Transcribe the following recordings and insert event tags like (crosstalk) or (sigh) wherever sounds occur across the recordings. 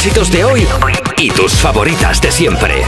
éxitos de hoy y tus favoritas de siempre.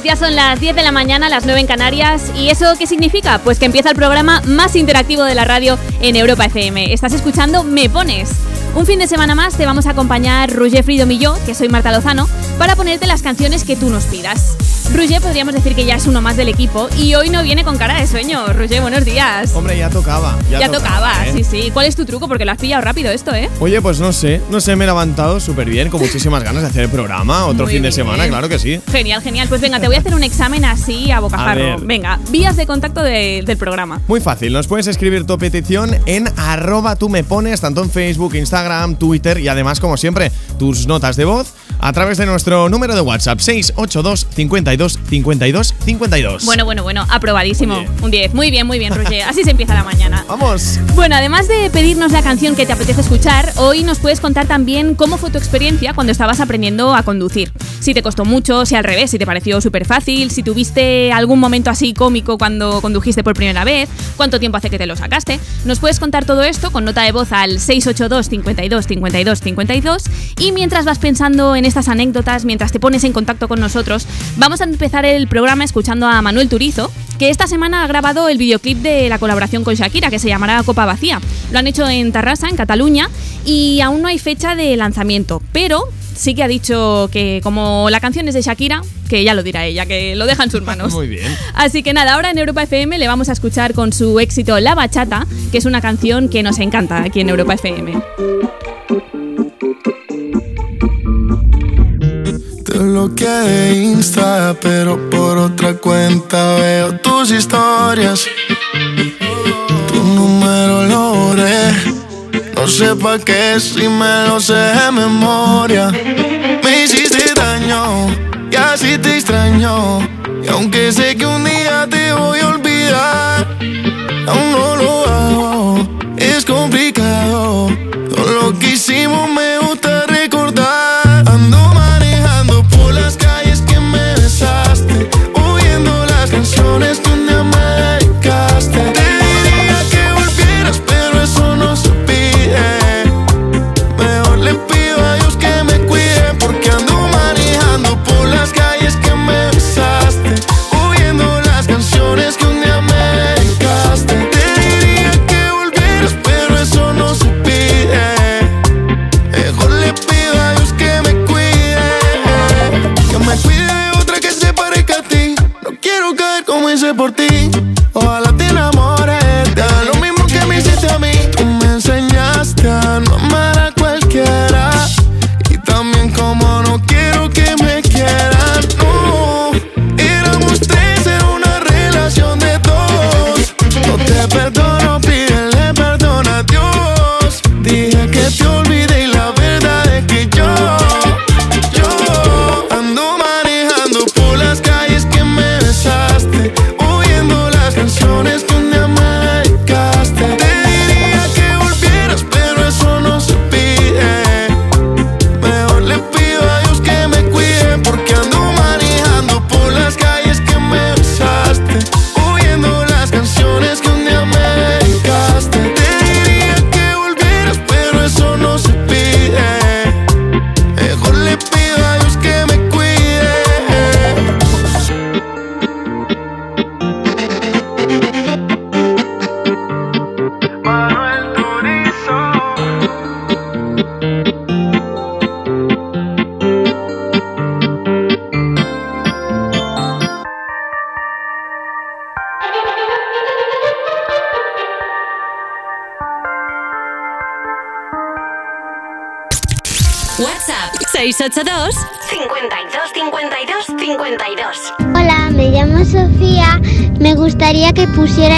Ya son las 10 de la mañana, las 9 en Canarias. ¿Y eso qué significa? Pues que empieza el programa más interactivo de la radio en Europa FM. Estás escuchando Me Pones. Un fin de semana más te vamos a acompañar Roger Fridom y que soy Marta Lozano, para ponerte las canciones que tú nos pidas. Roger podríamos decir que ya es uno más del equipo y hoy no viene con cara de sueño. Roger, buenos días. Hombre, ya tocaba. Ya, Ya tocaba, ¿eh? sí, sí. ¿Cuál es tu truco? Porque lo has pillado rápido esto, ¿eh? Oye, pues no sé, no sé, me he levantado súper bien, con muchísimas ganas de hacer el programa. Otro Muy fin de semana, claro que sí. Genial, genial. Pues venga, te voy a hacer un examen así a bocajarro. Venga, vías de contacto de- del programa. Muy fácil, nos puedes escribir tu petición en arroba tú me pones, tanto en Facebook, Instagram, Twitter y además, como siempre, tus notas de voz a través de nuestro número de WhatsApp 682 52 52 52. Bueno, bueno, bueno, aprobadísimo. Oye. Un 10. Muy bien, muy bien, Roger. Así se empieza la mañana. (laughs) Vamos. Bueno, además de pedirnos la canción que te apetece escuchar, hoy nos puedes contar también cómo fue tu experiencia cuando estabas aprendiendo a conducir. Si te costó mucho, si al revés, si te pareció súper fácil, si tuviste algún momento así cómico cuando condujiste por primera vez, cuánto tiempo hace que te lo sacaste. Nos puedes contar todo esto con nota de voz al 682 52 52 52 y mientras vas pensando en estas anécdotas, mientras te pones en contacto con nosotros, vamos a empezar el programa escuchando a Manuel Turizo, que esta semana ha grabado el videoclip de la colaboración con Shakira, que se llamará Copa Vacía. Lo han hecho en Tarrasa, en Cataluña, y aún no hay fecha de lanzamiento, pero sí que ha dicho que como la canción es de Shakira, que ya lo dirá ella, que lo deja en sus manos. (laughs) Muy bien. Así que nada, ahora en Europa FM le vamos a escuchar con su éxito La Bachata, que es una canción que nos encanta aquí en Europa FM. Te bloqueé de Insta, pero por otra cuenta veo tus historias. Tu número lo. No sé pa' qué si me lo sé de memoria. Me hiciste daño y así te extraño. Y aunque sé que un día te voy a olvidar, aún no lo hago.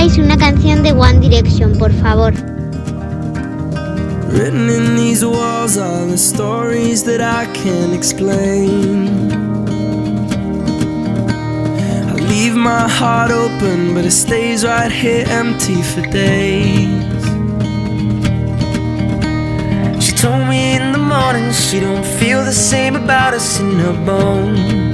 Pusierais una canción de One Direction, por favor. Written in these walls are the stories that I can't explain. I leave my heart open, but it stays right here empty for days. She don't feel the same about us in her bones.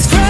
It's crazy.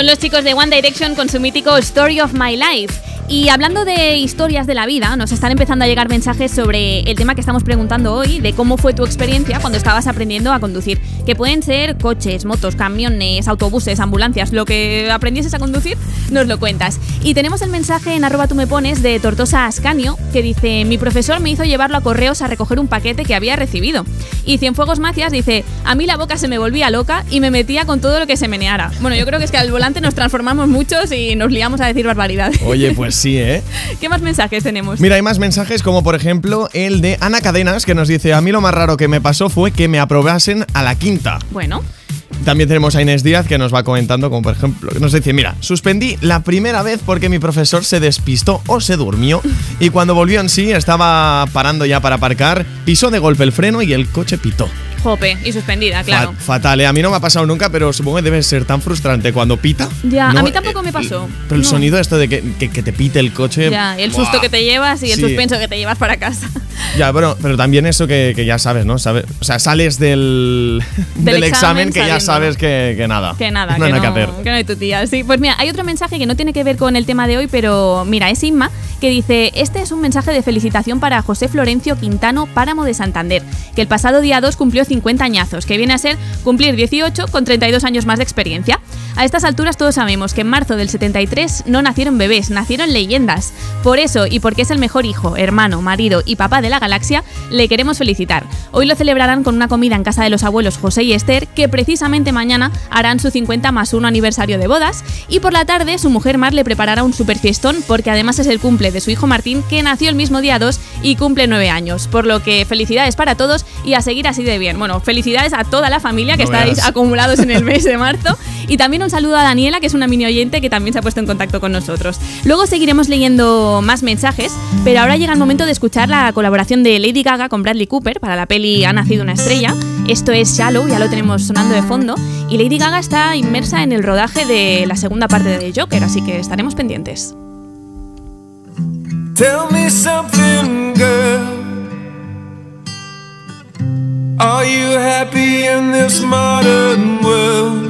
Son los chicos de One Direction con su mítico Story of My Life. Y hablando de historias de la vida, nos están empezando a llegar mensajes sobre el tema que estamos preguntando hoy, de cómo fue tu experiencia cuando estabas aprendiendo a conducir. Que pueden ser coches, motos, camiones, autobuses, ambulancias, lo que aprendieses a conducir, nos lo cuentas. Y tenemos el mensaje en arroba tú me pones de Tortosa Ascanio, que dice, mi profesor me hizo llevarlo a correos a recoger un paquete que había recibido. Y Cienfuegos Macias dice, a mí la boca se me volvía loca y me metía con todo lo que se meneara. Bueno, yo creo que es que al volante nos transformamos muchos y nos liamos a decir barbaridades. Oye, pues sí, ¿eh? ¿Qué más mensajes tenemos? Mira, hay más mensajes como por ejemplo el de Ana Cadenas que nos dice, a mí lo más raro que me pasó fue que me aprobasen a la quinta. Bueno, También tenemos a Inés Díaz que nos va comentando, como por ejemplo, que nos dice, mira, suspendí la primera vez porque mi profesor se despistó o se durmió y cuando volvió en sí estaba parando ya para aparcar, pisó de golpe el freno y el coche pitó. Jope, y suspendida, claro. Fa- fatal, ¿eh? a mí no me ha pasado nunca, pero supongo que debe ser tan frustrante cuando pita. Ya, ¿no? a mí tampoco me Eh, pasó. Pero el No. sonido esto de que, que- que te pite el coche. Ya, el ¡buah! susto que te llevas y el Sí. suspenso que te llevas para casa. (laughs) Ya, bueno, pero también eso que, que ya sabes, ¿no? Sabe- o sea, sales del, del, examen, examen que ya sabiendo, sabes que, nada. Que nada, no que, hay nada que hacer. que no hay tu tía. Sí, pues mira, hay otro mensaje que no tiene que ver con el tema de hoy, pero mira, es Inma, que dice, este es un mensaje de felicitación para José Florencio Quintano Páramo de Santander, que el pasado día 2 cumplió 50 añazos, que viene a ser cumplir 18 con 32 años más de experiencia. A estas alturas todos sabemos que en marzo del 73 no nacieron bebés, nacieron leyendas. Por eso, y porque es el mejor hijo, hermano, marido y papá de la galaxia, le queremos felicitar. Hoy lo celebrarán con una comida en casa de los abuelos José y Esther, que precisamente mañana harán su 50 más 1 aniversario de bodas, y por la tarde su mujer Mar le preparará un super fiestón porque además es el cumple de su hijo Martín, que nació el mismo día 2 y cumple 9 años. Por lo que felicidades para todos y a seguir así de bien. Bueno, felicidades a toda la familia que No estáis veas. acumulados en el mes de marzo. Y también un saludo a Daniela, que es una mini oyente que también se ha puesto en contacto con nosotros. Luego seguiremos leyendo más mensajes, pero ahora llega el momento de escuchar la colaboración de Lady Gaga con Bradley Cooper para la peli Ha nacido una estrella. Esto es Shallow, ya lo tenemos sonando de fondo. Y Lady Gaga está inmersa en el rodaje de la segunda parte de Joker, así que estaremos pendientes. Tell me something, girl. Are you happy in this modern world?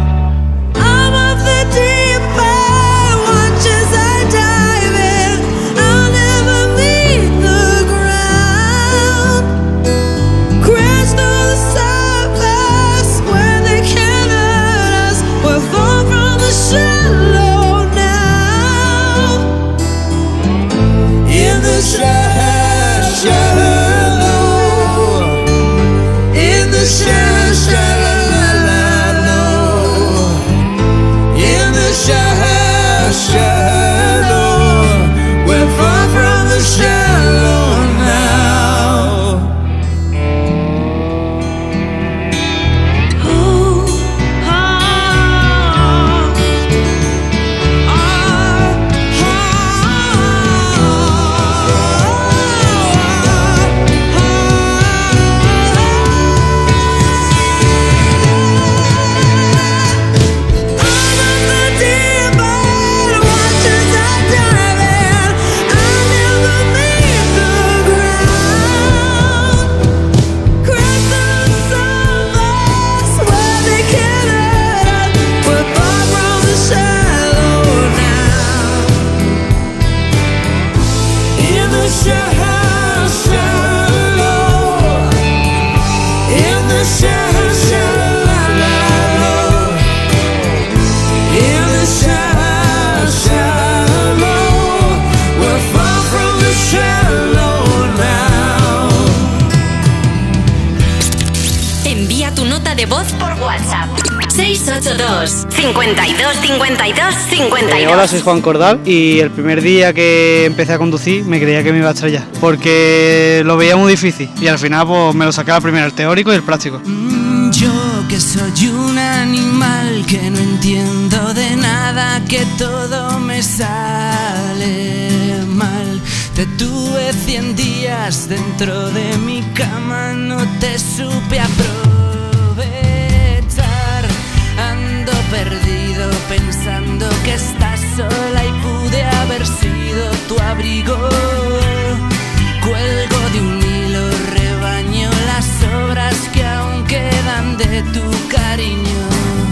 52 52 52. Eh, hola, soy Juan Cordal y el primer día que empecé a conducir me creía que me iba a estrellar porque lo veía muy difícil y al final pues me lo sacaba primero el teórico y el práctico. Mm, Yo que soy un animal que no entiendo de nada, que todo me sale mal. Te tuve 100 días dentro de mi cama, no te supe aprovechar. Pensando que estás sola y pude haber sido tu abrigo. Cuelgo de un hilo, rebaño las obras que aún quedan de tu cariño.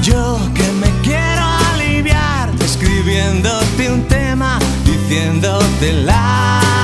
Yo que me quiero aliviar escribiéndote un tema diciéndote la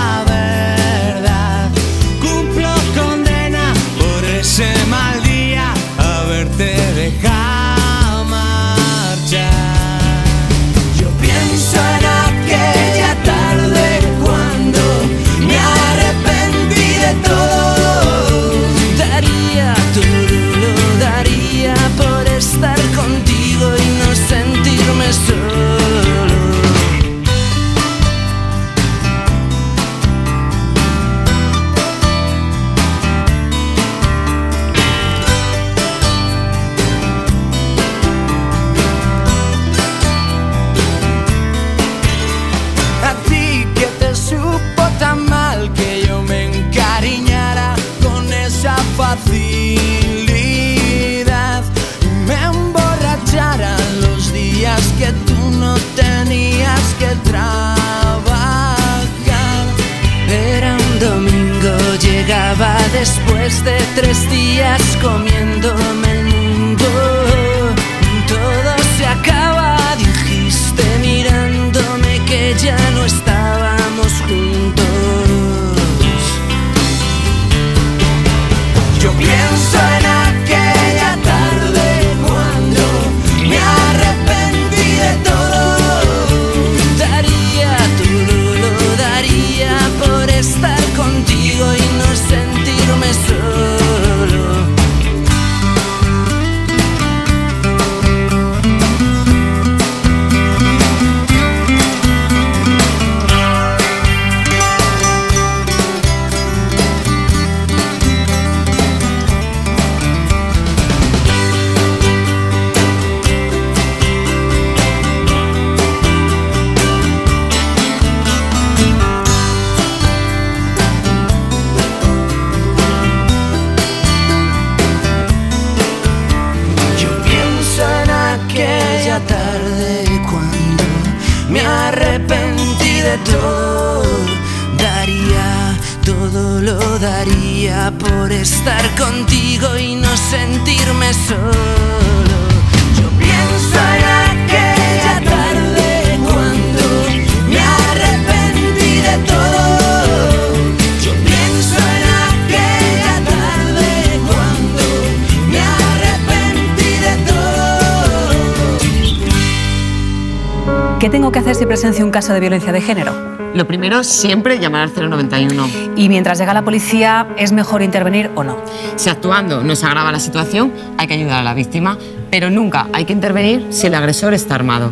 de violencia de género? Lo primero, siempre llamar al 091. Y mientras llega la policía, ¿es mejor intervenir o no? Si actuando no se agrava la situación, hay que ayudar a la víctima, pero nunca hay que intervenir si el agresor está armado.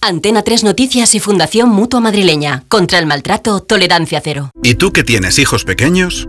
Antena 3 Noticias y Fundación Mutua Madrileña. Contra el maltrato, tolerancia cero. ¿Y tú que tienes hijos pequeños?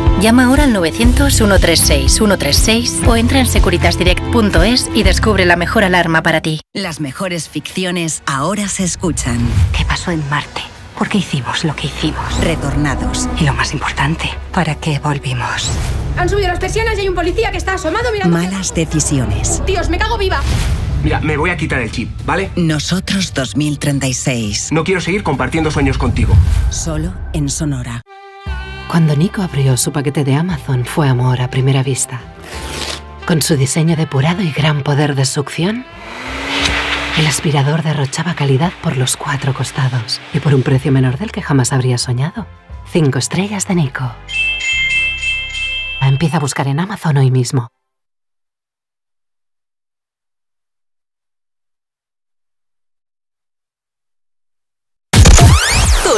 Llama ahora al 900-136-136 o entra en securitasdirect.es y descubre la mejor alarma para ti. Las mejores ficciones ahora se escuchan. ¿Qué pasó en Marte? ¿Por qué hicimos lo que hicimos? Retornados. Y lo más importante, ¿para qué volvimos? Han subido las persianas y hay un policía que está asomado mirando. Malas decisiones. Dios, me cago viva. Mira, me voy a quitar el chip, ¿vale? Nosotros 2036. No quiero seguir compartiendo sueños contigo. Solo en Sonora. Cuando Nico abrió su paquete de Amazon fue amor a primera vista. Con su diseño depurado y gran poder de succión, el aspirador derrochaba calidad por los cuatro costados y por un precio menor del que jamás habría soñado. Cinco estrellas de Nico. Empieza a buscar en Amazon hoy mismo.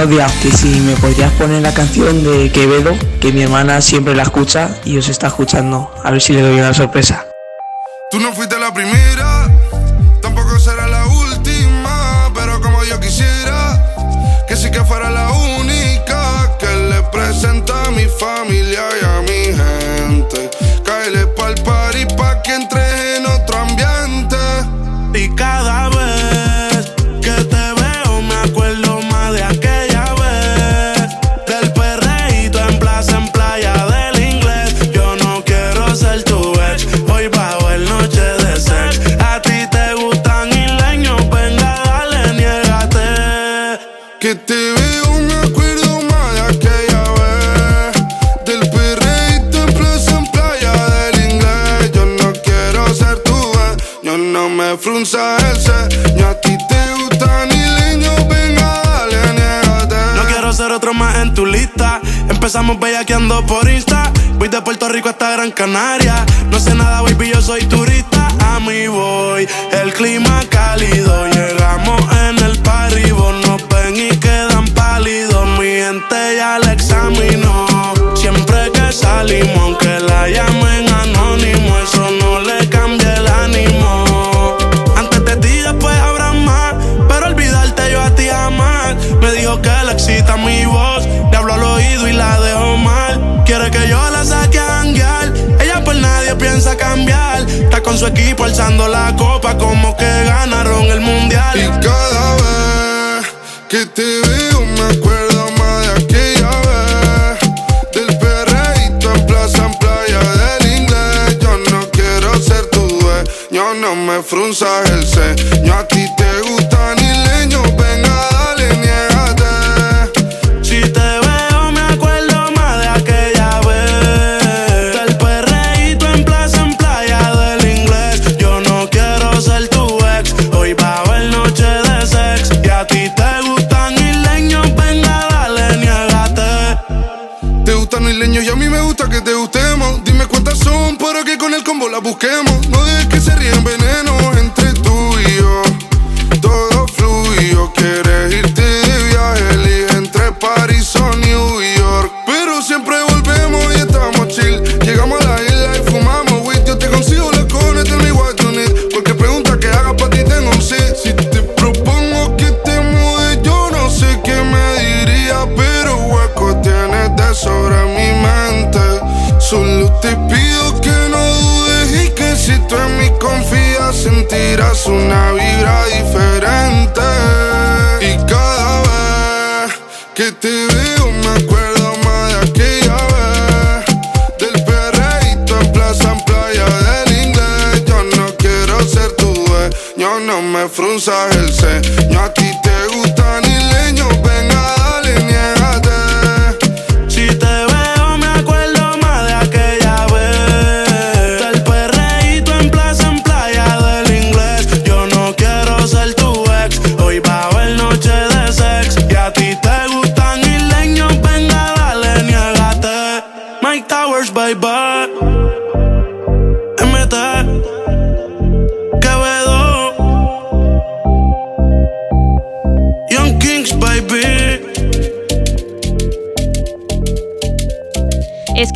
Que si me podrías poner la canción de Quevedo, que mi hermana siempre la escucha y os está escuchando. A ver si le doy una sorpresa. Empezamos bellaqueando por Insta. Voy de Puerto Rico hasta Gran Canaria. No sé nada, baby, yo soy turista. A mí voy, el clima cálido. Llegamos en el party, vos nos ven y quedan pálidos. Mi gente ya la examinó. Siempre que salimos, aunque la llamen con su equipo alzando la copa como que ganaron el mundial. Y cada vez que te veo me acuerdo más de aquella vez. Del perreíto en plaza en playa del inglés. Yo no quiero ser tu dueño, no me frunzas el ceño. A ti para que con el combo las busquemos. No dejes que se ríen veneno una vibra diferente. Y cada vez que te veo me acuerdo más de aquella vez. Del perreíto en plaza en playa del inglés. Yo no quiero ser tu dueño, no me frunzas el ceño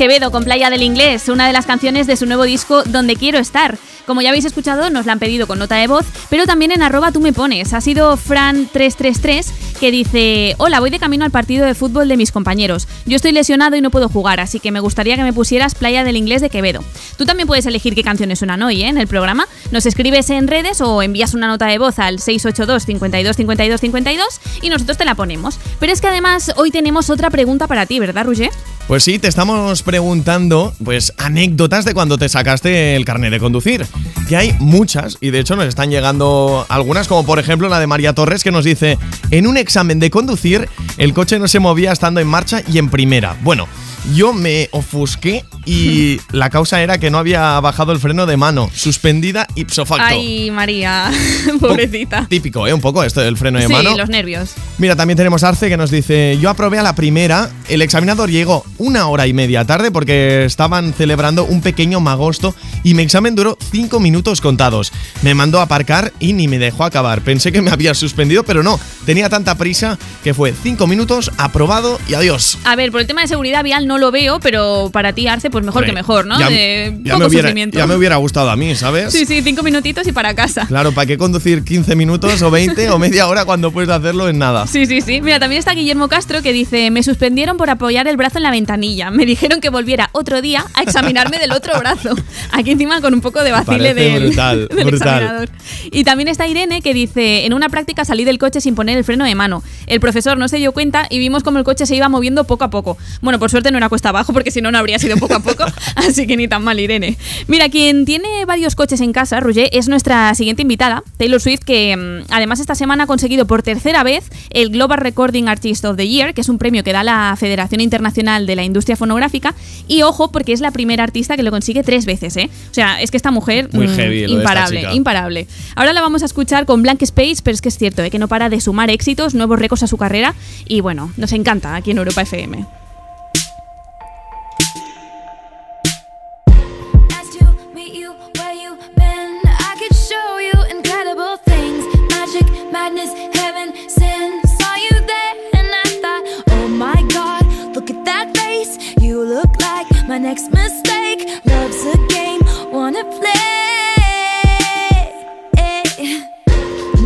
Quevedo con Playa del Inglés, una de las canciones de su nuevo disco Donde Quiero Estar. Como ya habéis escuchado, nos la han pedido con nota de voz, pero también en arroba tú me pones. Ha sido Fran333 que dice, hola, voy de camino al partido de fútbol de mis compañeros. Yo estoy lesionado y no puedo jugar, así que me gustaría que me pusieras Playa del Inglés de Quevedo. Tú también puedes elegir qué canciones suenan hoy ¿eh? en el programa. Nos escribes en redes o envías una nota de voz al 682 52 52 52 y nosotros te la ponemos. Pero es que además hoy tenemos otra pregunta para ti, ¿verdad, Roger? Pues sí, te estamos preguntando, pues, anécdotas de cuando te sacaste el carnet de conducir. Que hay muchas, y de hecho nos están llegando algunas, como por ejemplo la de María Torres, que nos dice: En un examen de conducir, el coche no se movía estando en marcha y en primera. Bueno. Yo me ofusqué y (laughs) la causa era que no había bajado el freno de mano, suspendida ipso facto. Ay, María, (laughs) pobrecita. Típico, ¿eh? Un poco esto del freno de Sí, mano. los nervios. Mira, también tenemos Arce que nos dice, yo aprobé a la primera, el examinador llegó una hora y media tarde porque estaban celebrando un pequeño magosto y mi examen duró cinco minutos contados. Me mandó a aparcar y ni me dejó acabar. Pensé que me había suspendido, pero no, tenía tanta prisa que fue cinco minutos, aprobado y adiós. A ver, por el tema de seguridad vial no lo veo, pero para ti, Arce, pues mejor Hombre, que mejor, ¿no? ya- de Ya, poco me hubiera, sufrimiento. ya me hubiera gustado a mí, ¿sabes? Sí, sí, cinco minutitos y para casa. Claro, ¿para qué conducir 15 minutos o 20 o media hora cuando puedes hacerlo en nada? Sí, sí, sí. Mira, también está Guillermo Castro que dice, me suspendieron por apoyar el brazo en la ventanilla. Me dijeron que volviera otro día a examinarme del otro brazo. (laughs) Aquí encima con un poco de vacile del, brutal, (laughs) del brutal. examinador. Y también está Irene que dice, en una práctica salí del coche sin poner el freno de mano. El profesor no se dio cuenta y vimos como el coche se iba moviendo poco a poco. Bueno, por suerte no era fuera cuesta abajo, porque si no, no habría sido poco a poco. (laughs) Así que ni tan mal, Irene. Mira, quien tiene varios coches en casa, Roger, es nuestra siguiente invitada, Taylor Swift, que mm, además esta semana ha conseguido por tercera vez el Global Recording Artist of the Year, que es un premio que da la Federación Internacional de la Industria Fonográfica. Y ojo, porque es la primera artista que lo consigue tres veces, ¿eh? O sea, es que esta mujer. Muy mm, heavy lo de esta imparable, chica. imparable. Ahora la vamos a escuchar con Blank Space, pero es que es cierto, ¿eh? que no para de sumar éxitos, nuevos récords a su carrera. Y bueno, nos encanta aquí en Europa FM. Madness, heaven, sin. Saw you there and I thought, oh my god, look at that face. You look like my next mistake. Love's a game, wanna play.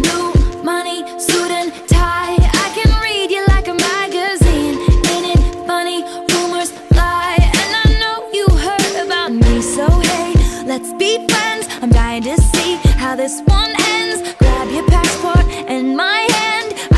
New money, suit and tie. I can read you like a magazine. Ain't it funny? Rumors fly, and I know you heard about me. So hey, let's be friends. I'm dying to see how this one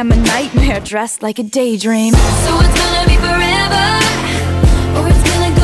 I'm a nightmare dressed like a daydream. So it's gonna be forever, or it's gonna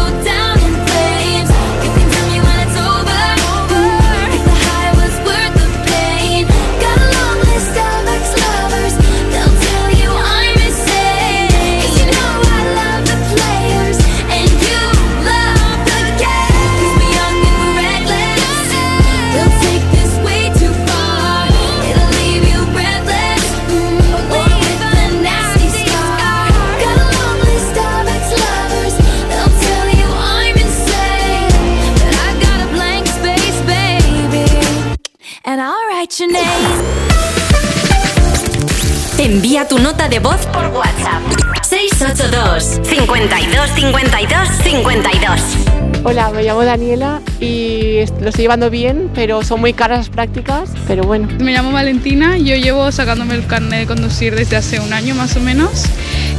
llamo Daniela y lo estoy llevando bien, pero son muy caras las prácticas, pero bueno. Me llamo Valentina, yo llevo sacándome el carnet de conducir desde hace un año más o menos.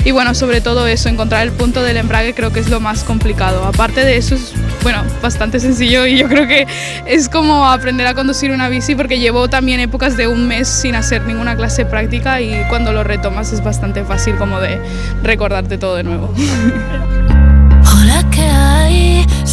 Y bueno, sobre todo eso, encontrar el punto del embrague creo que es lo más complicado. Aparte de eso es, bueno, bastante sencillo y yo creo que es como aprender a conducir una bici porque llevo también épocas de un mes sin hacer ninguna clase práctica y cuando lo retomas es bastante fácil como de recordarte todo de nuevo. Hola, ¿qué hay?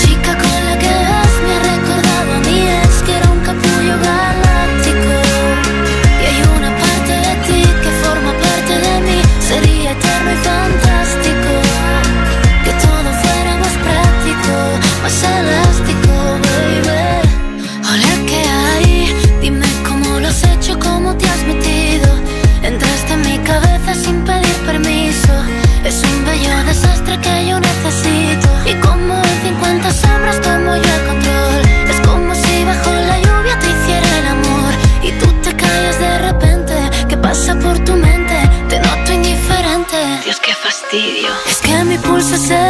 La chica que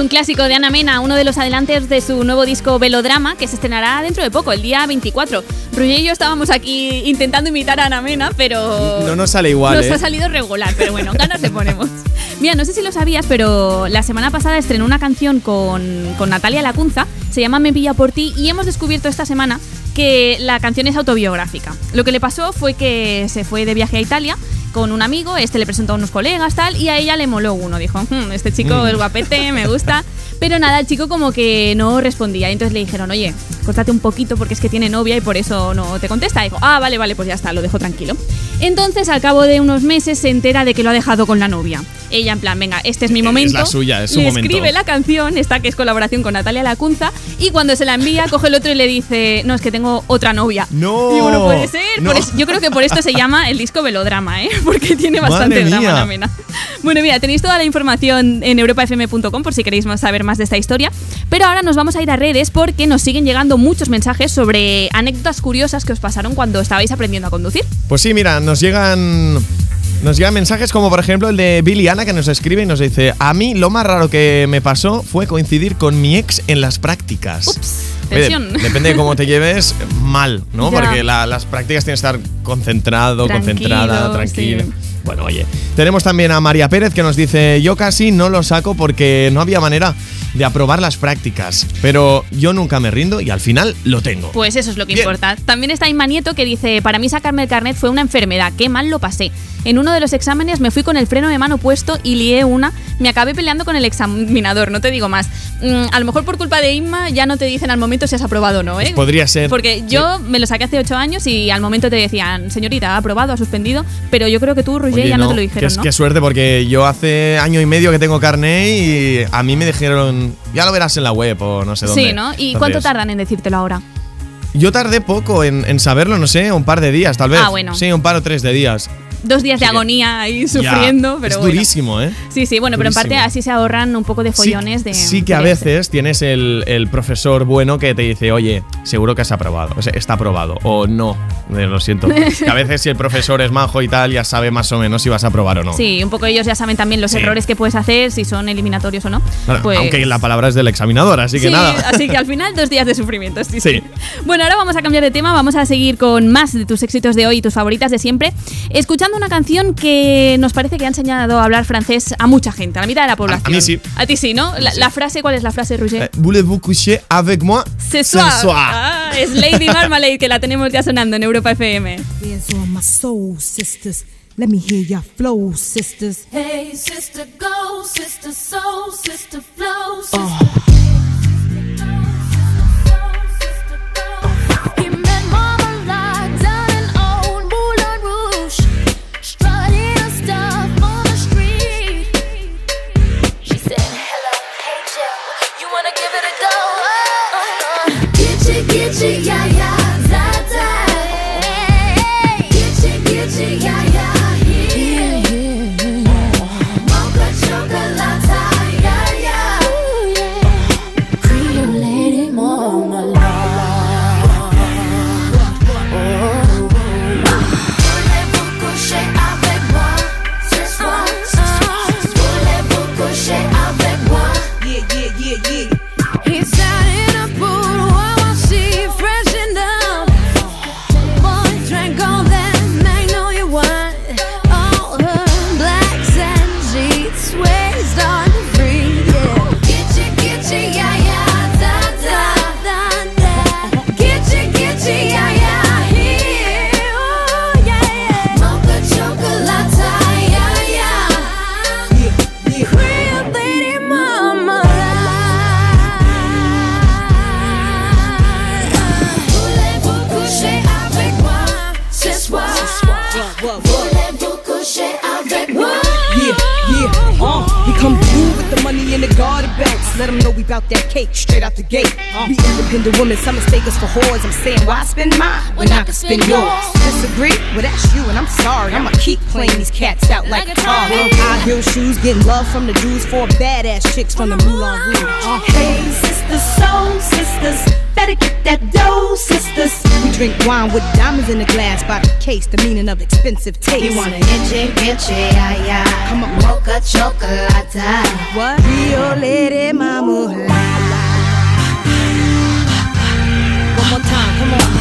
Un clásico de Ana Mena, uno de los adelantes de su nuevo disco Velodrama, que se estrenará dentro de poco, el día 24. Roger y yo estábamos aquí intentando imitar a Ana Mena, pero No nos sale igual, nos ¿eh? ha salido regular, pero bueno, ganas le ponemos. Mira, no sé si lo sabías, pero la semana pasada estrenó una canción con, con Natalia Lacunza, se llama Me pilla por ti, y hemos descubierto esta semana que la canción es autobiográfica. Lo que le pasó fue que se fue de viaje a Italia con un amigo, este le presentó a unos colegas, tal, y a ella le moló uno. Dijo, "Hmm, este chico Mm. es guapete, me gusta. Pero nada, el chico como que no respondía. Y entonces le dijeron, oye, córtate un poquito porque es que tiene novia y por eso no te contesta. Y dijo, ah, vale, vale, pues ya está, lo dejo tranquilo. Entonces, al cabo de unos meses, se entera de que lo ha dejado con la novia. Ella, en plan, venga, este es mi momento. la suya, es su le momento. escribe la canción, esta que es colaboración con Natalia Lacunza, y cuando se la envía, coge el otro y le dice, no, es que tengo otra novia. No. Digo, no puede ser. No. Por eso- yo creo que por esto se llama el disco Velodrama, ¿eh? (laughs) Porque tiene bastante drama la mena. Bueno, mira, tenéis toda la información en europafm.com por si queréis más- saber más de esta historia. Pero ahora nos vamos a ir a redes porque nos siguen llegando muchos mensajes sobre anécdotas curiosas que os pasaron cuando estabais aprendiendo a conducir. Pues sí, mira, nos llegan. Nos llegan mensajes como por ejemplo el de Billy Ana que nos escribe y nos dice, a mí lo más raro que me pasó fue coincidir con mi ex en las prácticas. Oye, tensión. depende de cómo te lleves, mal, ¿no? Ya. Porque la- las prácticas tienes que estar concentrado, Tranquilo, concentrada, tranquila. sí. Bueno, oye, tenemos también a María Pérez que nos dice, yo casi no lo saco porque no había manera de aprobar las prácticas, pero yo nunca me rindo y al final lo tengo. Pues eso es lo que Bien. importa. También está Inma Nieto que dice, para mí sacarme el carnet fue una enfermedad, qué mal lo pasé. En uno de los exámenes me fui con el freno de mano puesto y lié una, me acabé peleando con el examinador, no te digo más. Mm, a lo mejor por culpa de Inma ya no te dicen al momento si has aprobado o no, ¿eh? Pues podría ser. Porque yo me lo saqué hace ocho años y al momento te decían, señorita, ha aprobado, ha suspendido, pero yo creo que tú, Roger, Oye, ya no, te lo qué- dijeron, ¿no? Qué suerte, porque yo hace año y medio que tengo carné y a mí me dijeron, ya lo verás en la web o no sé dónde. Sí, ¿no? ¿Y cuánto tardan en decírtelo ahora? Yo tardé poco en, en saberlo, no sé, un par de días tal vez. Ah, bueno. Sí, un par o tres de días. Dos días de agonía ahí Ya, sufriendo, pero es bueno. durísimo, ¿eh? Sí, sí, bueno, pero en parte así se ahorran un poco de follones de... Sí que a de- veces tienes el, el profesor bueno que te dice, oye, seguro que has aprobado, o sea, está aprobado, o no, eh, lo siento. (laughs) Que a veces si el profesor es majo y tal, ya sabe más o menos si vas a aprobar o no. Sí, un poco ellos ya saben también los Sí. errores que puedes hacer, si son eliminatorios o no. Pues- Aunque la palabra es del examinador, así que Sí, nada. así que al (laughs) final dos días de sufrimiento, sí, sí. Sí. Bueno, ahora vamos a cambiar de tema, vamos a seguir con más de tus éxitos de hoy y tus favoritas de siempre, escuchando una canción que nos parece que ha enseñado a hablar francés a mucha gente, a la mitad de la población. mí sí. A ti sí, ¿no? La, la frase, ¿cuál es la frase, Roger? Eh, Voulez-vous coucher avec moi Ce ce soir. Ah, es Lady Marmalade que la tenemos ya sonando en Europa FM. Let me hear your flow, sisters. Hey, sister, go, sister, soul, sister, flow, sister. Oh. yeah, yeah. Why spend mine when I can spend yours? Disagree? Well, that's you, and I'm sorry. I'ma keep playing these cats out like a car. High heel shoes, getting love from the dudes, four badass chicks from the Moulin Rouge. Uh-huh. Hey, sisters, soul sisters, better get that dough, sisters. We drink wine with diamonds in the glass by the case, the meaning of expensive taste. You want an inche, inche, ay, ay. Come on, Mocha chocolate. What? Rio Lady Mama. Come on.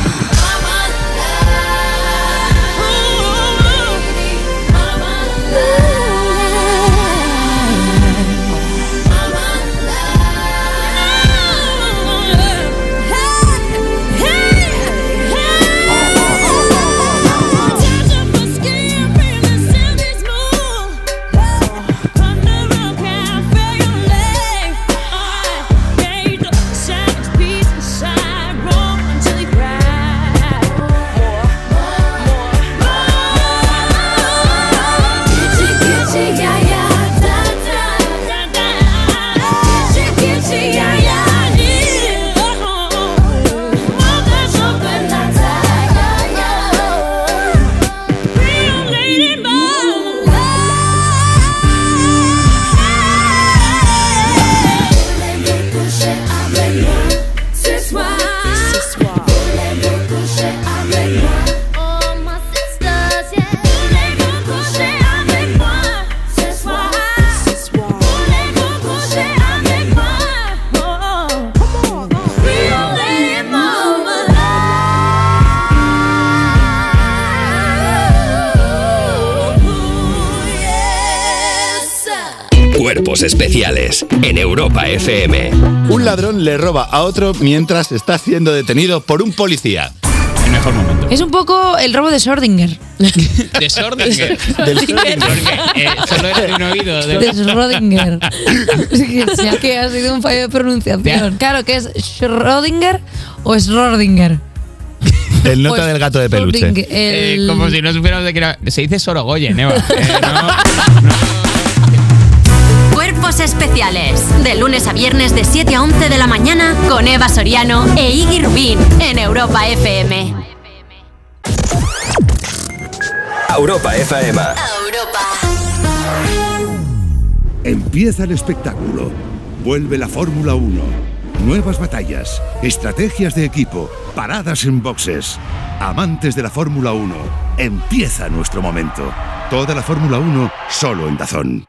Cuerpos especiales en Europa FM. Un ladrón le roba a otro mientras está siendo detenido por un policía. El mejor momento. Es un poco el robo de Schrödinger. (laughs) De Schrödinger. Del Schrödinger. Eh, solo era de un oído. de- De Schrödinger. Es que, ya que ha sido un fallo de pronunciación. Claro, que es Schrödinger o Schrödinger. El nota Pues, del gato de peluche. Eh, como si no supiéramos de qué era. Se dice Sorogoyen, Eva. Eh, Cuerpos especiales. De lunes a viernes de 7 a 11 de la mañana con Eva Soriano e Iggy Rubín en Europa FM. Europa FM. Empieza el espectáculo. Vuelve la Fórmula 1. Nuevas batallas, estrategias de equipo, paradas en boxes. Amantes de la Fórmula 1, empieza nuestro momento. Toda la Fórmula 1 solo en Dazón.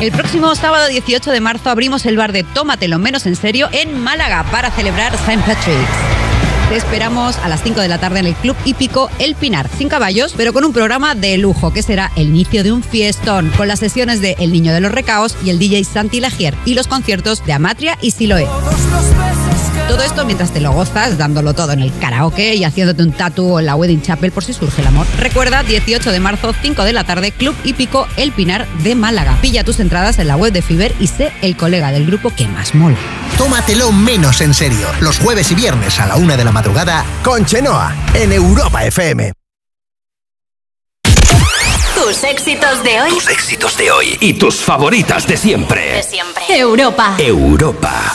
El próximo sábado 18 de marzo abrimos el bar de Tómatelo menos en serio en Málaga para celebrar St. Patrick's. Te esperamos a las 5 de la tarde en el Club Hípico El Pinar, sin caballos, pero con un programa de lujo que será el inicio de un fiestón, con las sesiones de El Niño de los Recaos y el DJ Santi Lagier y los conciertos de Amatria y Siloé. Todo esto mientras te lo gozas, dándolo todo en el karaoke y haciéndote un tatu en la Wedding Chapel por si surge el amor. Recuerda, 18 de marzo, 5 de la tarde, Club Hípico El Pinar de Málaga. Pilla tus entradas en la web de Fiber y sé el colega del grupo que más mola. Tómatelo menos en serio. Los jueves y viernes a la una de la madrugada con Chenoa en Europa FM. Tus éxitos de hoy. Tus éxitos de hoy y tus favoritas de siempre. De siempre. Europa. Europa.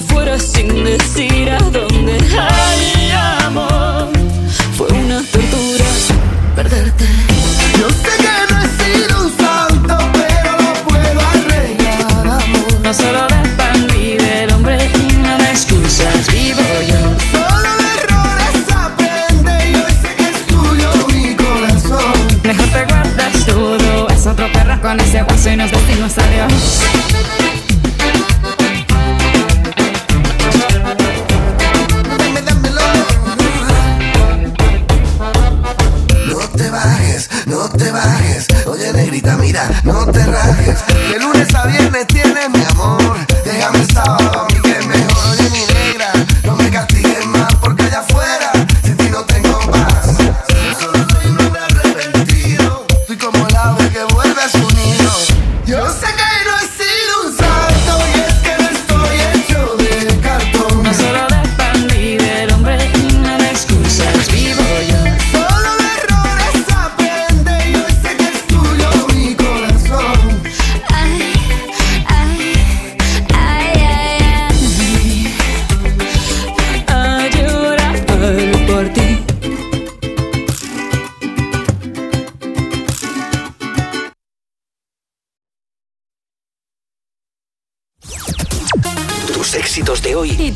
Te fueras sin decir a dónde. Ay, amor, fue una tortura perderte. Yo sé que no he sido un santo, pero lo puedo arreglar, amor. No solo de pan vive el hombre y no de excusas vivo yo. Solo de errores aprende y hoy sé que es tuyo mi corazón. Mejor te guardas todo. Es otro perro con ese guaso y nos decimos adiós. Negrita, mira, no te rajes. De lunes a viernes tienes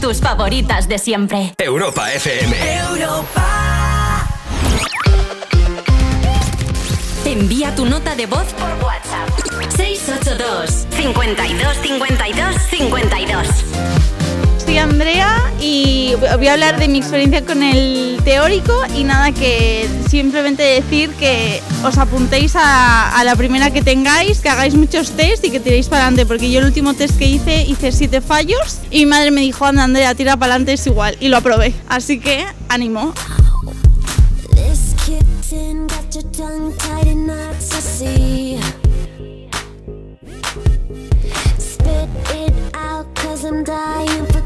tus favoritas de siempre. Europa FM. Envía tu nota de voz por WhatsApp. 682 52 52 52 Soy Andrea y voy a hablar de mi experiencia con el teórico y nada que simplemente decir que os apuntéis a, la primera que tengáis, que hagáis muchos test y que tiréis para adelante, porque yo el último test que hice hice siete fallos y mi madre me dijo, anda Andrea, tira para adelante, es igual, y lo aprobé. Así que ánimo. I'm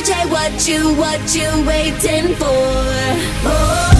DJ, what you, what you waiting for? Oh.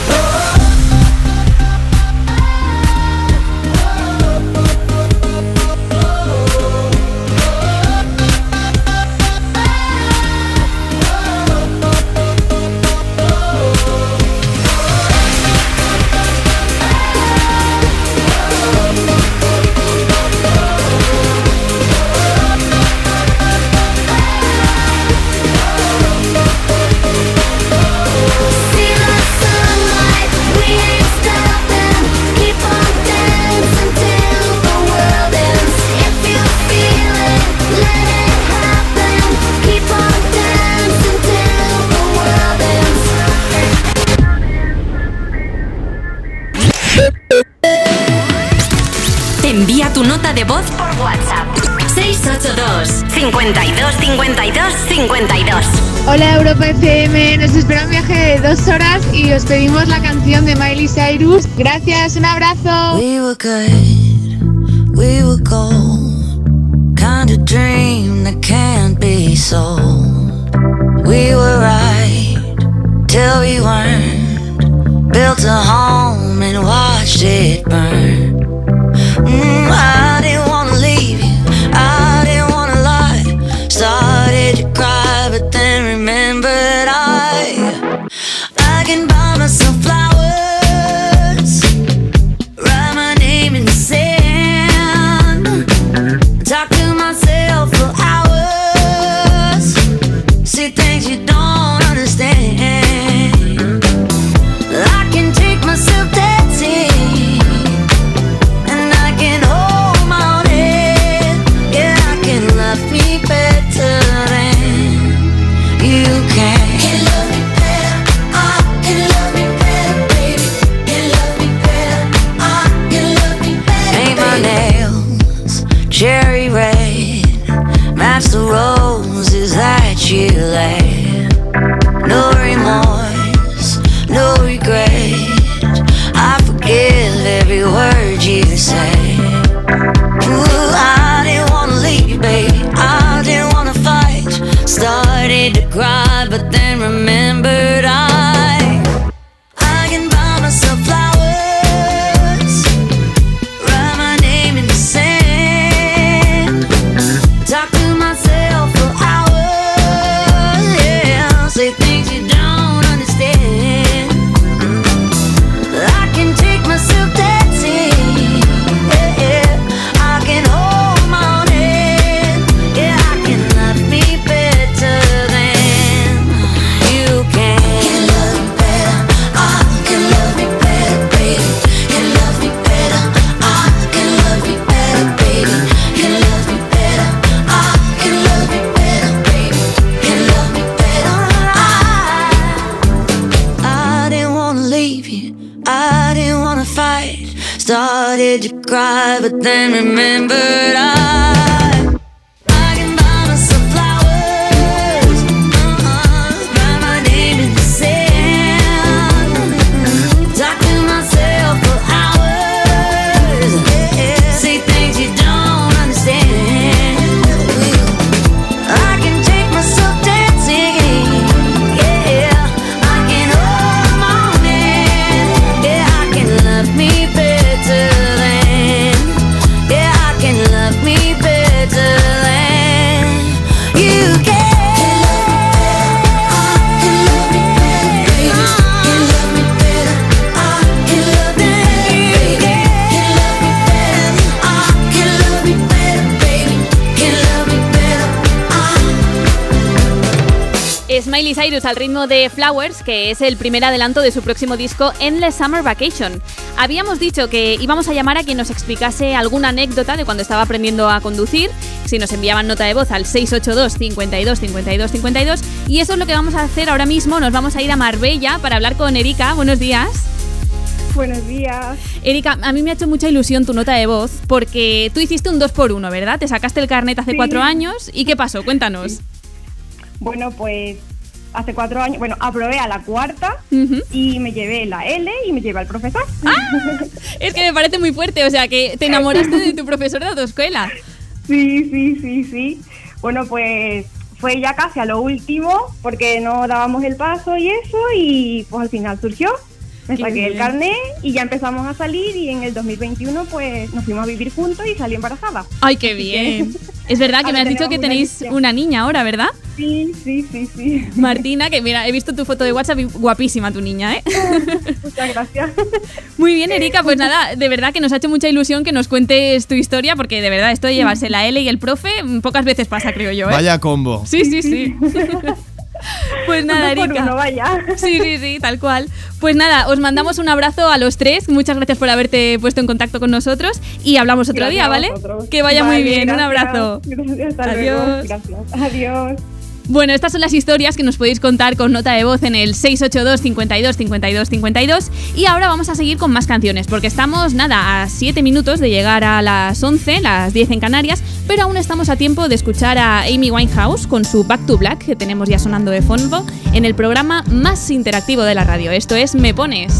52 52 Hola Europa FM, nos espera un viaje de dos horas y os pedimos la canción de Miley Cyrus. Gracias, un abrazo. We were good, we were gold. Kind of dream that can't be sold. We were right till we weren't. Built a home and watched it burn. Mm, al ritmo de Flowers, que es el primer adelanto de su próximo disco Endless Summer Vacation. Habíamos dicho que íbamos a llamar a quien nos explicase alguna anécdota de cuando estaba aprendiendo a conducir, si nos enviaban nota de voz al 682 52 52 52 y eso es lo que vamos a hacer ahora mismo, nos vamos a ir a Marbella para hablar con Erika. Buenos días. Buenos días. Erika, a mí me ha hecho mucha ilusión tu nota de voz porque tú hiciste un 2 por 1 ¿verdad? Te sacaste el carnet hace Sí. cuatro años y ¿qué pasó? Cuéntanos. Bueno, pues hace cuatro años, bueno, aprobé a la cuarta Ujú. y me llevé la L y me llevé al profesor. Es que me parece muy fuerte, o sea, que te enamoraste de tu profesor de autoescuela. Sí, sí, sí, sí. Bueno, pues fue ya casi a lo último porque no dábamos el paso y eso y pues al final surgió. Me Qué saqué el bien. carnet y ya empezamos a salir y en el 2021 pues nos fuimos a vivir juntos y salí embarazada. Ay, qué bien. (laughs) Es verdad que me has dicho que una tenéis niña. una niña ahora, ¿verdad? Sí, sí, sí, sí. Martina, que mira, he visto tu foto de WhatsApp y guapísima tu niña, ¿eh? (laughs) Muchas gracias. Muy bien, Erika, pues nada, de verdad que nos ha hecho mucha ilusión que nos cuentes tu historia, porque de verdad esto de llevarse la L y el profe mm, pocas veces pasa, creo yo, ¿eh? Vaya combo. Sí, sí, sí. (laughs) (laughs) Pues nada, Erika. uno, vaya. Sí, sí, sí, tal cual. Pues nada, os mandamos un abrazo a los tres. Muchas gracias por haberte puesto en contacto con nosotros y hablamos otro Gracias día, ¿vale? Que vaya muy bien. Un abrazo. Gracias, hasta Adiós. luego. Gracias. Adiós. Bueno, estas son las historias que nos podéis contar con nota de voz en el 682 52 52 52 y ahora vamos a seguir con más canciones porque estamos nada a 7 minutos de llegar a las 11, las 10 en Canarias, pero aún estamos a tiempo de escuchar a Amy Winehouse con su Back to Black que tenemos ya sonando de fondo en el programa más interactivo de la radio. Esto es Me Pones.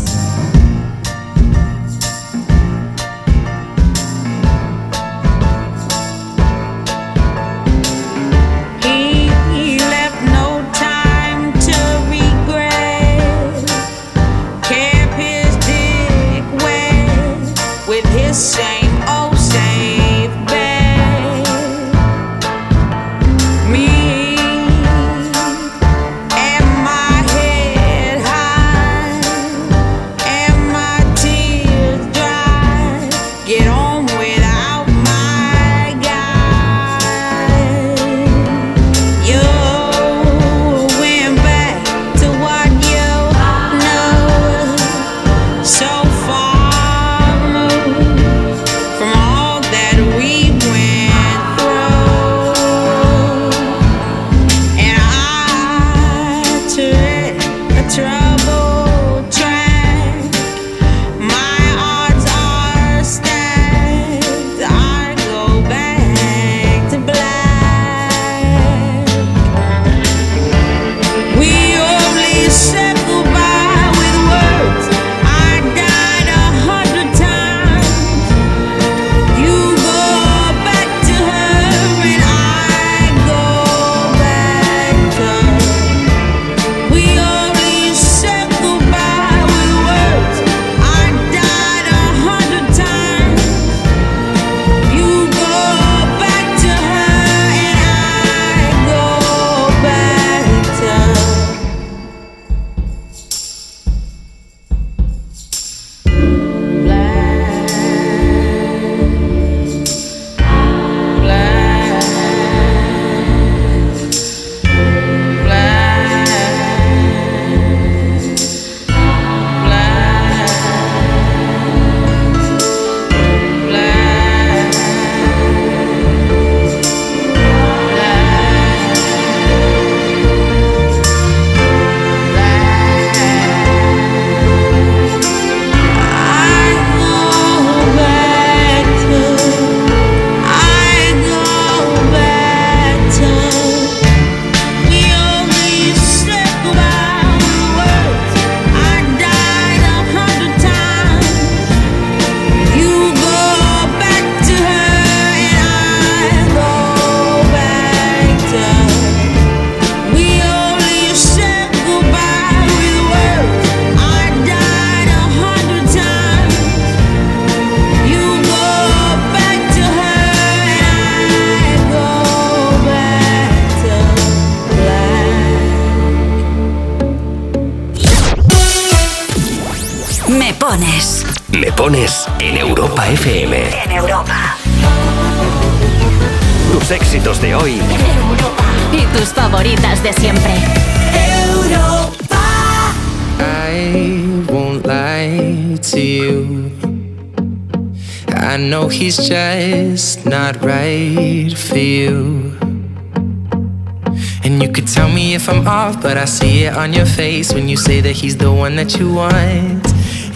Say that he's the one that you want.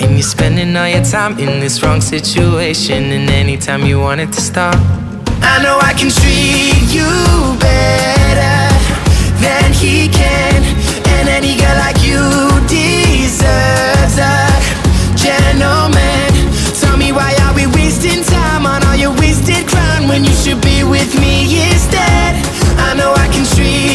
And you're spending all your time in this wrong situation, and anytime you want it to stop. I know I can treat you better than he can, and any girl like you deserves a gentleman. Tell me why are we wasting time on all your wasted crown when you should be with me instead? I know I can treat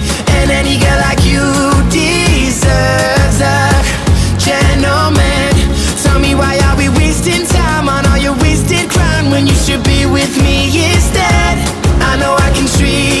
when you should be with me instead. I know I can treat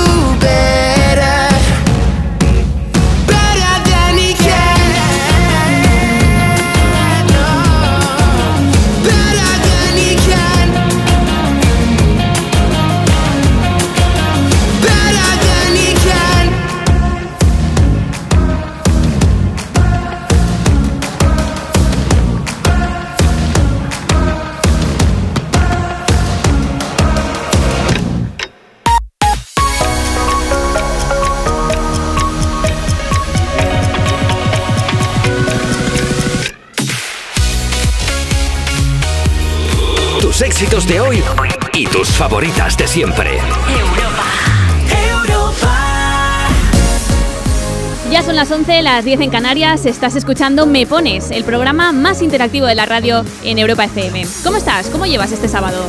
favoritas de siempre. Ya son las 11, las 10 en Canarias. Estás escuchando Me Pones, el programa más interactivo de la radio en Europa FM. ¿Cómo estás? ¿Cómo llevas este sábado?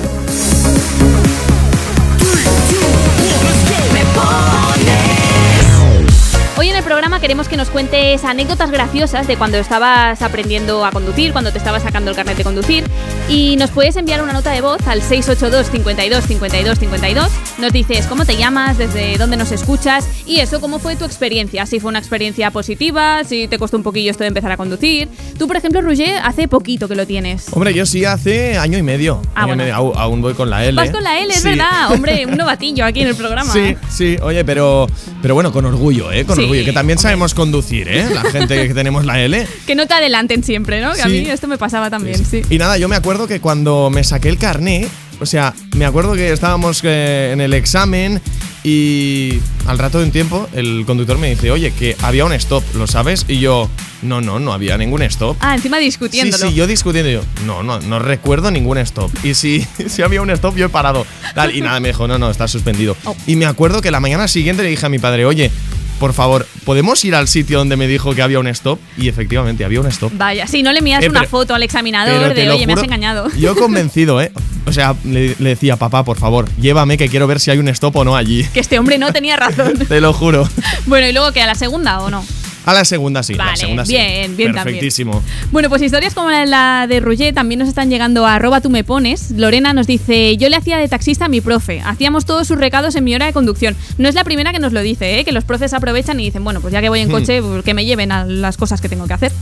El programa queremos que nos cuentes anécdotas graciosas de cuando estabas aprendiendo a conducir, cuando te estabas sacando el carnet de conducir. Y nos puedes enviar una nota de voz al 682 52 52 52. Nos dices cómo te llamas, desde dónde nos escuchas y eso, cómo fue tu experiencia. Si fue una experiencia positiva, si te costó un poquillo esto de empezar a conducir. Tú, por ejemplo, Roger, hace poquito que lo tienes. Hombre, yo sí hace año y medio. Ah, Año y bueno. medio. Aún, voy con la L. Vas con la L, es Sí. verdad. Hombre, un novatillo aquí en el programa. Sí, sí, oye, pero, pero bueno, con orgullo, ¿eh? Con Sí, orgullo, que también sabemos conducir, ¿eh? La gente que tenemos la L. (laughs) Que no te adelanten siempre, ¿no? Que a Sí. mí esto me pasaba también, sí. Y nada, yo me acuerdo que cuando me saqué el carné, o sea, me acuerdo que estábamos eh, en el examen y al rato de un tiempo el conductor me dice, oye, que había un stop, ¿lo sabes? Y yo, no, no, no había ningún stop. Ah, encima Sí, discutiéndolo. sí, yo discutiendo, yo, no, no, no recuerdo ningún stop. Y si, (laughs) si había un stop, yo he parado. Tal, y nada, me dijo, no, no, está suspendido. Oh. Y me acuerdo que la mañana siguiente le dije a mi padre, oye, por favor, ¿podemos ir al sitio donde me dijo que había un stop? Y efectivamente, había un stop. Vaya, sí, no le miras Eh, una pero- foto al examinador de, oye, me has engañado. Yo (laughs) convencido, ¿eh? O sea, le, le decía, papá, por favor, llévame que quiero ver si hay un stop o no allí. Que este hombre no tenía razón. (laughs) Te lo juro. bueno, y luego que a la segunda o no. A la segunda sí. la segunda sí. bien, bien también. Perfectísimo. Bueno, pues historias como la- de Roger también nos están llegando a arroba tú me pones. Lorena nos dice, yo le hacía de taxista a mi profe. Hacíamos todos sus recados en mi hora de conducción. No es la primera que nos lo dice, ¿eh? que los profes aprovechan y dicen, bueno, pues ya que voy en Hmm. coche, pues que me lleven a las cosas que tengo que hacer.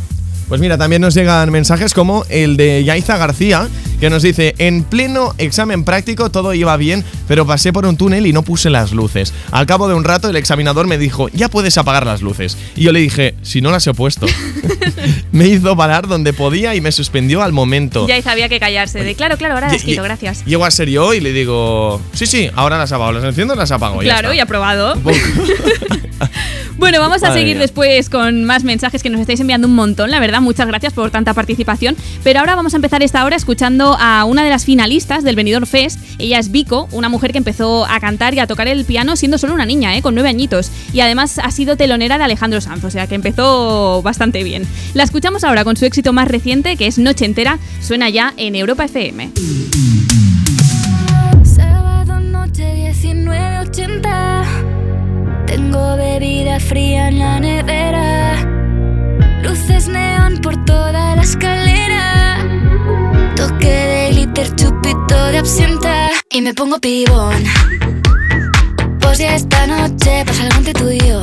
Pues mira, también nos llegan mensajes como el de Yaiza García, que nos dice, en pleno examen práctico todo iba bien, pero pasé por un túnel y no puse las luces. Al cabo de un rato el examinador me dijo, ya puedes apagar las luces. Y yo le dije, si no las he puesto. (laughs) me hizo parar donde podía y me suspendió al momento. Ya sabía que callarse. De claro, claro, ahora las Y- quito, gracias. Llego a ser yo y le digo, sí, sí, ahora las apago, las enciendo, las apago. ya Claro, está". y aprobado. (laughs) Bueno, vamos a Madre seguir mía. después con más mensajes que nos estáis enviando un montón, la verdad. Muchas gracias por tanta participación. Pero ahora vamos a empezar esta hora escuchando a una de las finalistas del Benidorm Fest. Ella es Vico, una mujer que empezó a cantar y a tocar el piano siendo solo una niña, ¿eh? con nueve añitos. Y además ha sido telonera de Alejandro Sanz, o sea que empezó bastante bien. La escuchamos ahora con su éxito más reciente, que es Noche Entera. Suena ya en Europa FM. Sábado noche 1980. Tengo bebida fría en la nevera. Luces neón por toda la escalera. Toque de glitter, chupito de absenta. Y me pongo pibón. Pues ya esta noche pasa algo entre tú y yo.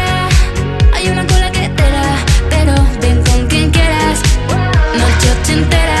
Noche ochentera,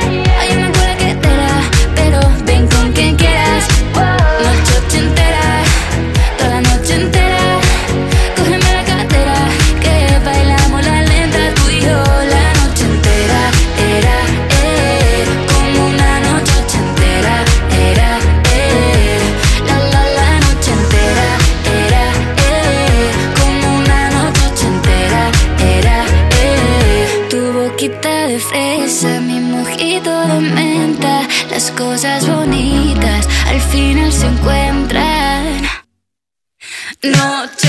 Se encuentran. Noche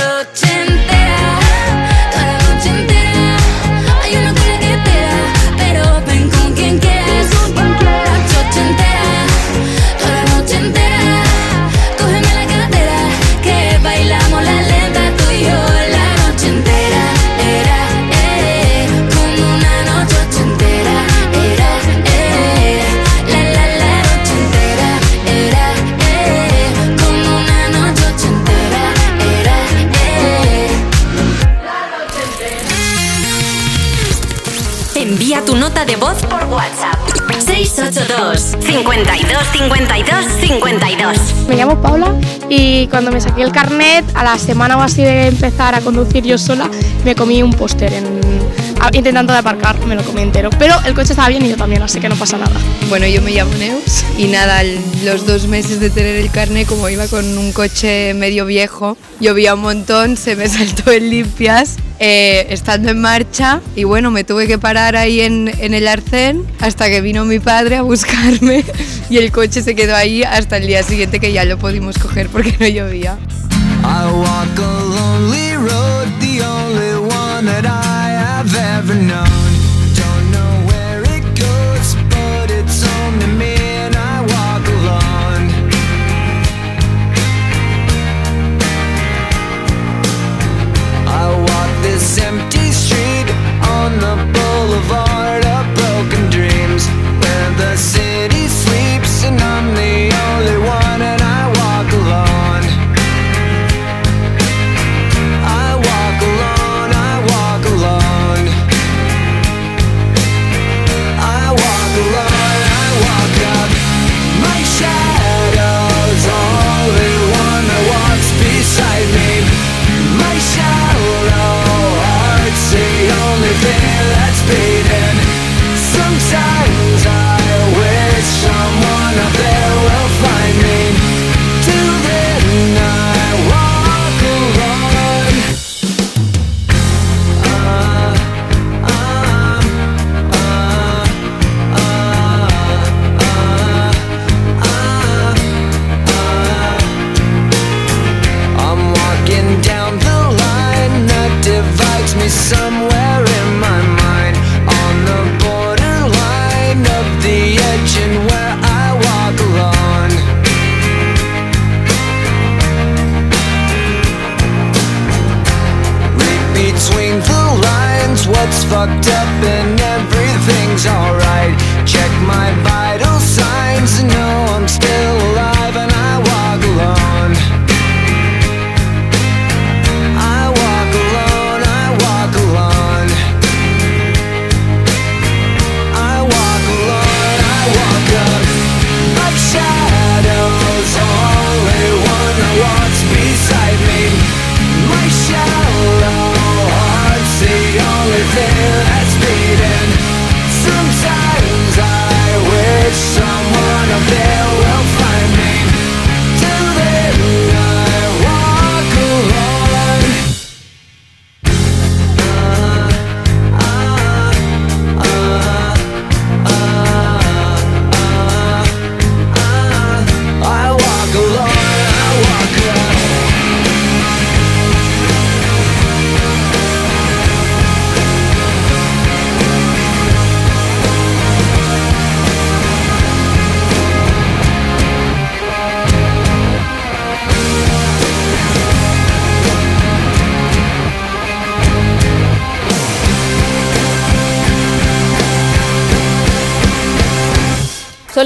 52 52 52 Me llamo Paula y cuando me saqué el carnet, a la semana o así de empezar a conducir yo sola, me comí un póster en, intentando de aparcar, me lo comí entero. Pero el coche estaba bien y yo también, así que no pasa nada. Bueno, yo me llamo Neus y nada, los dos meses de tener el carnet, como iba con un coche medio viejo, llovía un montón, se me (laughs) saltó el limpias eh, estando en marcha y bueno, me tuve que parar ahí en, en el arcén hasta que vino mi padre a buscarme (laughs) y el coche se quedó ahí hasta el día siguiente que ya lo pudimos coger porque no llovía. Have ever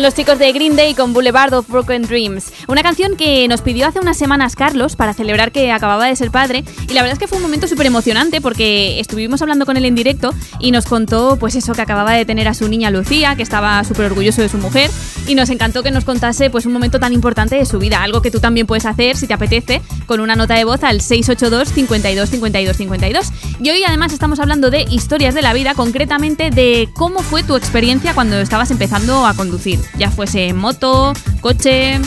los chicos de Green Day con Boulevard of Broken Dreams. Una canción que nos pidió hace unas semanas Carlos para celebrar que acababa de ser padre. Y la verdad es que fue un momento súper emocionante porque estuvimos hablando con él en directo y nos contó, pues eso, que acababa de tener a su niña Lucía, que estaba súper orgulloso de su mujer. Y nos encantó que nos contase, pues, un momento tan importante de su vida. Algo que tú también puedes hacer si te apetece con una nota de voz al 682 52 52 52. Y hoy además estamos hablando de historias de la vida, concretamente de cómo fue tu experiencia cuando estabas empezando a conducir. Ya fuese moto, coche,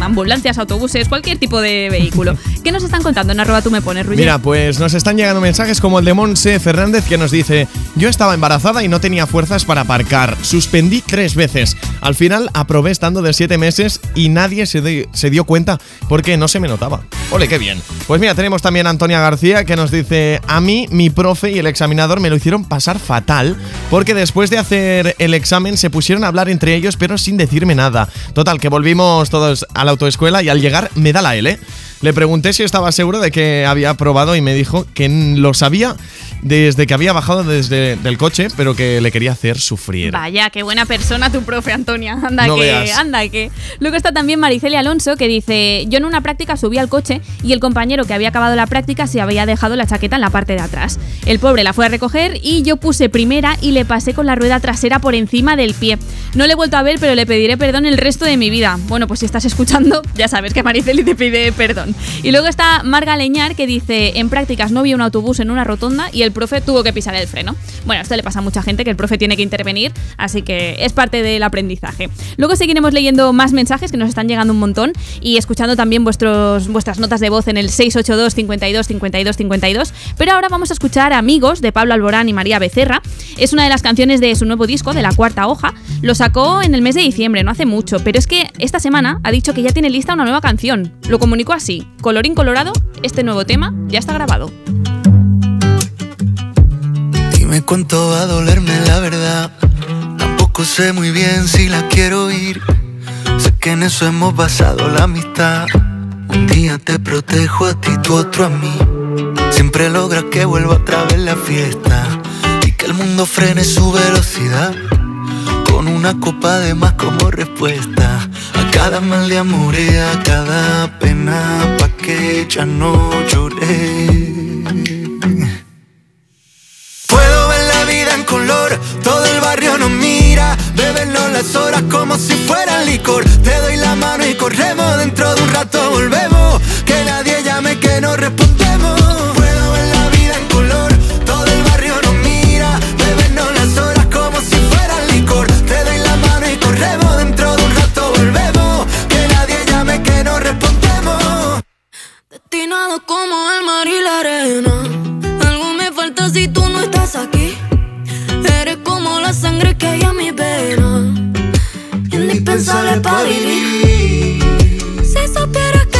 ambulancias, autobuses, cualquier tipo de vehículo. (laughs) ¿Qué nos están contando en arroba tú me pones? Mira, pues nos están llegando mensajes como el de Monse Fernández que nos dice: Yo estaba embarazada y no tenía fuerzas para aparcar. Suspendí tres veces. Al final aprobé estando de siete meses y nadie se, di- se dio cuenta porque no se me notaba. Ole, qué bien. Pues mira, tenemos también a Antonia García que nos dice: A mí, mi profe y el examinador me lo hicieron pasar fatal porque después de hacer el examen se pusieron a hablar entre ellos pero sin decirme nada. Total, que volvimos todos a la autoescuela y al llegar me da la L. Le pregunté si estaba seguro de que había aprobado y me dijo que lo sabía desde que había bajado desde del coche, pero que le quería hacer sufrir. Vaya, qué buena persona tu profe, Antonia. (laughs) Anda No que, veas. anda que. Luego está también Maricelia Alonso que dice, yo en una práctica subí al coche y el compañero que había acabado la práctica se había dejado la chaqueta en la parte de atrás. El pobre la fue a recoger y yo puse primera y le pasé con la rueda trasera por encima del pie. No le he vuelto a ver, pero le pediré perdón el resto de mi vida. Bueno, pues si estás escuchando, ya sabes que Mariceli te pide perdón. Y luego está Marga Leñar que dice, en prácticas no vi un autobús en una rotonda y el profe tuvo que pisar el freno. Bueno, esto le pasa a mucha gente que el profe tiene que intervenir, así que es parte del aprendizaje. Luego seguiremos leyendo más mensajes que nos están llegando un montón y escuchando también vuestros, vuestras notas de voz en el 682 52 52 52. Pero ahora vamos a escuchar Amigos de Pablo Alborán y María Becerra. Es una de las canciones de su nuevo disco, de la cuarta hoja. Lo sacó en el mes de diciembre, no hace mucho, pero es que esta semana ha dicho que ya tiene lista una nueva canción. Lo comunicó así, colorín colorado, este nuevo tema ya está grabado. Dime cuánto va a dolerme la verdad. Tampoco sé muy bien si la quiero oír. Sé que en eso hemos basado la amistad. Un día te protejo a ti, tú otro a mí. Siempre logras que vuelva otra vez la fiesta. Y que el mundo frene su velocidad. Con una copa de más como respuesta. Cada mal de amor y a cada pena. Pa' que ya no lloré. Puedo ver la vida en color, todo el barrio nos mira, bebernos las horas como si fueran licor. Te doy la mano y corremos, dentro de un rato volvemos, que nadie llame que no respondemos. Destinado como el mar y la arena. Algo me falta si tú no estás aquí. Eres como la sangre que hay en mi vena. Indispensable para vivir. Si supieras que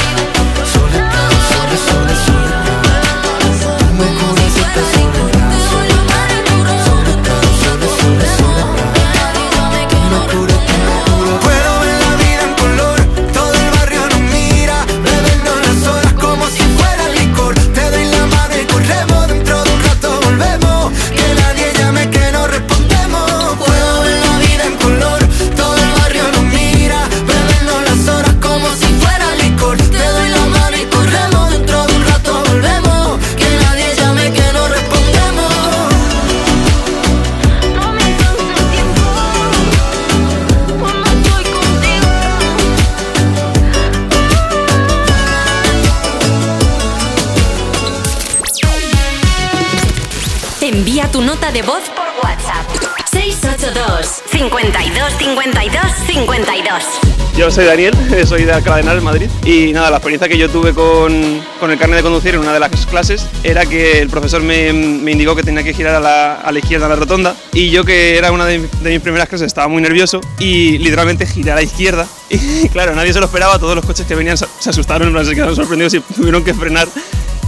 Yo soy Daniel, (laughs) soy de Alcalá de Henares, Madrid. Y nada, la experiencia que yo tuve con, con el carnet de conducir en una de las clases era que el profesor me, me indicó que tenía que girar a la, a la izquierda en la rotonda. Y yo, que era una de, mis primeras clases, estaba muy nervioso y literalmente giré a la izquierda. (laughs) Y claro, nadie se lo esperaba, todos los coches que venían se se asustaron, se quedaron sorprendidos y (laughs) tuvieron que frenar.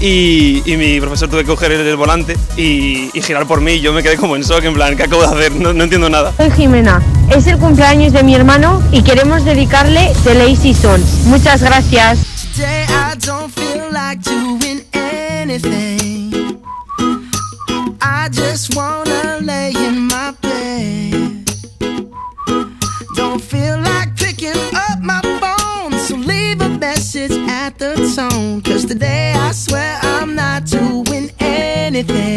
Y, y mi profesor tuve que coger el, el volante y, y girar por mí. Y yo me quedé como en shock, en plan, ¿qué acabo de hacer? No, no entiendo nada. Soy Jimena, es el cumpleaños de mi hermano y queremos dedicarle The Lazy Sons. Muchas gracias. Cause today I swear anything.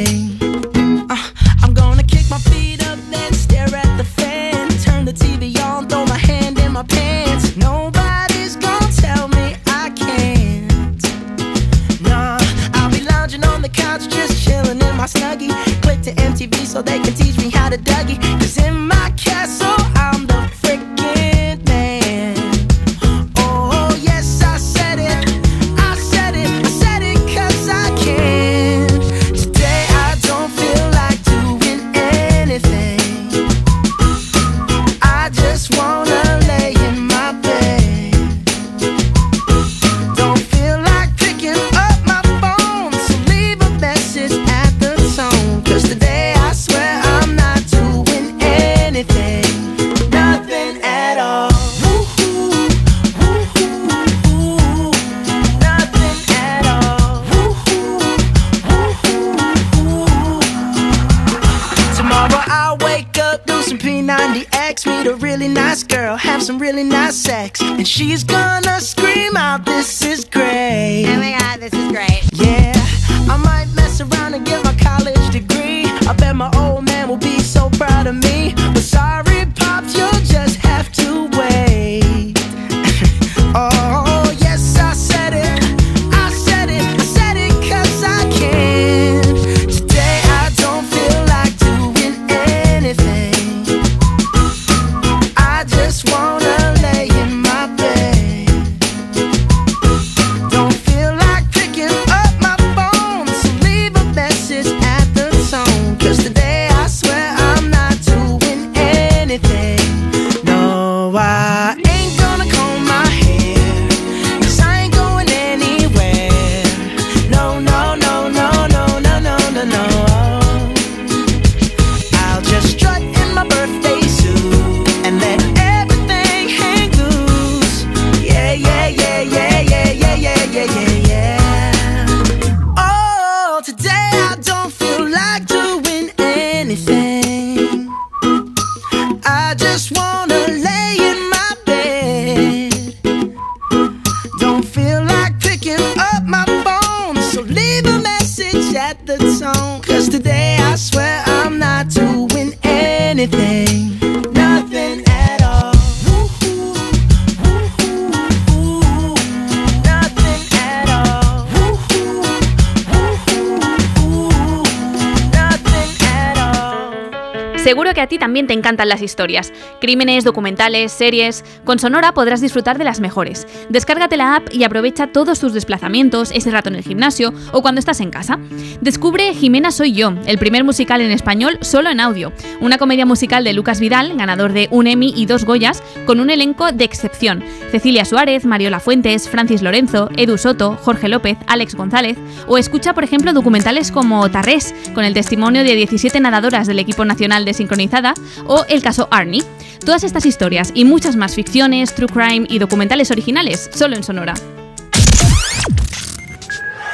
Las historias. Crímenes, documentales, series. Con Sonora podrás disfrutar de las mejores. Descárgate la app y aprovecha todos tus desplazamientos, ese rato en el gimnasio o cuando estás en casa. Descubre Jimena Soy Yo, el primer musical en español solo en audio. Una comedia musical de Lucas Vidal, ganador de un Emmy y dos Goyas, con un elenco de excepción. Cecilia Suárez, Mariola Fuentes, Francis Lorenzo, Edu Soto, Jorge López, Alex González. O escucha, por ejemplo, documentales como Tarrés, con el testimonio de 17 nadadoras del equipo nacional de sincronizada, o el caso Arnie. Todas estas historias y muchas más ficciones, true crime y documentales originales, solo en Sonora.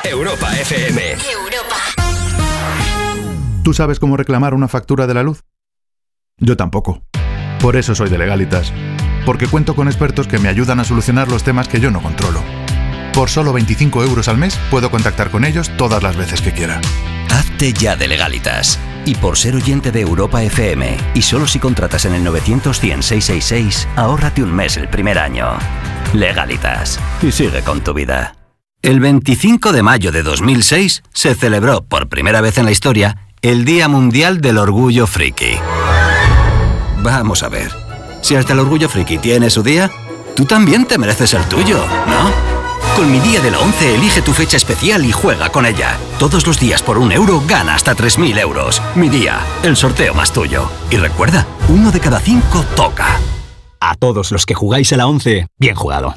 Europa FM. ¿Tú sabes cómo reclamar una factura de la luz? Yo tampoco. Por eso soy de Legalitas. Porque cuento con expertos que me ayudan a solucionar los temas que yo no controlo. Por solo 25 euros al mes puedo contactar con ellos todas las veces que quiera. Hazte ya de legalitas. Y por ser oyente de Europa FM, y solo si contratas en el 900 100 666, ahórrate un mes el primer año. Legalitas. Y sigue con tu vida. El 25 de mayo de 2006 se celebró por primera vez en la historia el Día Mundial del Orgullo Friki. Vamos a ver. Si hasta el Orgullo Friki tiene su día, tú también te mereces el tuyo, ¿no? Con mi día de la 11 elige tu fecha especial y juega con ella. Todos los días por un euro gana hasta 3.000 euros. Mi día, el sorteo más tuyo. Y recuerda, uno de cada cinco toca. A todos los que jugáis a la 11, bien jugado.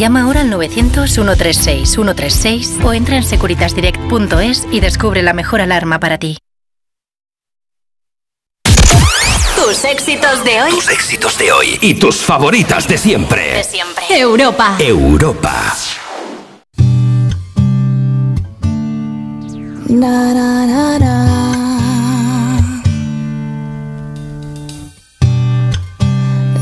Llama ahora al 900-136-136 o entra en securitasdirect.es y descubre la mejor alarma para ti. Tus éxitos de hoy. Tus éxitos de hoy y tus favoritas de siempre. De siempre. Europa. Europa. Na, na, na,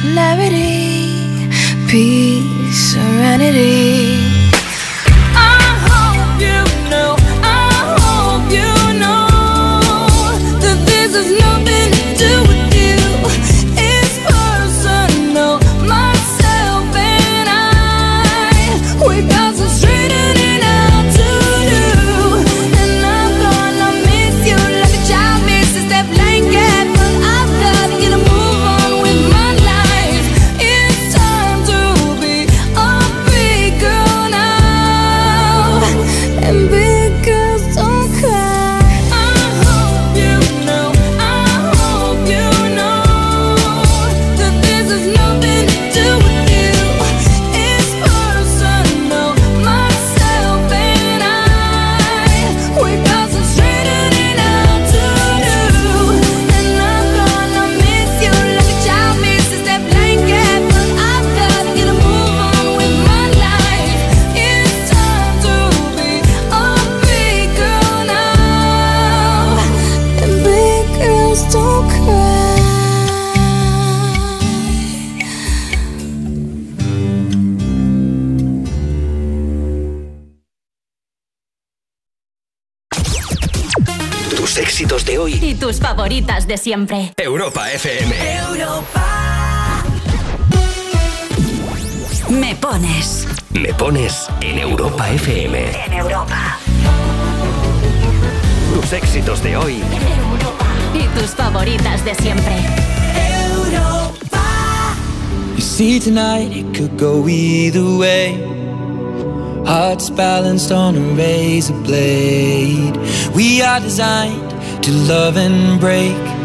clarity, peace, serenity. De siempre. Europa FM. Me pones. Me pones en Europa FM. En Europa. Tus éxitos de hoy. Y tus favoritas de siempre. You see, tonight it could go either way. Hearts balanced on a razor blade. We are designed to love and break,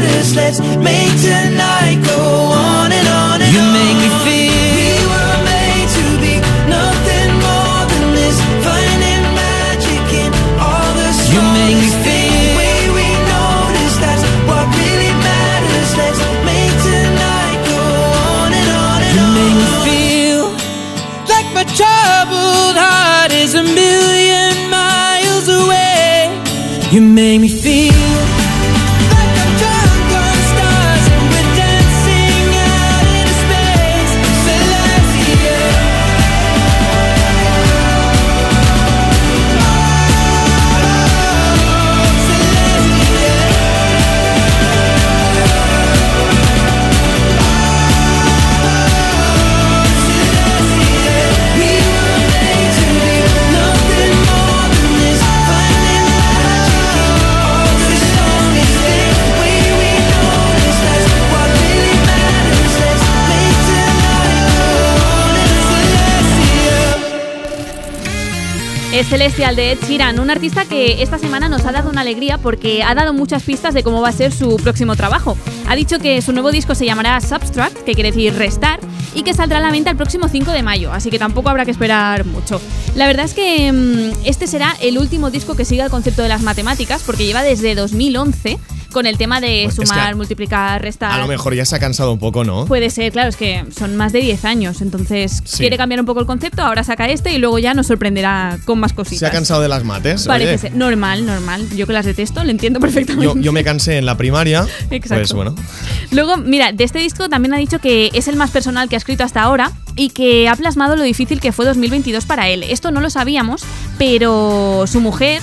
matters. Let's make tonight go on and on and you on. make me feel. We were made to be nothing more than this. Finding magic in all the smallest You make me feel. The way we notice, that's what really matters. Let's make tonight go on and on and you on. You make me feel like my troubled heart is a million miles away. You make me feel Celestial de Ed Sheeran, un artista que esta semana nos ha dado una alegría porque ha dado muchas pistas de cómo va a ser su próximo trabajo. Ha dicho que su nuevo disco se llamará Subtract, que quiere decir restar, y que saldrá a la venta el próximo 5 de mayo, así que tampoco habrá que esperar mucho. La verdad es que mm, este será el último disco que siga el concepto de las matemáticas, porque lleva desde 2011 con el tema de Pues es que sumar, multiplicar, restar. A lo mejor ya se ha cansado un poco, ¿no? Puede ser, claro, es que son más de 10 años, entonces Sí. quiere cambiar un poco el concepto, ahora saca este y luego ya nos sorprenderá con más cositas. Se ha cansado de las mates. Parece oye. ser. Normal, normal. Yo que las detesto, lo entiendo perfectamente. Yo, yo me cansé en la primaria. (laughs) Exacto. Pues bueno. Luego, mira, de este disco también ha dicho que es el más personal que ha escrito hasta ahora y que ha plasmado lo difícil que fue 2022 para él. Esto no lo sabíamos, pero su mujer.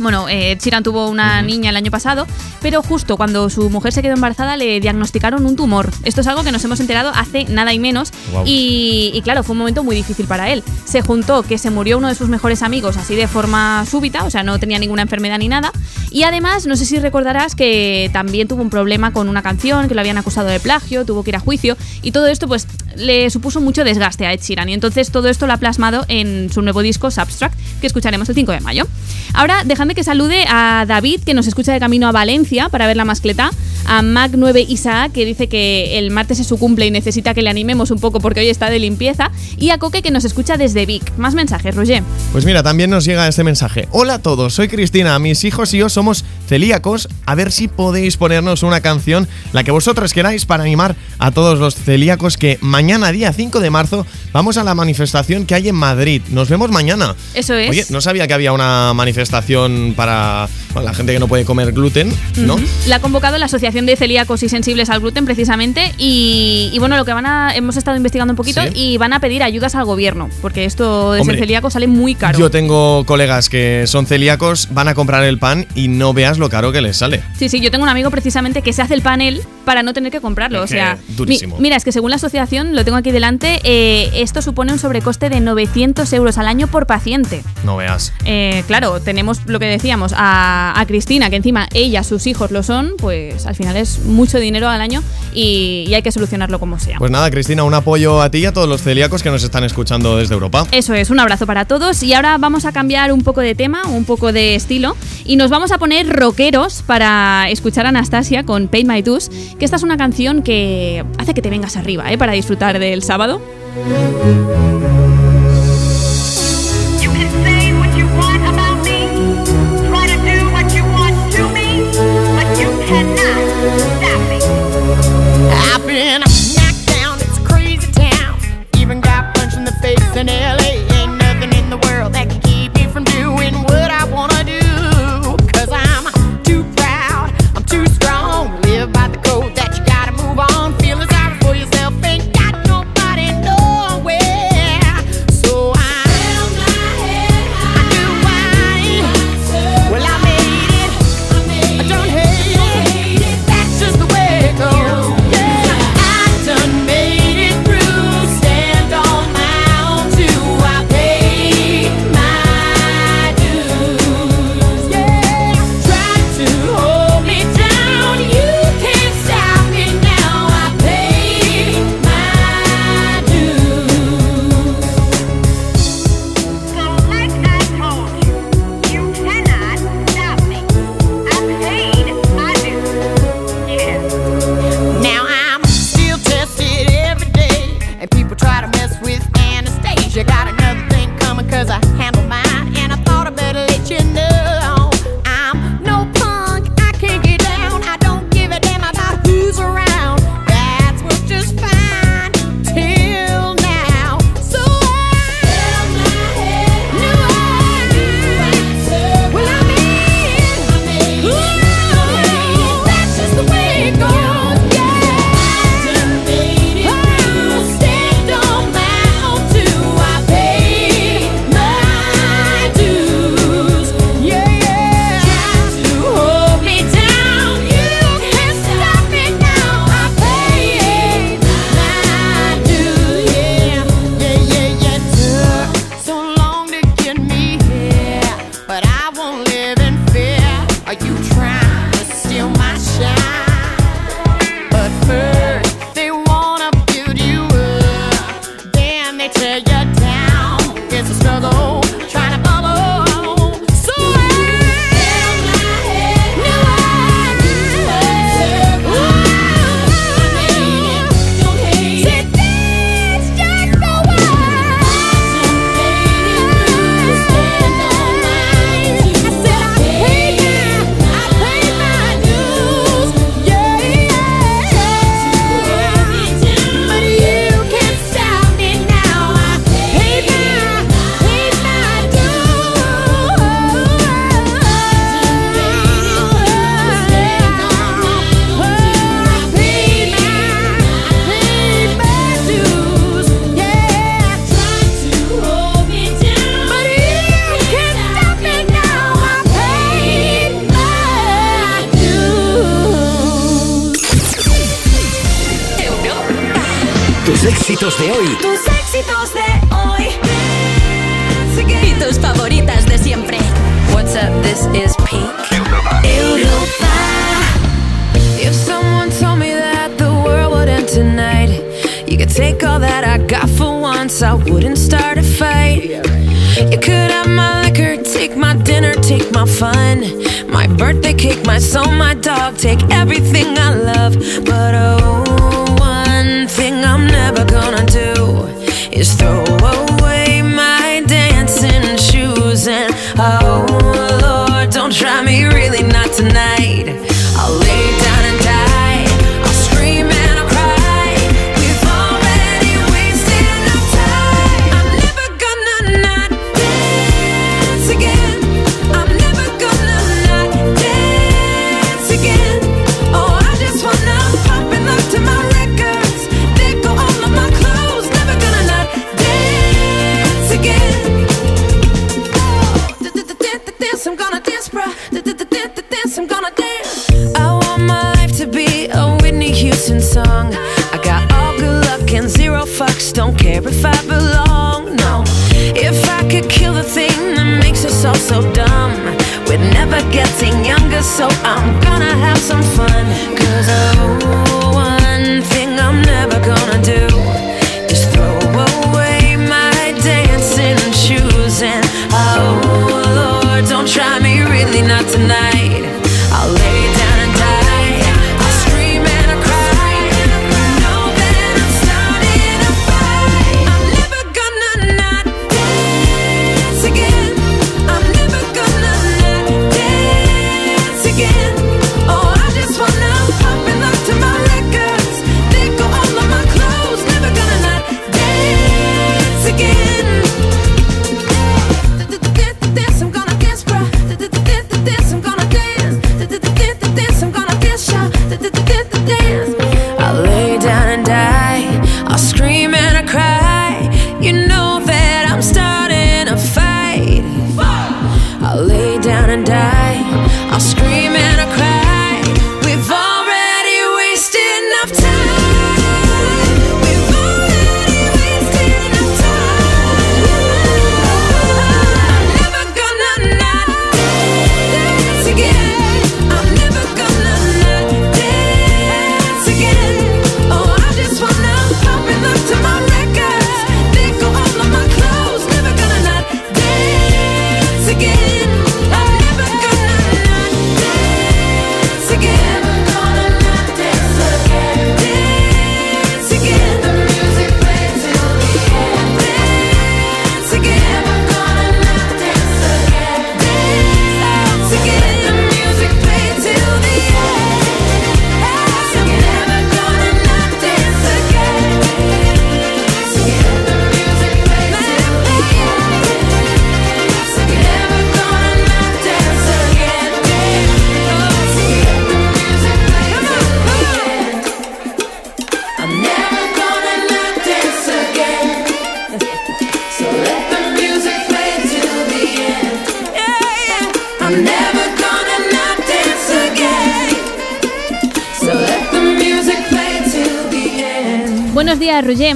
Bueno, eh, Sheeran tuvo una niña el año pasado, pero justo cuando su mujer se quedó embarazada le diagnosticaron un tumor. Esto es algo que nos hemos enterado hace nada y menos. Y, y claro, fue un momento muy difícil para él. Se juntó que se murió uno de sus mejores amigos así de forma súbita, o sea, no tenía ninguna enfermedad ni nada. Y además, no sé si recordarás que también tuvo un problema con una canción, que lo habían acusado de plagio, tuvo que ir a juicio. Y todo esto, pues, le supuso mucho desgaste a Ed Sheeran. Y entonces todo esto lo ha plasmado en su nuevo disco Substract, que escucharemos el 5 de mayo. Ahora, que salude a David, que nos escucha de camino a Valencia para ver la mascleta. A Mac9 Isaac, que dice que el martes es su cumple y necesita que le animemos un poco porque hoy está de limpieza. Y a Coque, que nos escucha desde Vic. Más mensajes, Roger. Pues mira, también nos llega este mensaje. Hola a todos, soy Cristina, mis hijos y yo somos celíacos. A ver si podéis ponernos una canción, la que vosotros queráis, para animar a todos los celíacos que mañana, día 5 de marzo, vamos a la manifestación que hay en Madrid. Nos vemos mañana. Eso es. Oye, no sabía que había una manifestación para bueno, la gente que no puede comer gluten, ¿no? La ha convocado la Asociación de Celíacos y Sensibles al Gluten, precisamente. Y, y bueno, lo que van a. Hemos estado investigando un poquito Sí. y van a pedir ayudas al gobierno, porque esto de Hombre, ser celíaco sale muy caro. Yo tengo colegas que son celíacos, van a comprar el pan y no veas lo caro que les sale. Sí, sí, yo tengo un amigo precisamente que se hace el panel para no tener que comprarlo. Es o sea, durísimo. mi- mira, es que según la asociación, lo tengo aquí delante, eh, esto supone un sobrecoste de 900 euros al año por paciente. No veas. Eh, claro, tenemos lo que decíamos a, a Cristina, que encima ella, sus hijos lo son, pues al final es mucho dinero al año y, y hay que solucionarlo como sea. Pues nada, Cristina, un apoyo a ti y a todos los celíacos que nos están escuchando desde Europa. Eso es, un abrazo para todos. Y ahora vamos a cambiar un poco de tema, un poco de estilo. Y nos vamos a poner rockeros para escuchar a Anastasia con Paint My Dues, que esta es una canción que hace que te vengas arriba, ¿eh? Para disfrutar del sábado.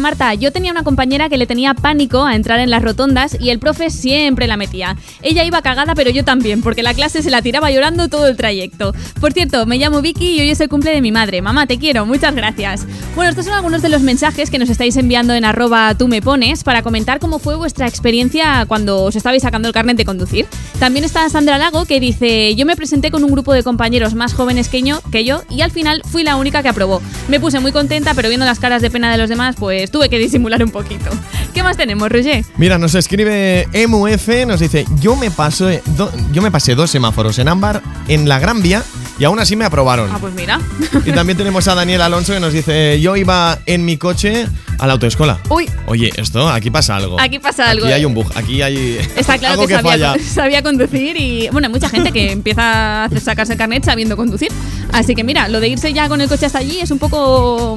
Marta. Yo tenía una compañera que le tenía pánico a entrar en las rotondas y el profe siempre la metía. Ella iba cagada, pero yo también, porque la clase se la tiraba llorando todo el trayecto. Por cierto, me llamo Vicky y hoy es el cumple de mi madre. Mamá, te quiero, muchas gracias. Bueno, estos son algunos de los mensajes que nos estáis enviando en arroba tú me pones para comentar cómo fue vuestra experiencia cuando os estabais sacando el carnet de conducir. También está Sandra Lago que dice, yo me presenté con un grupo de compañeros más jóvenes que yo, que yo y al final fui la única que aprobó. Me puse muy contenta, pero viendo las caras de pena de los demás, pues tuve que disimular un poquito. ¿Qué más tenemos, Roger? Mira, nos escribe MUF, nos dice, yo me, pasé, do- yo me pasé dos semáforos en ámbar en la Gran Vía y aún así me aprobaron. Ah, pues mira. Y también tenemos a Daniel Alonso que nos dice, yo iba en mi coche a la autoescuela. Uy, Oye, esto, aquí pasa algo. aquí pasa algo. Aquí hay un bug, aquí hay Está claro algo que, que, sabía, sabía conducir y bueno, hay mucha gente que empieza a sacarse el carnet sabiendo conducir. Así que mira, lo de irse ya con el coche hasta allí es un poco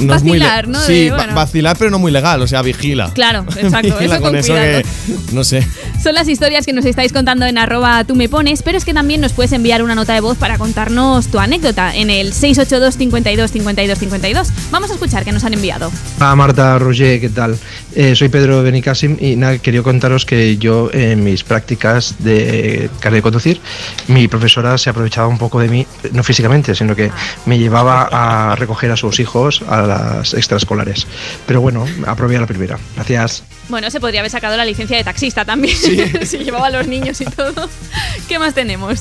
No es muy le- vacilar, ¿no? Sí, De, va- bueno. vacilar, pero no muy legal, o sea, vigila. Claro, (laughs) exacto, vigila eso con con eso cuidado. que, no sé. Son las historias que nos estáis contando en arroba tú me pones, pero es que también nos puedes enviar una nota de voz para contarnos tu anécdota en el 682 52 52 52. Vamos a escuchar qué nos han enviado. Hola Marta, Roger, ¿qué tal? Eh, soy Pedro Benicassim y nada, quería contaros que yo en mis prácticas de carnet de conducir, mi profesora se aprovechaba un poco de mí, no físicamente, sino que me llevaba a recoger a sus hijos a las extraescolares. Pero bueno, aprobé a la primera. Gracias. Bueno, se podría haber sacado la licencia de taxista también, si (laughs) llevaba a los niños y todo. (laughs) ¿Qué más tenemos?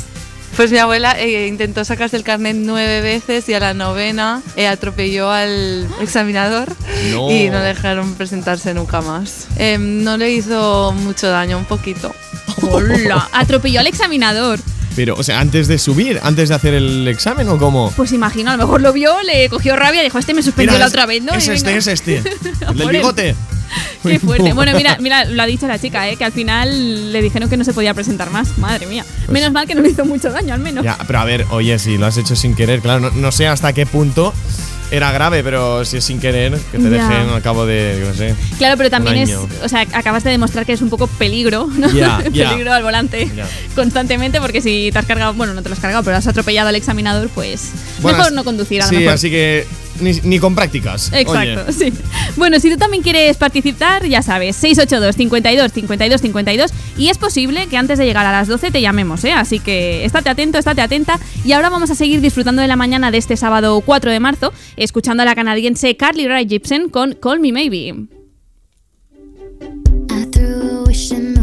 Pues mi abuela eh, intentó sacarse el carnet nueve veces y a la novena eh, atropelló al examinador No. y no dejaron presentarse nunca más. Em, no le hizo mucho daño, un poquito. Hola, atropelló al examinador. Pero, o sea, antes de subir, antes de hacer el examen o cómo? Pues imagino, a lo mejor lo vio, le cogió rabia y dijo, este me suspendió Mira, la es- otra vez, ¿no? Es Y este, venga. es este. (laughs) El del bigote. (laughs) Qué fuerte. Bueno, mira, mira, lo ha dicho la chica, ¿eh? que al final le dijeron que no se podía presentar más. Madre mía. Menos mal que no le hizo mucho daño, al menos. Pues Ya, pero a ver, oye, si lo has hecho sin querer, claro, no, no sé hasta qué punto era grave, pero si es sin querer, que te Ya. dejen al cabo de, no sé. Claro, pero también es, o sea, acabas de demostrar que es un poco peligro, (laughs) ¿no? (laughs) Ya. peligro al volante constantemente, porque si te has cargado, bueno, no te lo has cargado, pero has atropellado al examinador, pues Bueno, mejor no conducir a lo Sí, mejor. así que ni, ni con prácticas. Exacto, Oye. sí. Bueno, si tú también quieres participar, ya sabes, 682 52 52 52 y es posible que antes de llegar a las 12 te llamemos, ¿eh? Así que estate atento, estate atenta y ahora vamos a seguir disfrutando de la mañana de este sábado 4 de marzo, escuchando a la canadiense Carly Rae Jepsen con Call Me Maybe. I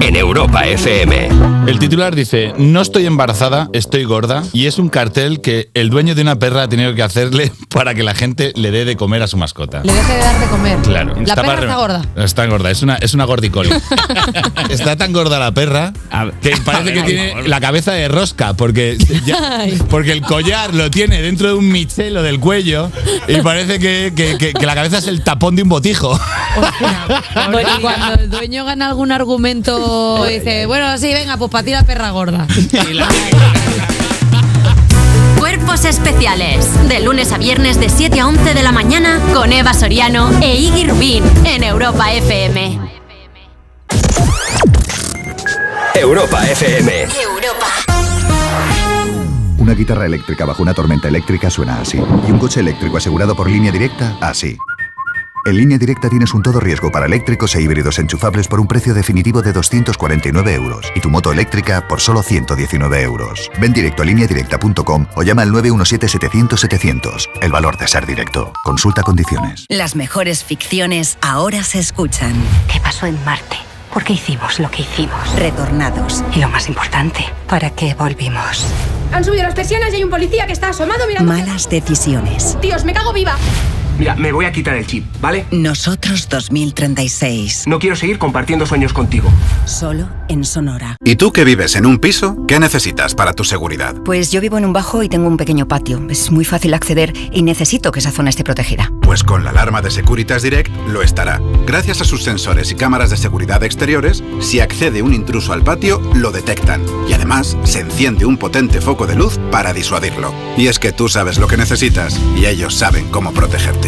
En Europa FM. El titular dice, no estoy embarazada, estoy gorda, y es un cartel que el dueño de una perra ha tenido que hacerle para que la gente le dé de comer a su mascota. Le deje de dar de comer. Claro. La perra para- está gorda. Está gorda, es una, es una gordicol. (laughs) está tan gorda la perra que parece que (laughs) tiene la cabeza de rosca, porque, ya- porque el collar lo tiene dentro de un michelo del cuello y parece que, que- que- que la cabeza es el tapón de un botijo. (laughs) Bueno, y cuando el dueño gana algún argumento, dice, bueno, sí, venga, pues para ti la perra gorda. Cuerpos especiales. De lunes a viernes de 7 a 11 de la mañana con Eva Soriano e Iggy Rubín en Europa FM. Europa FM. Una guitarra eléctrica bajo una tormenta eléctrica suena así. Y un coche eléctrico asegurado por línea directa, así. En línea directa tienes un todo riesgo para eléctricos e híbridos enchufables por un precio definitivo de 249 euros y tu moto eléctrica por solo 119 euros. Ven directo a lineadirecta.com o llama al 917-700-700. El valor de ser directo. Consulta condiciones. Las mejores ficciones ahora se escuchan. ¿Qué pasó en Marte? ¿Por qué hicimos lo que hicimos? Retornados. Y lo más importante, ¿para qué volvimos? Han subido las persianas y hay un policía que está asomado mirando. Malas decisiones. Dios, me cago viva. Mira, me voy a quitar el chip, ¿vale? Nosotros 2036. No quiero seguir compartiendo sueños contigo. Solo en Sonora. ¿Y tú que vives en un piso? ¿Qué necesitas para tu seguridad? Pues yo vivo en un bajo y tengo un pequeño patio. Es muy fácil acceder y necesito que esa zona esté protegida. Pues con la alarma de Securitas Direct lo estará. Gracias a sus sensores y cámaras de seguridad exteriores, si accede un intruso al patio, lo detectan. Y además, se enciende un potente foco de luz para disuadirlo. Y es que tú sabes lo que necesitas y ellos saben cómo protegerte.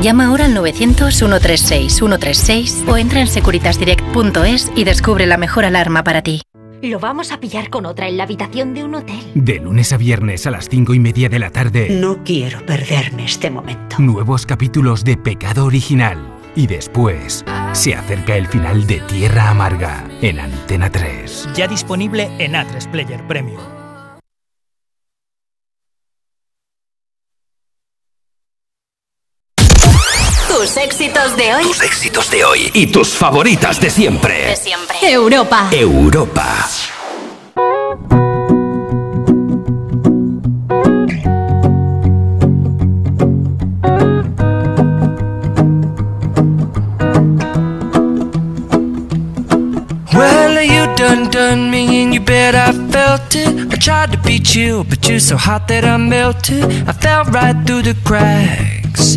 Llama ahora al 900-136-136 o entra en securitasdirect.es y descubre la mejor alarma para ti. Lo vamos a pillar con otra en la habitación de un hotel. De lunes a viernes a las cinco y media de la tarde. No quiero perderme este momento. Nuevos capítulos de Pecado Original. Y después se acerca el final de Tierra Amarga en Antena 3. Ya disponible en A3 Player Premium. Tus éxitos de hoy. Tus éxitos de hoy y tus favoritas de siempre. De siempre. Europa. Europa. Well, you done done me and you bet I felt it. I tried to beat you, but you're so hot that I melted. I fell right through the cracks.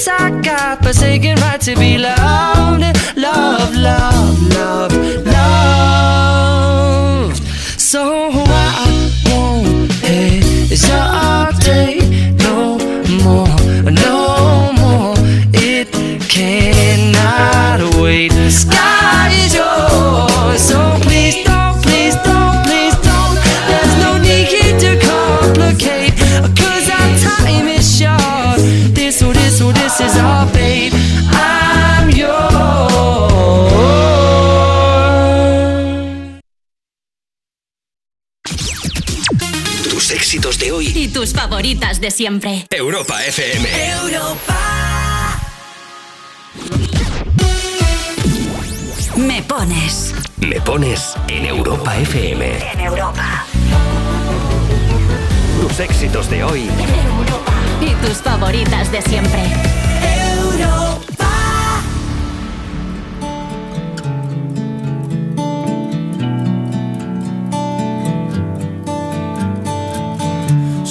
it's our God forsaken right to be loved, love, love, love, love. So I won't hesitate no more, no more. It cannot tus favoritas de siempre. Europa FM. Me pones Me pones en Europa FM. en Europa. Tus éxitos de hoy Y tus favoritas de siempre.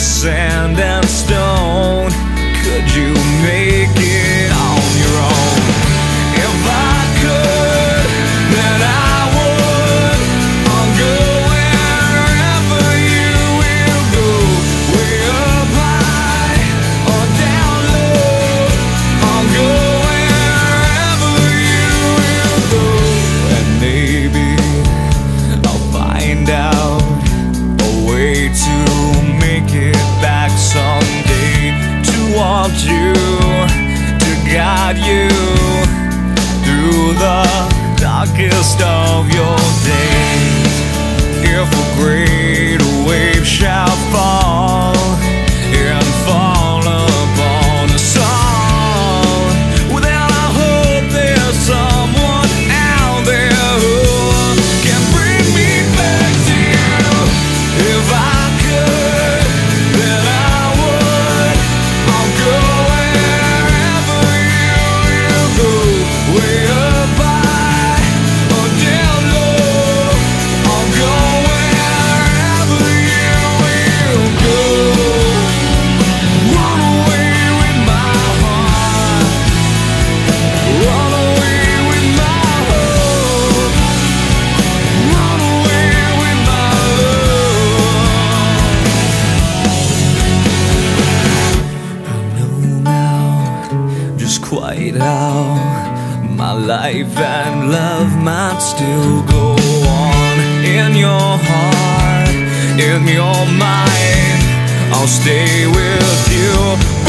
sand and stone, could you make grave. In your mind. I'll stay with you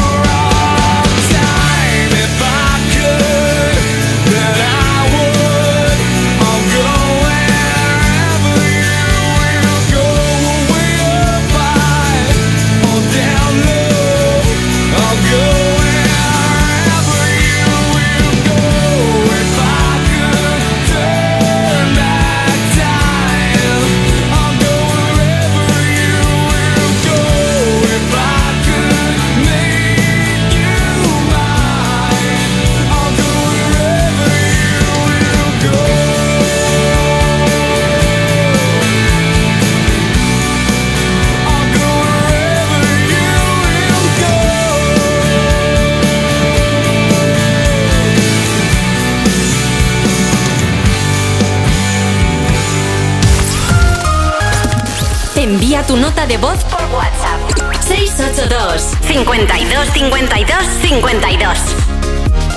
tu nota de voz por WhatsApp. 682 52 52 52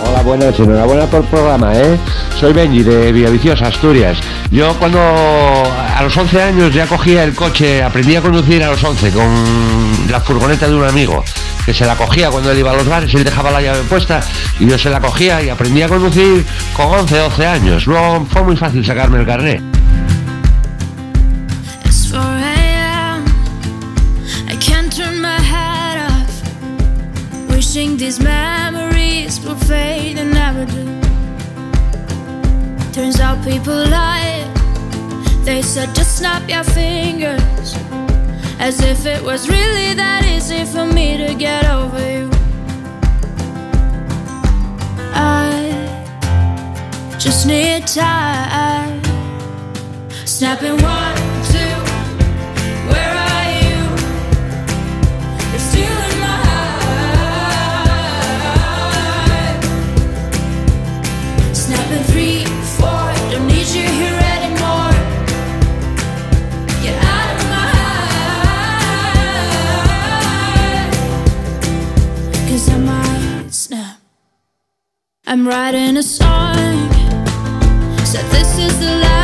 Hola, buenas, enhorabuena por el programa, ¿eh? Soy Benji de Villaviciosa, Asturias. Yo cuando a los 11 años ya cogía el coche, aprendí a conducir a los 11 con la furgoneta de un amigo, que se la cogía cuando él iba a los bares, él dejaba la llave puesta y yo se la cogía y aprendí a conducir con 11, 12 años. Luego fue muy fácil sacarme el carnet. I'm right, snap. I'm writing a song. Said this is the last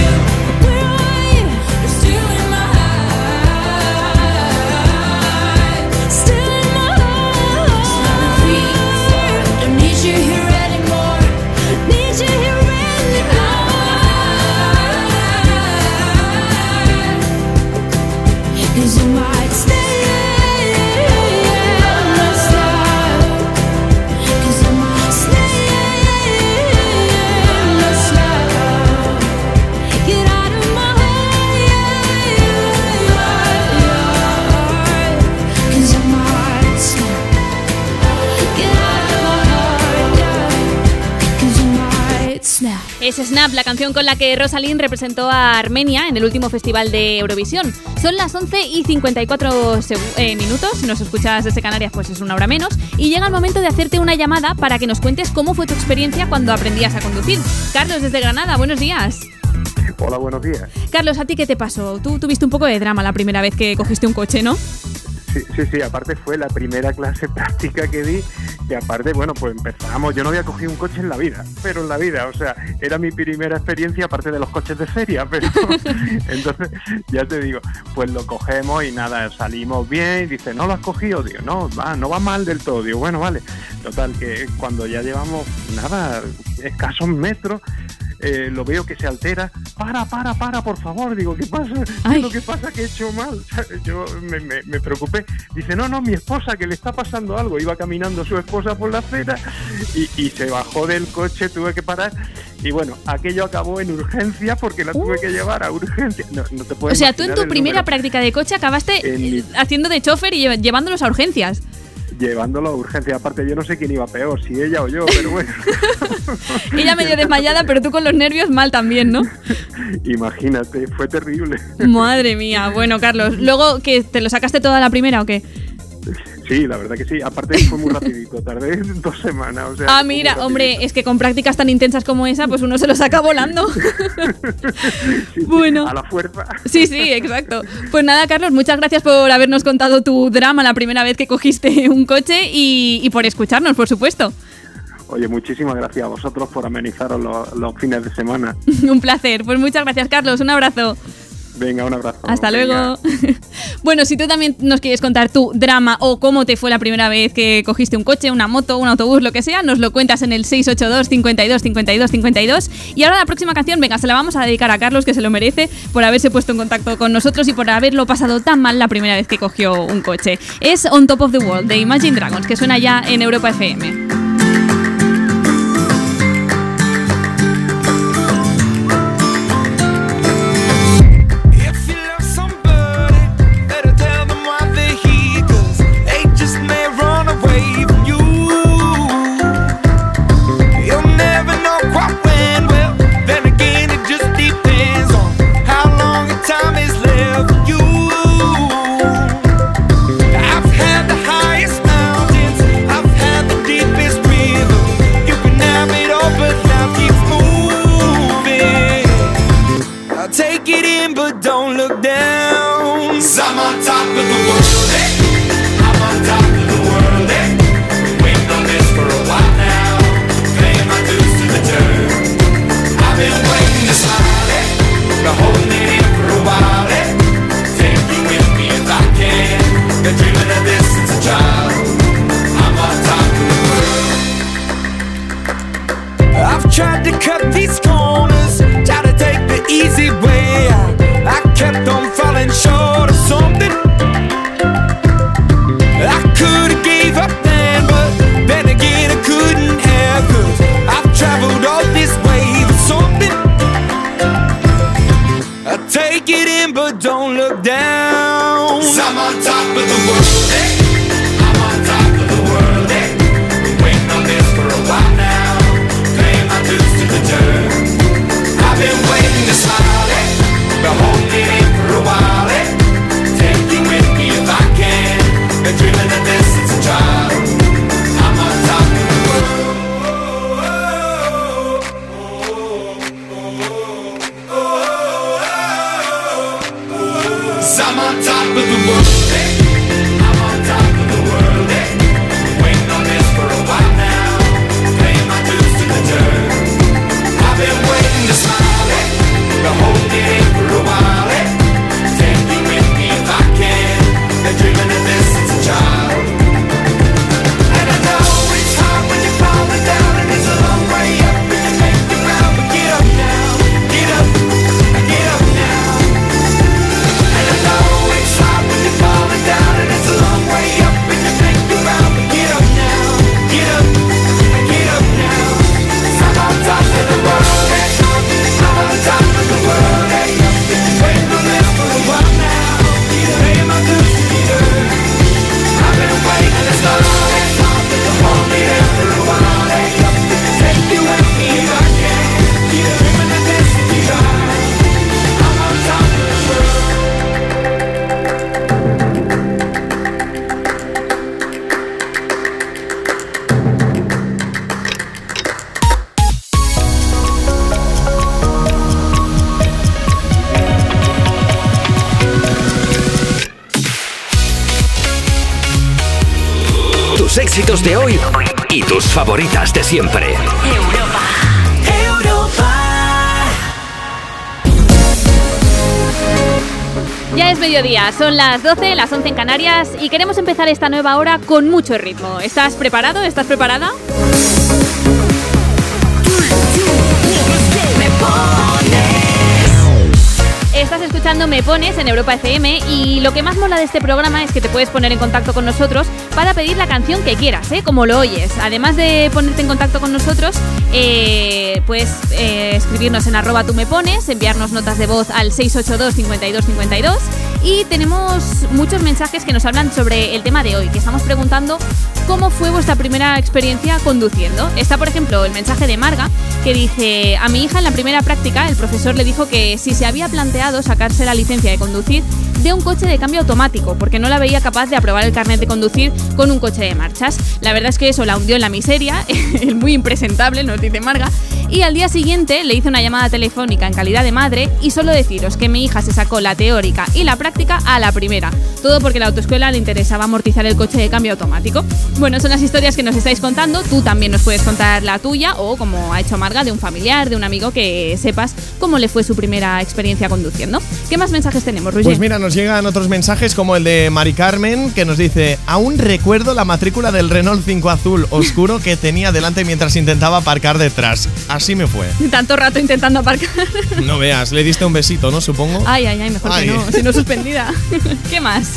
Es Snap, la canción con la que Rosalind representó a Armenia en el último festival de Eurovisión. Son las 11 y 54 segu- eh, minutos. Si nos escuchas desde Canarias, pues es una hora menos. Y llega el momento de hacerte una llamada para que nos cuentes cómo fue tu experiencia cuando aprendías a conducir. Carlos, desde Granada, buenos días. Hola, buenos días. Carlos, ¿a ti qué te pasó? Tú tuviste un poco de drama la primera vez que cogiste un coche, ¿no? Sí, sí, sí, aparte fue la primera clase (laughs) práctica que di y aparte, bueno, pues empezamos, yo no había cogido un coche en la vida, pero en la vida, o sea, era mi primera experiencia aparte de los coches de feria, (laughs) pero (laughs) entonces, ya te digo, pues lo cogemos y nada, salimos bien y dice, ¿no lo has cogido? Digo, no, va, no va mal del todo, digo, bueno, vale, total, que cuando ya llevamos, nada, escasos metros, eh, lo veo que se altera. Para, para, para, por favor. Digo, ¿qué pasa? ¿Qué es lo que pasa que he hecho mal? (laughs) Yo me, me- me preocupé. Dice, no, no, mi esposa, que le está pasando algo. Iba caminando su esposa por la acera y, y se bajó del coche, tuve que parar. Y bueno, aquello acabó en urgencia porque la tuve que llevar a urgencia. No, no te O puedes sea, tú en tu primera número. práctica de coche acabaste mi- haciendo de chofer y lle- llevándolos a urgencias. Llevándolo a urgencia. Aparte, yo no sé quién iba peor, si ella o yo, pero bueno. (laughs) Ella medio desmayada, pero tú con los nervios mal también, ¿no? (laughs) Imagínate, fue terrible. Madre mía. Bueno, Carlos, luego que te lo sacaste toda la primera o qué? Sí, la verdad que sí. Aparte fue muy rapidito, tardé (laughs) dos semanas. O sea, Ah, mira, hombre, es que con prácticas tan intensas como esa, pues uno se lo saca volando. (laughs) bueno. A la fuerza. Sí, sí, exacto. Pues nada, Carlos, muchas gracias por habernos contado tu drama la primera vez que cogiste un coche y, y por escucharnos, por supuesto. Oye, muchísimas gracias a vosotros por amenizaros los, los fines de semana. (laughs) un placer. Pues muchas gracias, Carlos. Un abrazo. Venga, un abrazo. Hasta Venga. luego. (laughs) bueno, si tú también nos quieres contar tu drama o cómo te fue la primera vez que cogiste un coche, una moto, un autobús, lo que sea, nos lo cuentas en el 682 52 52 52. Y ahora la próxima canción, venga, se la vamos a dedicar a Carlos, que se lo merece, por haberse puesto en contacto con nosotros y por haberlo pasado tan mal la primera vez que cogió un coche. Es On Top of the World de Imagine Dragons, que suena ya en Europa FM. Siempre. Ya es mediodía, son las 12, las 11 en Canarias y queremos empezar esta nueva hora con mucho ritmo. ¿Estás preparado? ¿Estás preparada? Escuchando Me Pones en Europa FM y lo que más mola de este programa es que te puedes poner en contacto con nosotros para pedir la canción que quieras, ¿eh? como lo oyes. Además de ponerte en contacto con nosotros, eh, puedes eh, escribirnos en arroba tú me pones, enviarnos notas de voz al 682 52 52 y tenemos muchos mensajes que nos hablan sobre el tema de hoy, que estamos preguntando cómo fue vuestra primera experiencia conduciendo. Está, por ejemplo, el mensaje de Marga que dice, a mi hija en la primera práctica el profesor le dijo que si se había planteado sacarse la licencia de conducir de un coche de cambio automático, porque no la veía capaz de aprobar el carnet de conducir con un coche de marchas. La verdad es que eso la hundió en la miseria, (laughs) el muy impresentable, nos dice Marga, y al día siguiente le hice una llamada telefónica en calidad de madre y solo deciros que mi hija se sacó la teórica y la práctica a la primera. Todo porque la autoescuela le interesaba amortizar el coche de cambio automático. Bueno, son las historias que nos estáis contando. Tú también nos puedes contar la tuya o, como ha hecho Marga, de un familiar, de un amigo que sepas cómo le fue su primera experiencia conduciendo. ¿Qué más mensajes tenemos, Roger? Pues mira, nos llegan otros mensajes como el de Mari Carmen que nos dice, aún recuerdo la matrícula del Renault 5 azul oscuro que tenía delante mientras intentaba aparcar detrás. Así me fue. Tanto rato intentando aparcar. No veas, le diste un besito, ¿no? Supongo. Ay, ay, ay, mejor Ay. que no, si no suspendida. (laughs) ¿Qué más?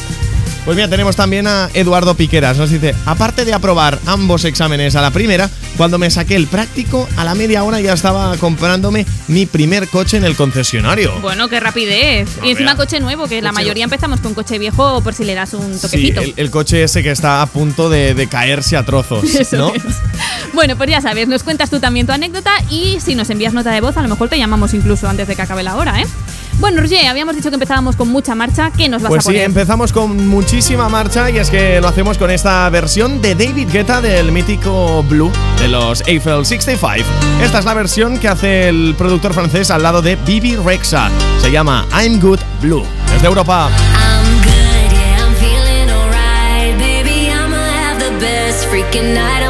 Pues mira, tenemos también a Eduardo Piqueras. Nos dice, aparte de aprobar ambos exámenes a la primera, cuando me saqué el práctico, a la media hora ya estaba comprándome mi primer coche en el concesionario. Bueno, qué rapidez. No, y encima vea. coche nuevo, que la mayoría empezamos con coche viejo por si le das un Sí, toquecito. el, el coche ese que está a punto de, de caerse a trozos, (laughs) Eso ¿no? es. Bueno, pues ya sabes, nos cuentas tú también tu anécdota y si nos envías nota de voz, a lo mejor te llamamos incluso antes de que acabe la hora, ¿eh? Bueno, Roger, habíamos dicho que empezábamos con mucha marcha. ¿Qué nos vas Pues a sí, poner? empezamos con muchísima marcha y es que lo hacemos con esta versión de David Guetta del mítico Blue de los Eiffel 65. Esta es la versión que hace el productor francés al lado de Bibi Rexa. Se llama I'm Good Blue. Desde Europa. I'm good, yeah, I'm feeling alright. Baby, I'ma have the best freaking night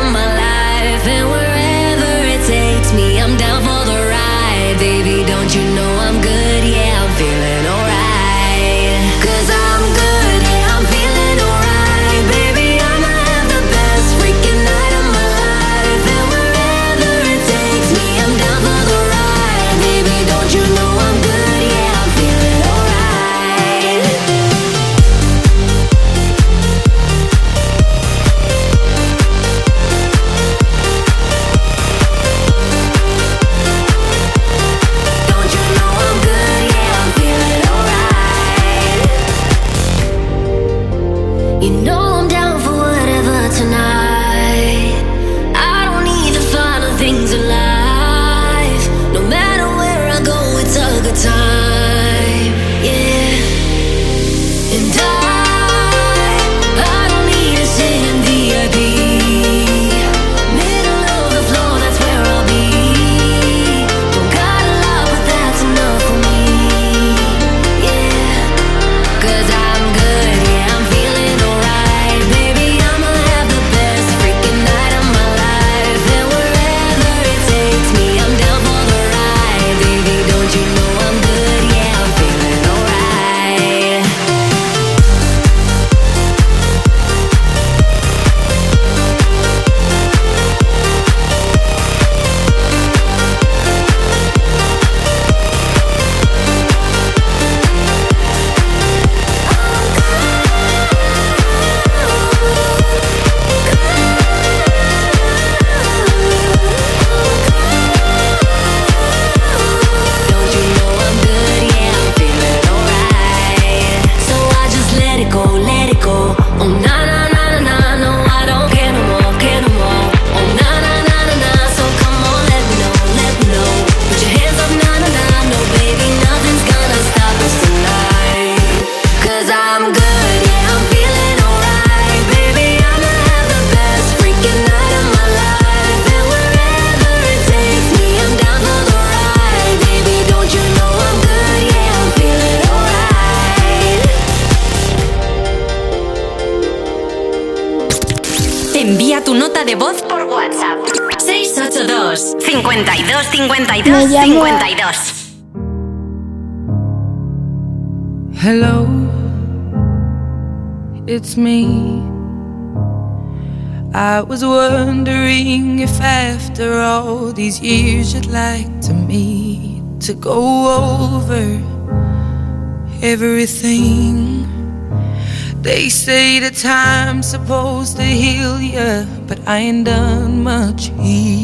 52 52 52 Hello, it's me. I was wondering if after all these years you'd like to meet to go over everything. They say the time's supposed to heal ya, but I ain't done much healing.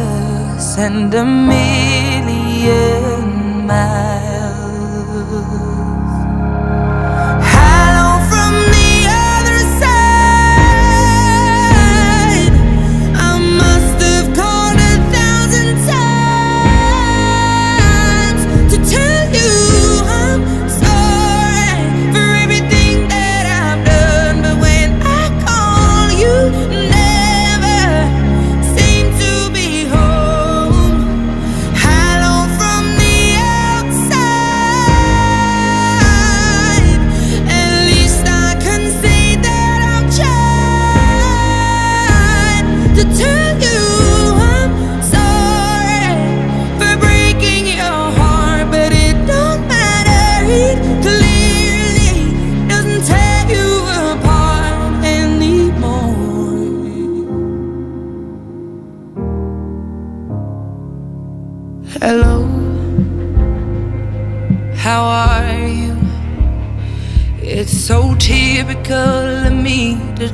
and a million miles.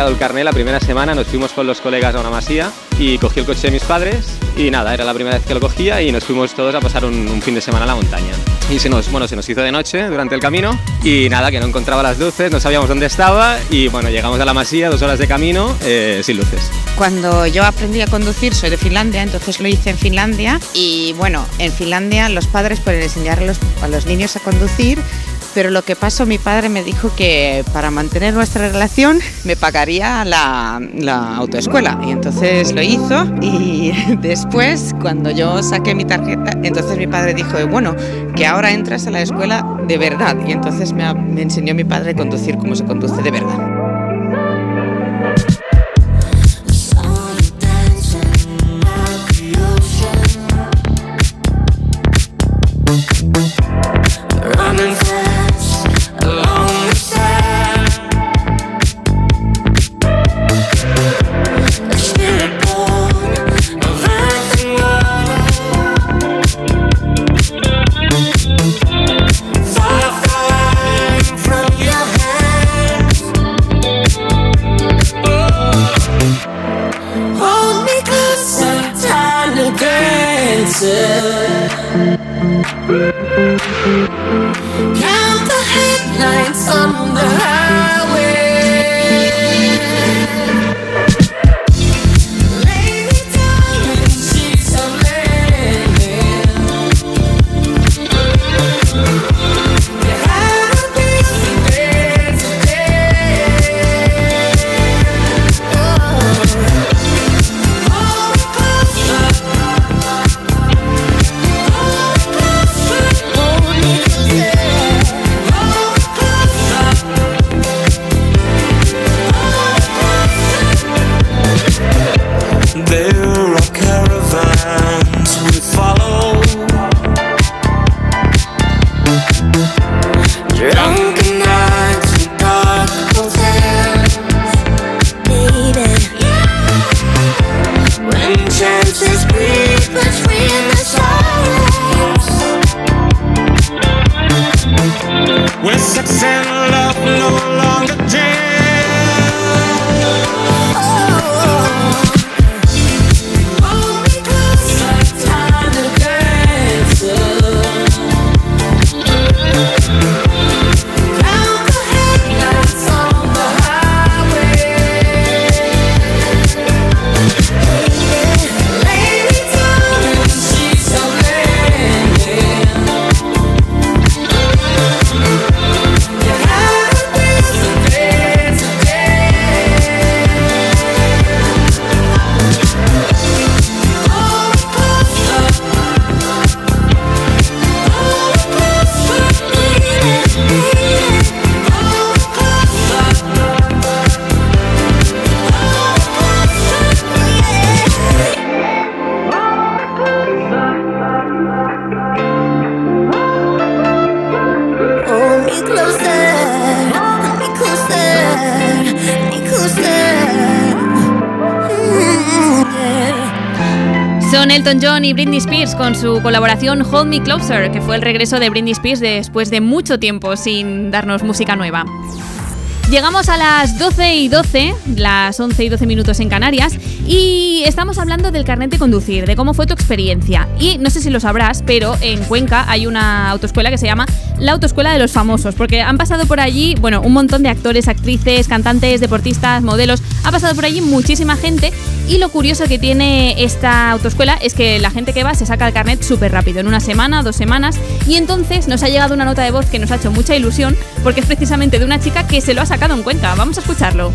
sacado el carnet, la primera semana nos fuimos con los colegas a una masía y cogí el coche de mis padres y nada, era la primera vez que lo cogía y nos fuimos todos a pasar un, un fin de semana a la montaña. Y se nos, bueno, se nos hizo de noche durante el camino y nada, que no encontraba las luces, no sabíamos dónde estaba y bueno, llegamos a la masía, dos horas de camino eh, sin luces. Cuando yo aprendí a conducir, soy de Finlandia, entonces lo hice en Finlandia y bueno, en Finlandia los padres pueden enseñar a los, a los niños a conducir, pero lo que pasó, mi padre me dijo que para mantener nuestra relación me pagaría la, la autoescuela y entonces lo hizo y (laughs) después cuando yo saqué mi tarjeta, entonces mi padre dijo, bueno, que ahora entras a la escuela de verdad y entonces me, me enseñó mi padre a conducir como se conduce de verdad. Con su colaboración Hold Me Closer, que fue el regreso de Britney Spears después de mucho tiempo sin darnos música nueva. Llegamos a las 12 y 12, las 11 y 12 minutos en Canarias, y estamos hablando del carnet de conducir, de cómo fue tu experiencia. Y no sé si lo sabrás, pero en Cuenca hay una autoescuela que se llama la Autoescuela de los Famosos, porque han pasado por allí, bueno, un montón de actores, actrices, cantantes, deportistas, modelos, ha pasado por allí muchísima gente. Y lo curioso que tiene esta autoescuela es que la gente que va se saca el carnet súper rápido, en una semana, dos semanas. Y entonces nos ha llegado una nota de voz que nos ha hecho mucha ilusión, porque es precisamente de una chica que se lo ha sacado en Cuenca. Vamos a escucharlo.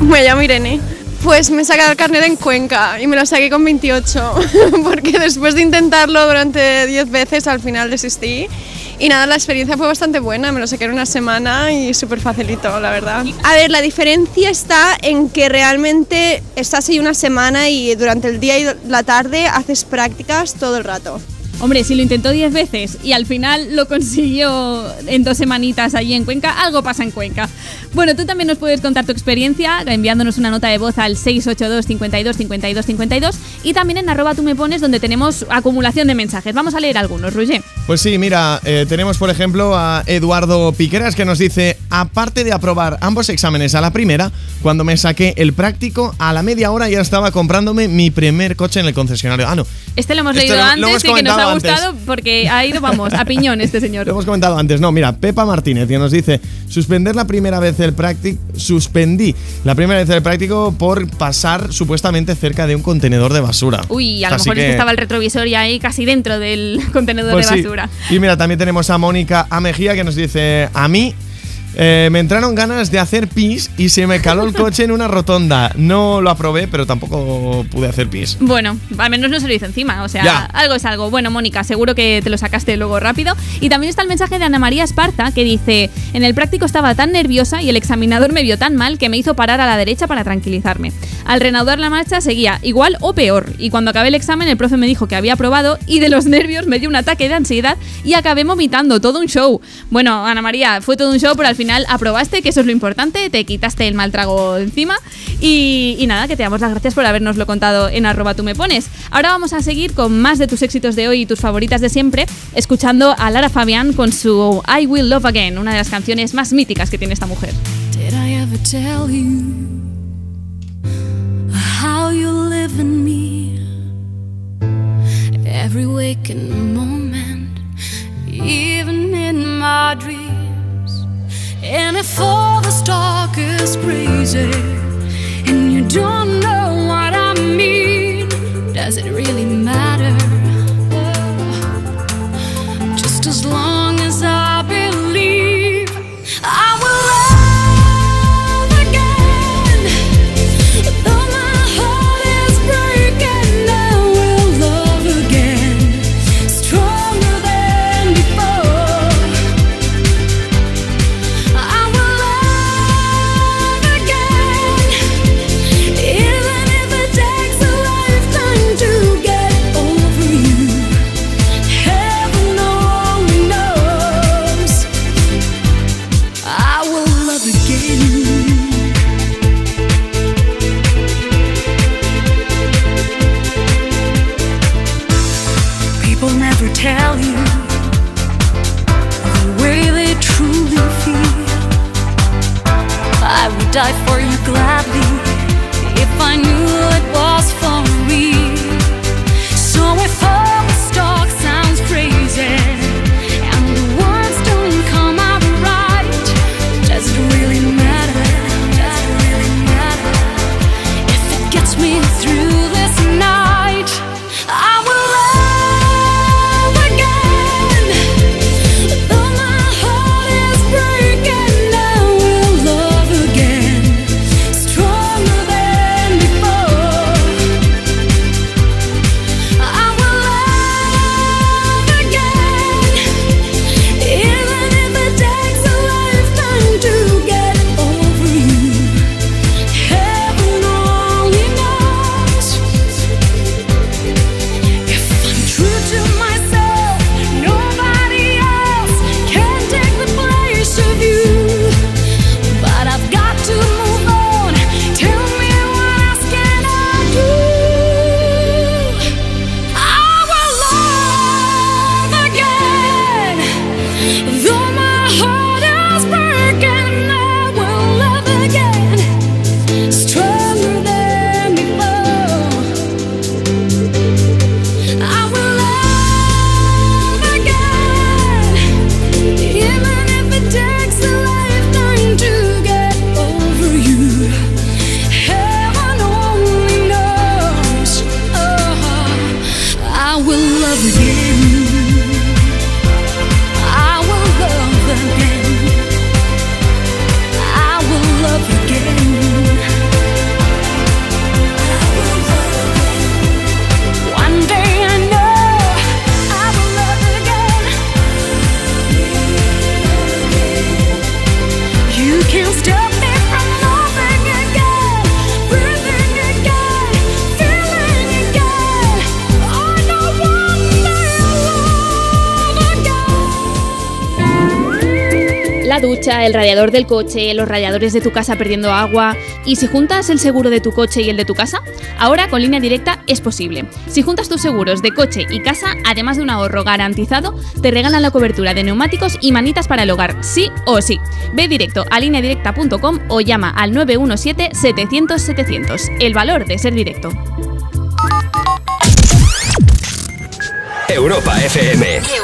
Me llamo Irene. Pues me he sacado el carnet en Cuenca y me lo saqué con 28, (laughs) porque después de intentarlo durante 10 veces al final desistí. Y nada, la experiencia fue bastante buena, me lo saqué en una semana y súper facilito, la verdad. A ver, la diferencia está en que realmente estás ahí una semana y durante el día y la tarde haces prácticas todo el rato. Hombre, si lo intentó 10 veces y al final lo consiguió en dos semanitas allí en Cuenca, algo pasa en Cuenca. Bueno, tú también nos puedes contar tu experiencia enviándonos una nota de voz al 682 52 52 52 y también en arroba tú me pones donde tenemos acumulación de mensajes. Vamos a leer algunos, Roger. Pues sí, mira, eh, tenemos por ejemplo a Eduardo Piqueras que nos dice, aparte de aprobar ambos exámenes a la primera, cuando me saqué el práctico, a la media hora ya estaba comprándome mi primer coche en el concesionario. Ah, no. Este lo hemos leído lo- lo antes hemos y que nos ha gustado antes. porque ha ido, vamos, a piñón este señor. (laughs) Lo hemos comentado antes, no, mira, Pepa Martínez que nos dice, suspender la primera vez el práctico, suspendí la primera vez el práctico por pasar supuestamente cerca de un contenedor de basura. Uy, a lo Así mejor es que- que estaba el retrovisor y ahí casi dentro del (laughs) contenedor Pues de sí. basura. Y mira, también tenemos a Mónica Amejía que nos dice, a mí eh, me entraron ganas de hacer pis y se me caló el (laughs) coche en una rotonda. No lo aprobé, pero tampoco pude hacer pis. Bueno, al menos no se lo hizo encima, o sea, Ya. algo es algo. Bueno, Mónica, seguro que te lo sacaste luego rápido. Y también está el mensaje de Ana María Esparza que dice, en el práctico estaba tan nerviosa y el examinador me vio tan mal que me hizo parar a la derecha para tranquilizarme. Al reanudar la marcha seguía igual o peor. Y cuando acabé el examen el profe me dijo que había aprobado y de los (laughs) nervios me dio un ataque de ansiedad y acabé vomitando, todo un show. Bueno, Ana María, fue todo un show, pero al final aprobaste, que eso es lo importante, te quitaste el mal trago encima y, y nada, que te damos las gracias por habernoslo contado en arroba tú me pones. Ahora vamos a seguir con más de tus éxitos de hoy y tus favoritas de siempre, escuchando a Lara Fabián con su I Will Love Again, una de las canciones más míticas que tiene esta mujer. Did I ever tell you how you live in me? every waking moment, even in my dreams. And if all this talk is crazy, and you don't know what I mean, does it really matter? Radiador del coche, los radiadores de tu casa perdiendo agua. ¿Y si juntas el seguro de tu coche y el de tu casa? Ahora con línea directa es posible. Si juntas tus seguros de coche y casa, además de un ahorro garantizado, te regalan la cobertura de neumáticos y manitas para el hogar, sí o sí. Ve directo a lineadirecta.com o llama al 917-700-700. El valor de ser directo. Europa FM.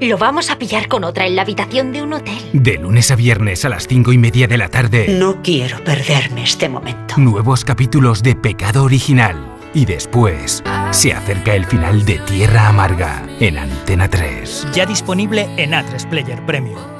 Lo vamos a pillar con otra en la habitación de un hotel. De lunes a viernes a las cinco y media de la tarde. No quiero perderme este momento. Nuevos capítulos de Pecado Original. Y después se acerca el final de Tierra Amarga en Antena 3. Ya disponible en A3 Player Premium.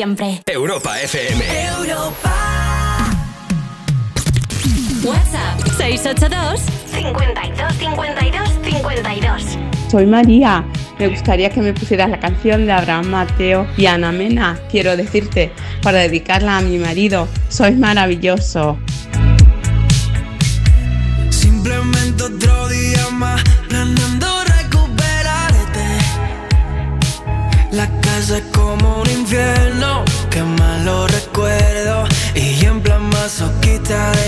Europa FM. Europa. WhatsApp 682 52 52 52. Soy María. Me gustaría que me pusieras la canción de Abraham Mateo y Ana Mena. Quiero decirte, para dedicarla a mi marido. Sois maravilloso. darling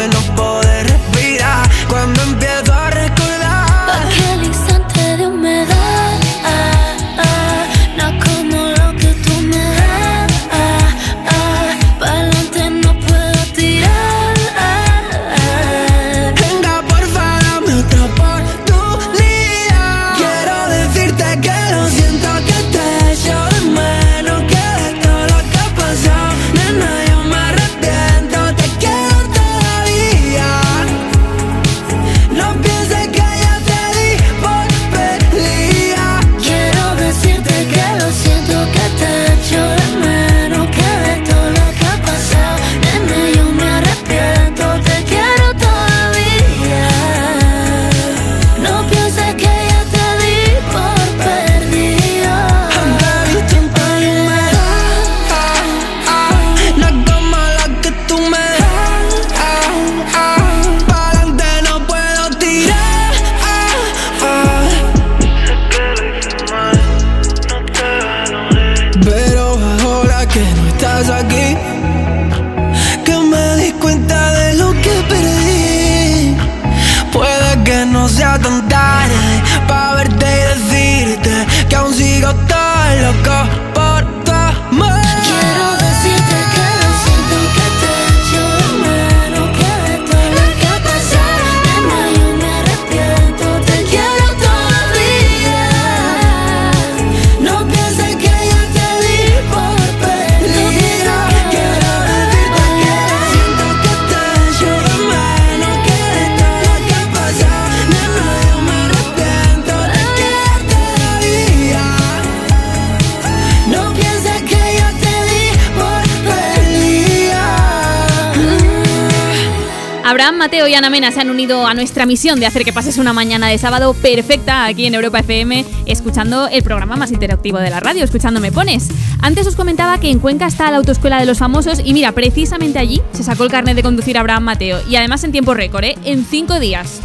Abraham, Mateo y Ana Mena se han unido a nuestra misión de hacer que pases una mañana de sábado perfecta aquí en Europa FM, escuchando el programa más interactivo de la radio, escuchando Me Pones. Antes os comentaba que en Cuenca está la autoescuela de los famosos y mira, precisamente allí se sacó el carnet de conducir Abraham Mateo y además en tiempo récord, ¿eh? en cinco días.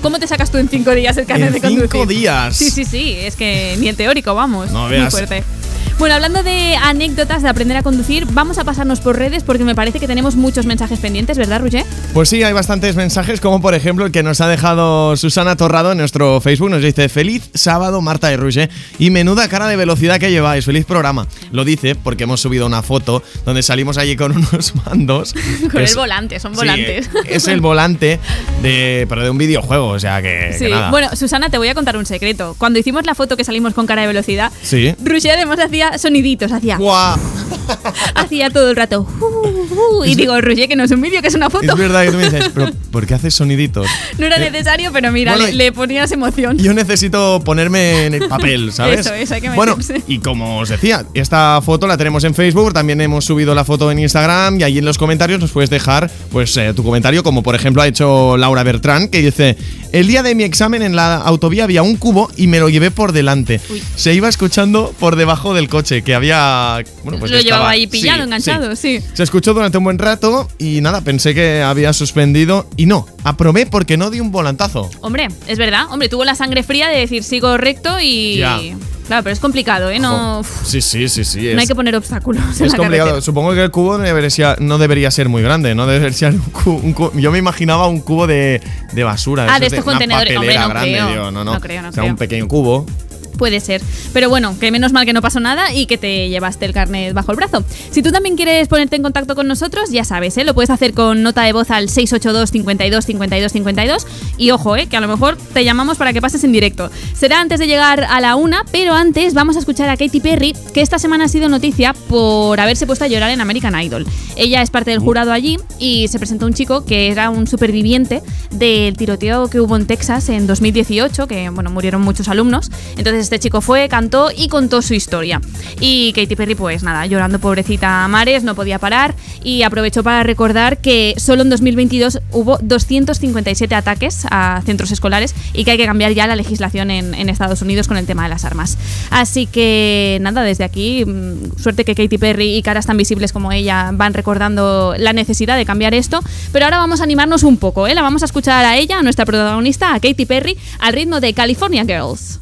¿Cómo te sacas tú en cinco días el carnet En de conducir? cinco días. Sí, sí, sí, es que ni en teórico, vamos. No Muy veas. fuerte. Bueno, hablando de anécdotas de aprender a conducir, vamos a pasarnos por redes porque me parece que tenemos muchos mensajes pendientes, ¿verdad, Roger? Pues sí, hay bastantes mensajes, como por ejemplo el que nos ha dejado Susana Torrado en nuestro Facebook. Nos dice: Feliz sábado, Marta y Ruge. Y menuda cara de velocidad que lleváis. Feliz programa. Lo dice porque hemos subido una foto donde salimos allí con (laughs) unos mandos. Con que el es- volante, son sí, volantes. es el volante de, pero de un videojuego, o sea que, que Sí, nada. bueno, Susana, te voy a contar un secreto. Cuando hicimos la foto que salimos con cara de velocidad, Sí. Roger además hacía soniditos, hacía. (laughs) hacía todo el rato. "Uh, uh", y digo, Roger, que no es un vídeo, que es una foto. Es verdad que tú me dices, (laughs) pero ¿por qué haces soniditos? No era Eh, necesario, pero mira, bueno, le, le ponías emoción. Yo necesito ponerme en el papel, (laughs) ¿sabes? Eso es, hay que Bueno, meterse. y como os decía, esta foto la tenemos en Facebook, también hemos subido la foto en Instagram y ahí en los comentarios nos puedes dejar pues eh, tu comentario, como por ejemplo ha hecho Laura Bertrán, que dice, el día de mi examen en la autovía había un cubo y me lo llevé por delante. Se iba escuchando por debajo del coche, que había... Bueno, pues Lo que llevaba estaba- ahí pillado, sí, enganchado, sí. se escuchó durante un buen rato y nada, pensé que había suspendido y no, aprobé porque no di un volantazo. Hombre, es verdad. Hombre, tuvo la sangre fría de decir sigo recto y. Ya. Claro, pero es complicado, ¿eh? No, Sí, sí, sí, sí. no es- hay que poner obstáculos en Es la complicado. carretera. Supongo que el cubo no debería, no debería ser muy grande, no debería ser un cubo, un cubo- Yo me imaginaba un cubo de, de basura. Ah, de estos contenedores. Hombre, no grande, creo. digo, no, no. No creo, no o sea, creo. un pequeño cubo. Puede ser. Pero bueno, que menos mal que no pasó nada y que te llevaste el carnet bajo el brazo. Si tú también quieres ponerte en contacto con nosotros, ya sabes, ¿eh? lo puedes hacer con nota de voz al 682 52 52 52. Y ojo, ¿eh? que a lo mejor te llamamos para que pases en directo. Será antes de llegar a la una, pero antes vamos a escuchar a Katy Perry, que esta semana ha sido noticia por haberse puesto a llorar en American Idol. Ella es parte del jurado allí y se presentó un chico que era un superviviente del tiroteo que hubo en Texas en 2018, que bueno, murieron muchos alumnos. Entonces este chico fue, cantó y contó su historia. Y Katy Perry, pues nada, llorando pobrecita a mares, no podía parar y aprovechó para recordar que solo en 2022 hubo 257 ataques a centros escolares y que hay que cambiar ya la legislación en, Estados Unidos con el tema de las armas. Así que nada, desde aquí, mm, suerte que Katy Perry y caras tan visibles como ella van recordando la necesidad de cambiar esto. Pero ahora vamos a animarnos un poco, ¿eh? La vamos a escuchar a ella, a nuestra protagonista, a Katy Perry, al ritmo de California Girls.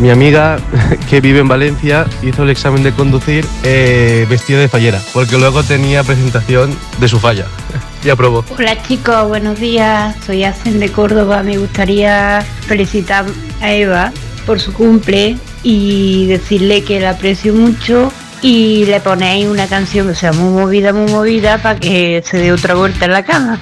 Mi amiga (laughs) que vive en Valencia hizo el examen de conducir eh, vestida de fallera, porque luego tenía presentación de su falla. (laughs) y aprobó. Hola chicos, buenos días. Soy Asen de Córdoba. Me gustaría felicitar a Eva por su cumple y decirle que la aprecio mucho y le ponéis una canción que sea muy movida, muy movida para que se dé otra vuelta en la cama.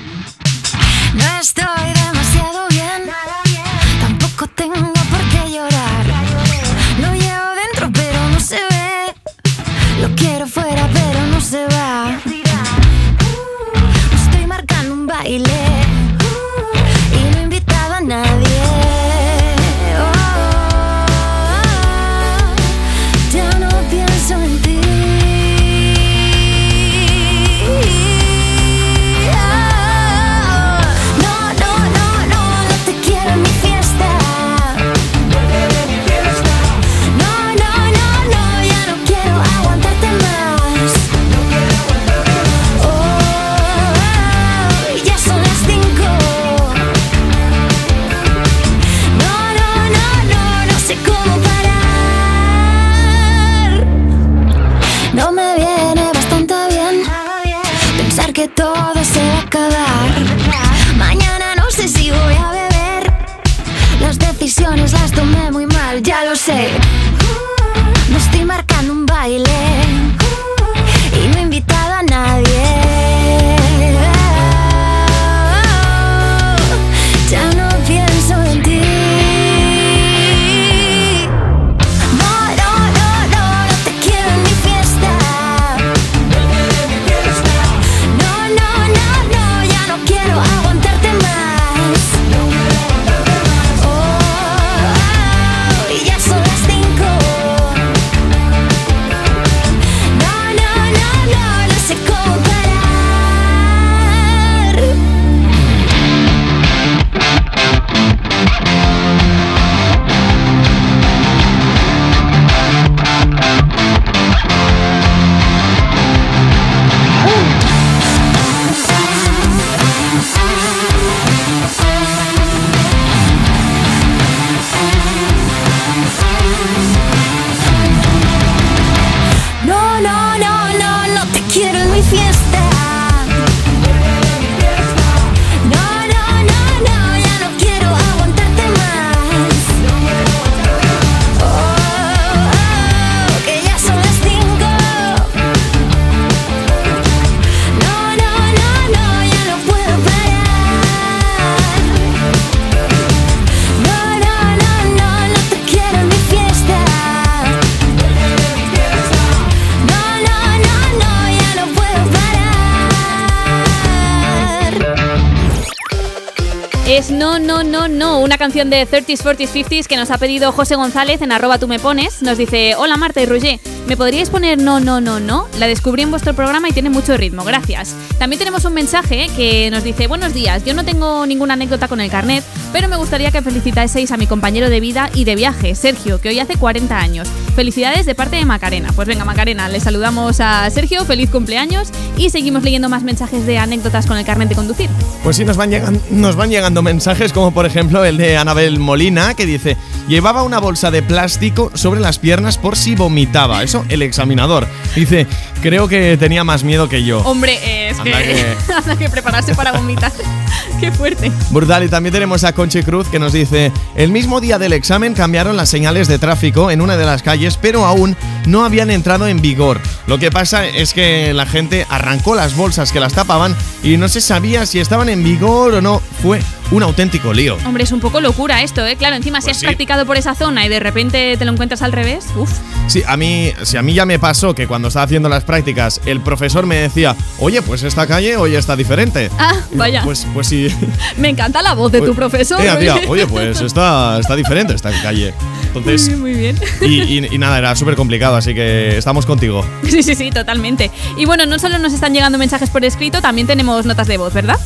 De 30s, 40s, 50s que nos ha pedido José González en arroba tú me pones. Nos dice, hola Marta y Roger, ¿me podríais poner No, No, No, No? La descubrí en vuestro programa y tiene mucho ritmo, gracias. También tenemos un mensaje que nos dice, buenos días, yo no tengo ninguna anécdota con el carnet, pero me gustaría que felicitaseis a mi compañero de vida y de viaje, Sergio, que hoy hace 40 años. Felicidades de parte de Macarena. Pues venga, Macarena, le saludamos a Sergio, feliz cumpleaños y seguimos leyendo más mensajes de anécdotas con el carnet de conducir. Pues sí, nos van, llegan- nos van llegando mensajes como por ejemplo el de Anabel Molina que dice, llevaba una bolsa de plástico sobre las piernas por si vomitaba. Eso, el examinador. Dice, creo que tenía más miedo que yo. Hombre, es Anda que que- (laughs) anda que prepararse para vomitar. (laughs) Qué fuerte. Brutal, y también tenemos a Conchi Cruz que nos dice, el mismo día del examen cambiaron las señales de tráfico en una de las calles, pero aún no habían entrado en vigor. Lo que pasa es que la gente arrancó las bolsas que las tapaban y no se sabía si estaban en vigor o no. Fue un auténtico lío. Hombre, es un poco locura esto, ¿eh? Claro, encima si Pues has sí. practicado por esa zona y de repente te lo encuentras al revés, uff. Sí, a mí, si a mí ya me pasó que cuando estaba haciendo las prácticas, el profesor me decía, oye, pues esta calle hoy está diferente. Ah, vaya. Pues, pues sí. (laughs) Me encanta la voz de tu profesor. Eh, tía, oye, (laughs) pues está, está diferente esta calle. Entonces, Muy bien, muy y, y- (laughs) y nada, era súper complicado, así que estamos contigo. bien. Sí, sí, sí, totalmente. Y bueno, no solo nos están llegando mensajes por escrito, también tenemos notas de voz, ¿verdad?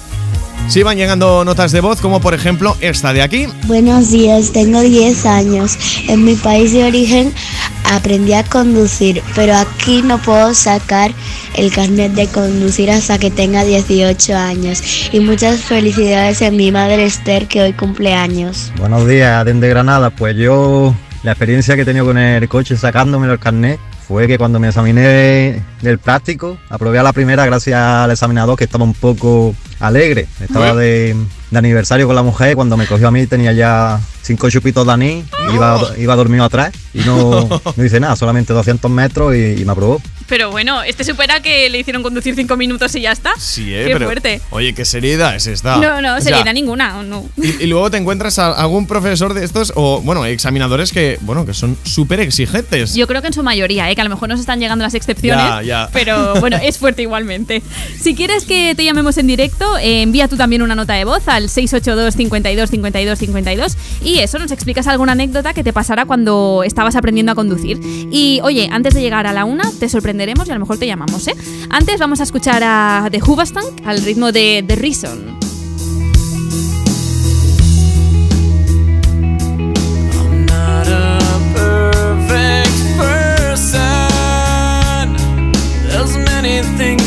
Sí van llegando notas de voz, como por ejemplo esta de aquí. Buenos días, tengo 10 años. En mi país de origen aprendí a conducir, pero aquí no puedo sacar el carnet de conducir hasta que tenga 18 años. Y muchas felicidades a mi madre Esther que hoy cumple años. Buenos días, desde Granada. Pues yo, la experiencia que he tenido con el coche sacándome el carnet fue que cuando me examiné del práctico, aprobé a la primera gracias al examinador que estaba un poco alegre. Estaba de, de aniversario con la mujer cuando me cogió a mí tenía ya cinco chupitos de anís, iba, iba dormido atrás y no, (laughs) no hice nada, solamente 200 metros y, y me aprobó. Pero bueno, este supera que le hicieron conducir cinco minutos y ya está. Sí, eh, Qué pero- fuerte. Oye, qué seriedad es esta. No, no, seriedad ninguna. No. Y, y luego te encuentras a algún profesor de estos, o bueno, examinadores que, bueno, que son súper exigentes. Yo creo que en su mayoría, ¿eh? que a lo mejor nos están llegando las excepciones. Ya, ya. Pero bueno, es fuerte igualmente. Si quieres que te llamemos en directo, eh, envía tú también una nota de voz al 682 52 52 52 y eso nos explicas alguna anécdota que te pasara cuando estabas aprendiendo a conducir. Y oye, antes de llegar a la una, te y a lo mejor te llamamos, ¿eh? Antes vamos a escuchar a The Hoobastank al ritmo de The Reason.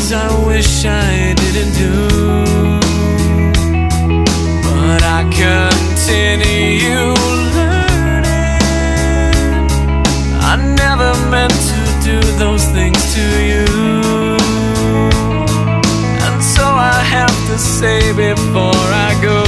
I wish I didn't do, but I to you, and so I have to say before I go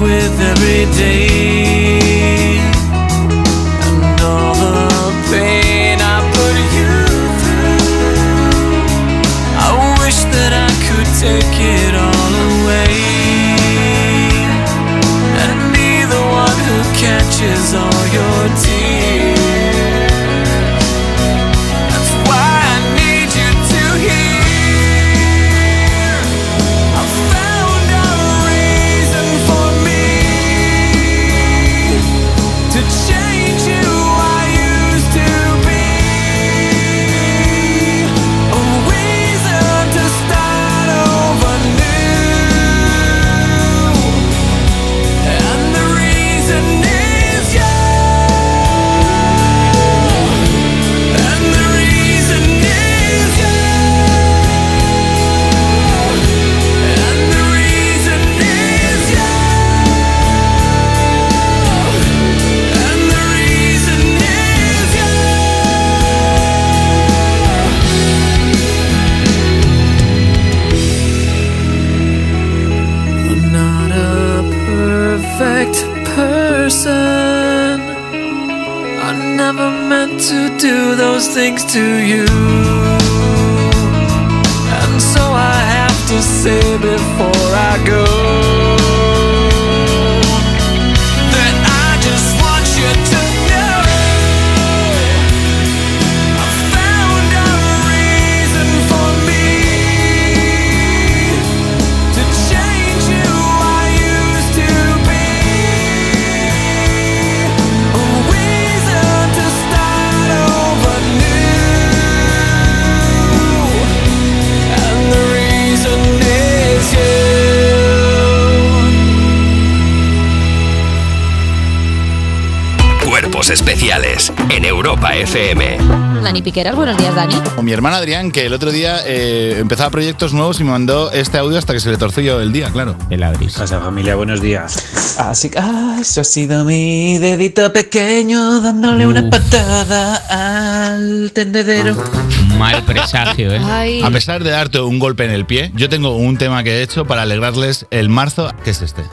with every day. And all the pain I put you through, I wish that I could take it all away. And be the one who catches all your tears. Do those things to you. FM. Dani Piqueras, buenos días, Dani. O mi hermana Adrián, que el otro día eh, empezaba proyectos nuevos y me mandó este audio hasta que se le torció el día, claro. El Adris. Casa familia, buenos días. Así que ah, eso ha sido mi dedito pequeño dándole una patada al tendedero. Mal presagio, ¿eh? Ay. A pesar de darte un golpe en el pie, yo tengo un tema que he hecho para alegrarles el marzo, que es este.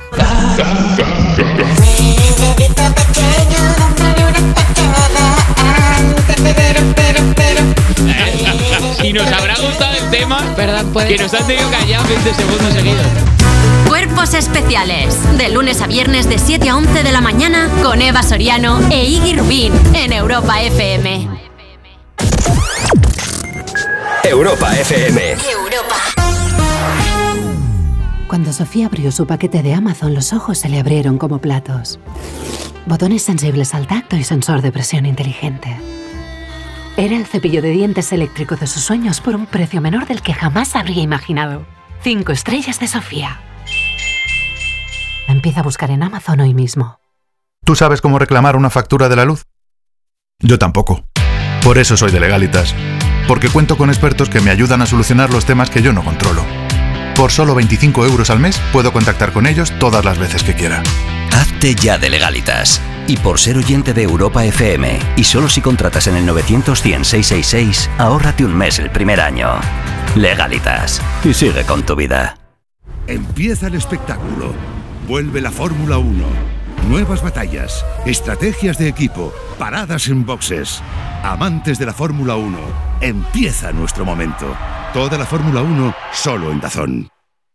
Y nos habrá gustado el tema que nos han tenido callados 20 segundos seguidos. Cuerpos especiales. De lunes a viernes de 7 a 11 de la mañana con Eva Soriano e Iggy Rubín en Europa FM. Europa FM. Cuando Sofía abrió su paquete de Amazon, los ojos se le abrieron como platos. Botones sensibles al tacto y sensor de presión inteligente. Era el cepillo de dientes eléctrico de sus sueños por un precio menor del que jamás habría imaginado. Cinco estrellas de Sofía. Empieza a buscar en Amazon hoy mismo. ¿Tú sabes cómo reclamar una factura de la luz? Yo tampoco. Por eso soy de Legalitas. Porque cuento con expertos que me ayudan a solucionar los temas que yo no controlo. Por solo 25 euros al mes puedo contactar con ellos todas las veces que quiera. Hazte ya de legalitas. Y por ser oyente de Europa FM, y solo si contratas en el 900-100-666, ahórrate un mes el primer año. Legalitas. Y sigue con tu vida. Empieza el espectáculo. Vuelve la Fórmula 1. Nuevas batallas, estrategias de equipo, paradas en boxes. Amantes de la Fórmula 1, empieza nuestro momento. Toda la Fórmula 1 solo en Dazón.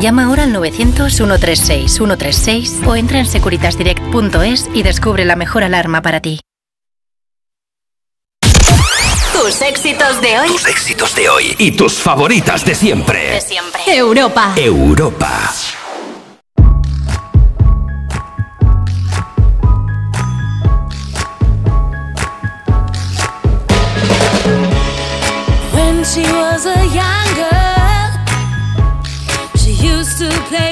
Llama ahora al 900-136-136 o entra en securitasdirect.es y descubre la mejor alarma para ti. Tus éxitos de hoy. Tus éxitos de hoy y tus favoritas de siempre. De siempre. Europa. Europa. When she was a young girl, she used to play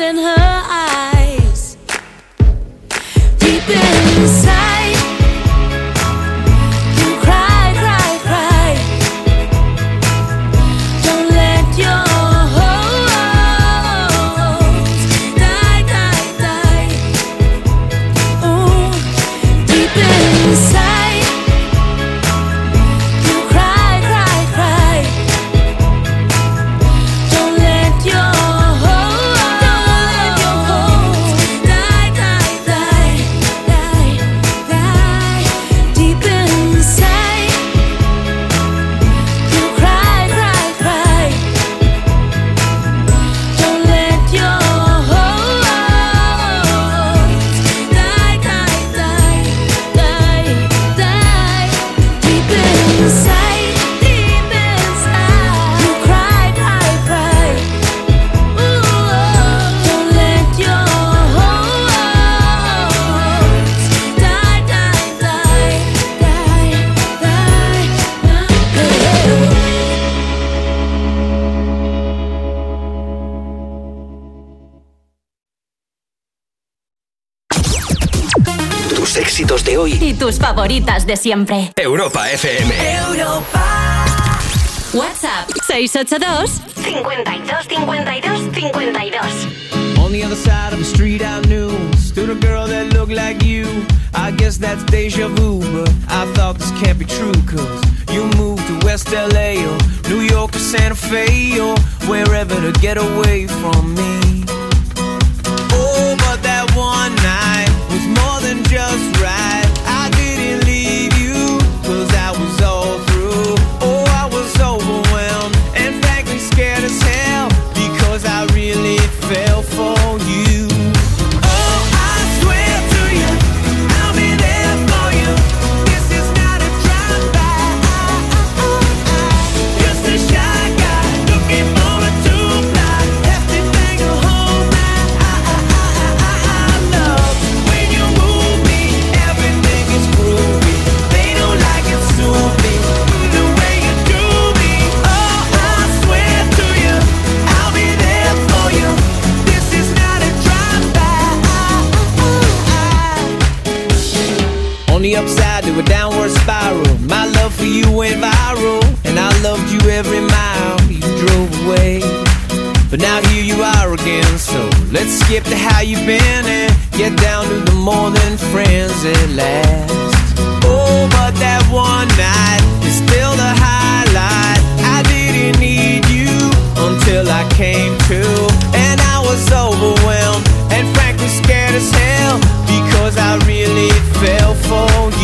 have seen Y tus favoritas de siempre. Europa FM. WhatsApp 682 52 52 52. On the other side of the street I knew Stood a girl that looked like you I guess that's deja vu But I thought this can't be true Cause you moved to West LA Or New York or Santa Fe Or wherever to get away from me Oh, but that one night Was more than just But now here you are again, so let's skip to how you've been and get down to the more than friends at last. Oh, but that one night is still the highlight. I didn't need you until I came to, and I was overwhelmed and frankly scared as hell because I really fell for you.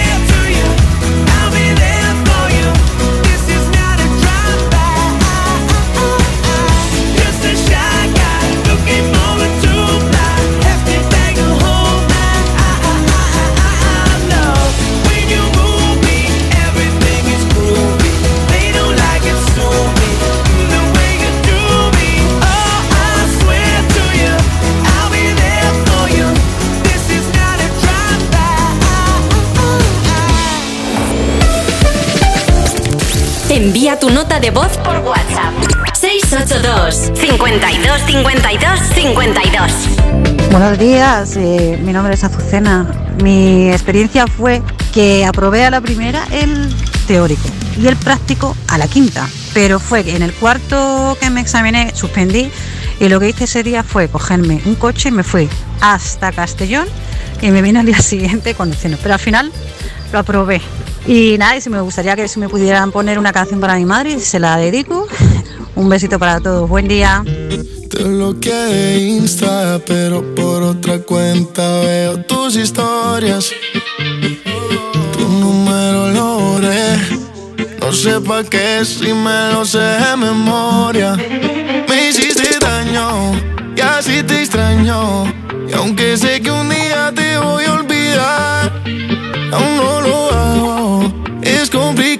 nota de voz por WhatsApp. 682 52 52 52 Buenos días, eh, mi nombre es Azucena. Mi experiencia fue que aprobé a la primera el teórico y el práctico a la quinta, pero fue que en el cuarto que me examiné suspendí y lo que hice ese día fue cogerme un coche y me fui hasta Castellón y me vine al día (laughs) siguiente conduciendo, pero al final lo aprobé. Y nada, y si me gustaría que si me pudieran poner una canción para mi madre, se la dedico. Un besito para todos, buen día. Te bloqueé de Insta, pero por otra cuenta veo tus historias. Tu número lo borré. No sé qué si me lo sé de memoria. Me hiciste daño y así te extraño. Y aunque sé que un día te voy a olvidar, aún no lo. Es complicado.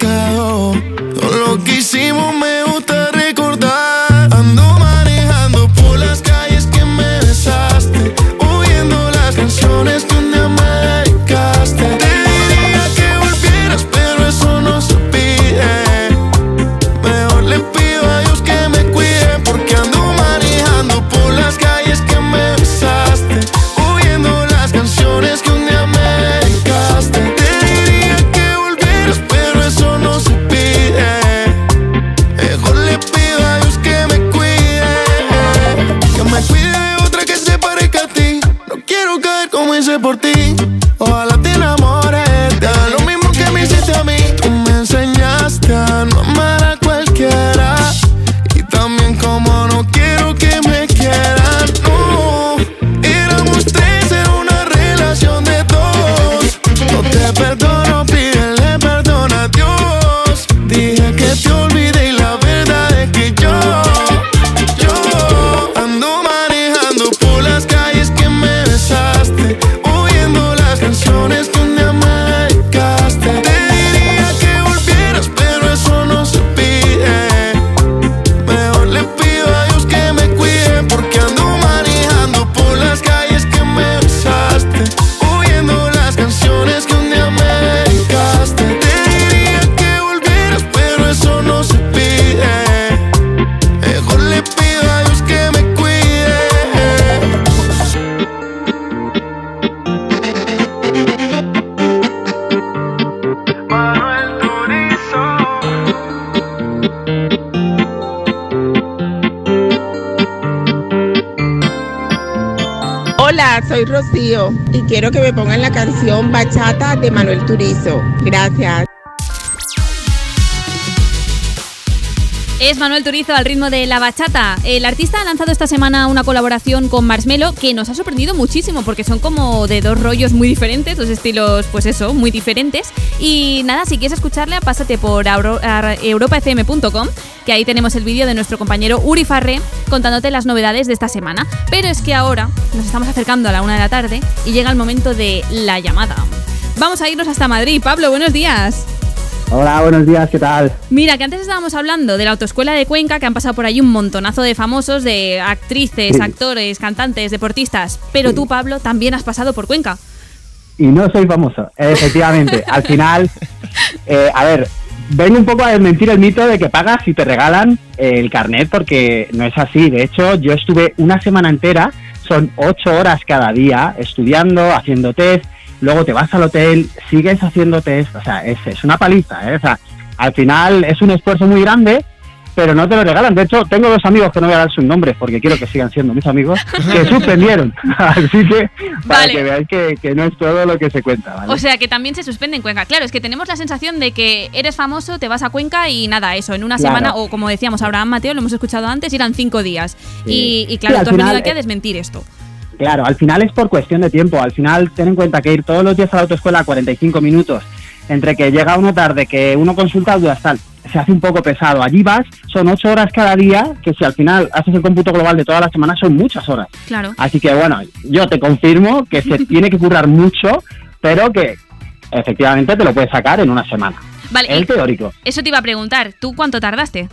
Y quiero que me pongan la canción Bachata de Manuel Turizo. Gracias. Es Manuel Turizo al ritmo de la bachata. El artista ha lanzado esta semana una colaboración con Marshmello que nos ha sorprendido muchísimo porque son como de dos rollos muy diferentes, dos estilos, pues eso, muy diferentes. Y nada, si quieres escucharle, pásate por europafm.com, que ahí tenemos el vídeo de nuestro compañero Uri Farré contándote las novedades de esta semana. Pero es que ahora nos estamos acercando a la una de la tarde y llega el momento de la llamada. Vamos a irnos hasta Madrid. Pablo, buenos días. Hola, buenos días, ¿qué tal? Mira, que antes estábamos hablando de la autoescuela de Cuenca, que han pasado por ahí un montonazo de famosos, de actrices, Sí. actores, cantantes, deportistas. Pero tú, Pablo, también has pasado por Cuenca. Y no soy famoso, efectivamente. Al final, (laughs) eh, a ver, vengo un poco a desmentir el mito de que pagas y te regalan el carnet, porque no es así. De hecho, yo estuve una semana entera, son ocho horas cada día, estudiando, haciendo test, luego te vas al hotel, sigues haciendo test, o sea, es, es una paliza, ¿eh? O sea, al final es un esfuerzo muy grande, pero no te lo regalan. De hecho, tengo dos amigos que no voy a dar sus nombres porque quiero que sigan siendo mis amigos, que (laughs) suspendieron. (laughs) Así que, para Vale. que veáis que, que no es todo lo que se cuenta, ¿vale? O sea, que también se suspende en Cuenca. Claro, es que tenemos la sensación de que eres famoso, te vas a Cuenca y nada, eso, en una Claro. semana, o como decíamos Abraham Mateo, lo hemos escuchado antes, irán cinco días. Sí. Y, y claro, Sí, tú has venido final, aquí a eh, desmentir esto. Claro, al final es por cuestión de tiempo. Al final, ten en cuenta que ir todos los días a la autoescuela 45 minutos, entre que llega uno tarde, que uno consulta dudas tal, se hace un poco pesado. Allí vas, son ocho horas cada día, que si al final haces el cómputo global de toda la semana, son muchas horas. Claro. Así que bueno, yo te confirmo que se (laughs) tiene que currar mucho, pero que efectivamente te lo puedes sacar en una semana. Vale, El teórico. Eso te iba a preguntar, ¿tú cuánto tardaste?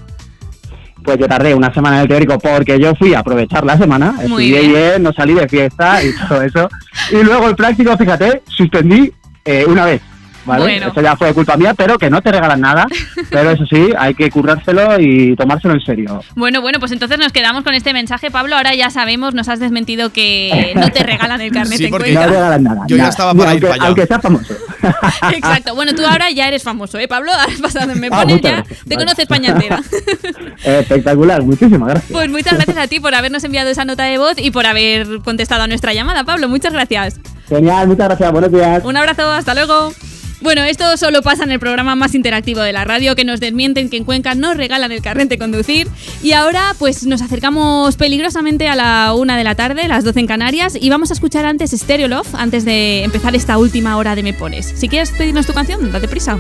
Pues yo tardé una semana en el teórico porque yo fui a aprovechar la semana, Muy estudié bien. bien. no salí de fiesta y todo eso. (laughs) Y luego el práctico, fíjate, suspendí eh, una vez. ¿Vale? Bueno. Eso ya fue culpa mía, pero que no te regalan nada. (laughs) Pero eso sí, hay que currárselo y tomárselo en serio. Bueno, bueno, pues entonces nos quedamos con este mensaje, Pablo. Ahora ya sabemos, nos has desmentido que no te regalan el carnet Sí, en porque no regalan nada. Yo ya nada. estaba para ir aunque, para allá. aunque sea famoso. (laughs) Exacto. Bueno, tú ahora ya eres famoso, ¿eh, Pablo? Has pasado en Me Ah, Pones muchas ya, gracias. te conoce España entera. (laughs) Espectacular, muchísimas gracias. Pues muchas gracias a ti por habernos enviado esa nota de voz y por haber contestado a nuestra llamada, Pablo. Muchas gracias. Genial, muchas gracias, buenos días. Un abrazo, hasta luego. Bueno, esto solo pasa en el programa más interactivo de la radio, que nos desmienten que en Cuenca nos regalan el carnet de conducir. Y ahora, pues nos acercamos peligrosamente a la una de la tarde, las 12 en Canarias, y vamos a escuchar antes Stereo Love, antes de empezar esta última hora de Me Pones. Si quieres pedirnos tu canción, date prisa.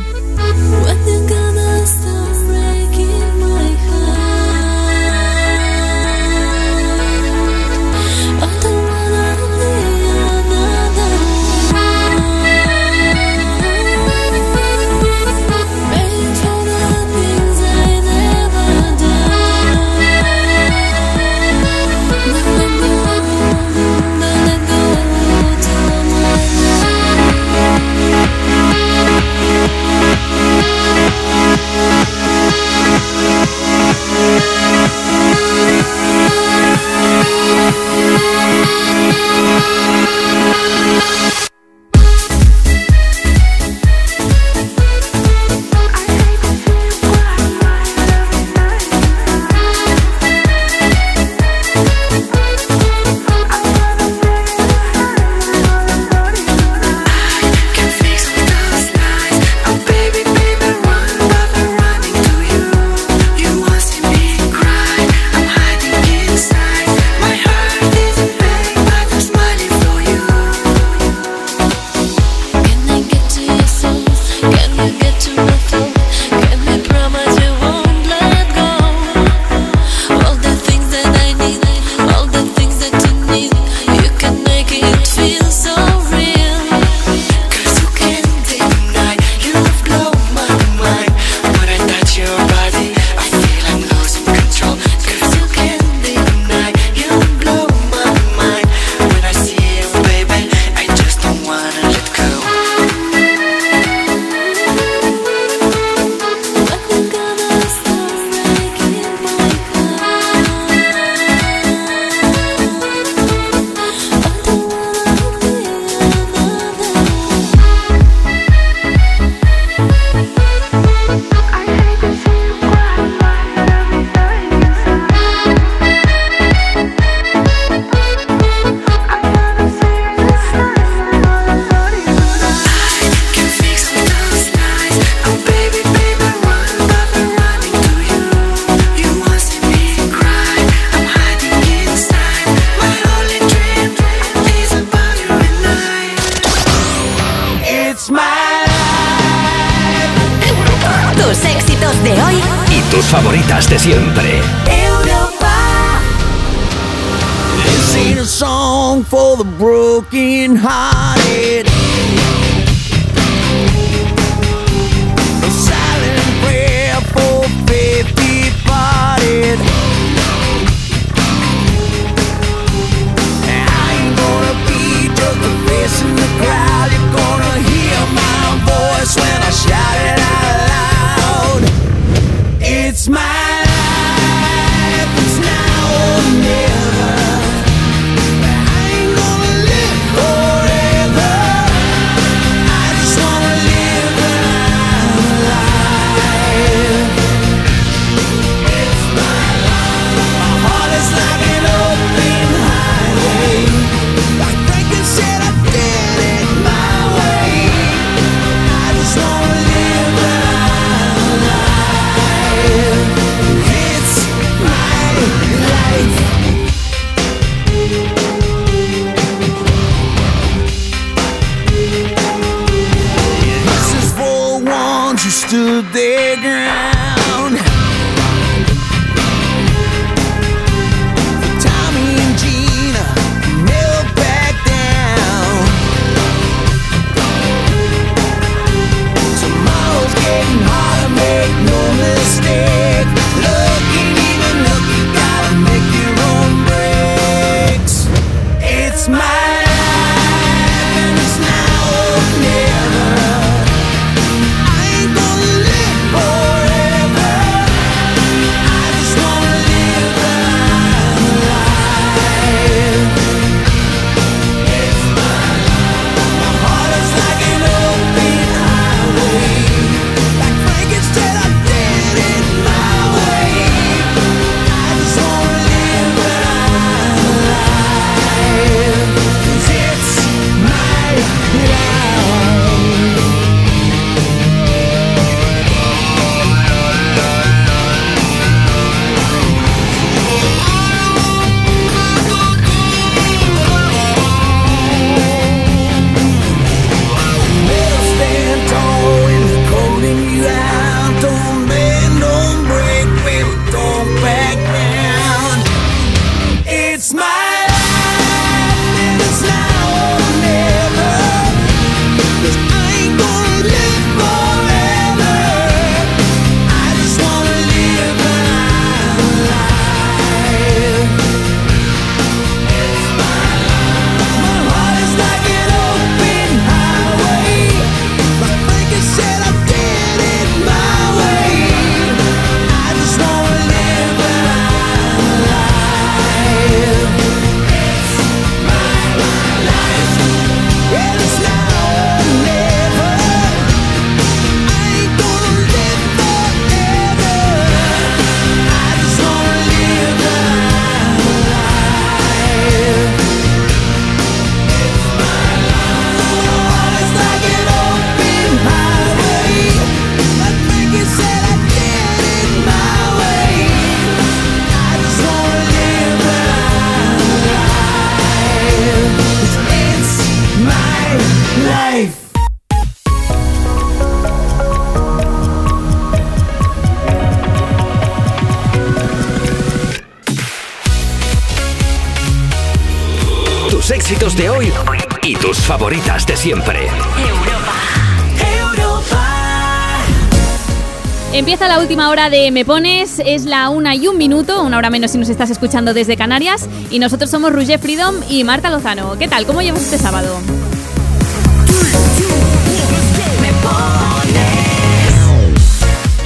Empieza la última hora de Me Pones, es la una y un minuto, una hora menos si nos estás escuchando desde Canarias, y nosotros somos Roger Freedom y Marta Lozano. ¿Qué tal? ¿Cómo llevas este sábado?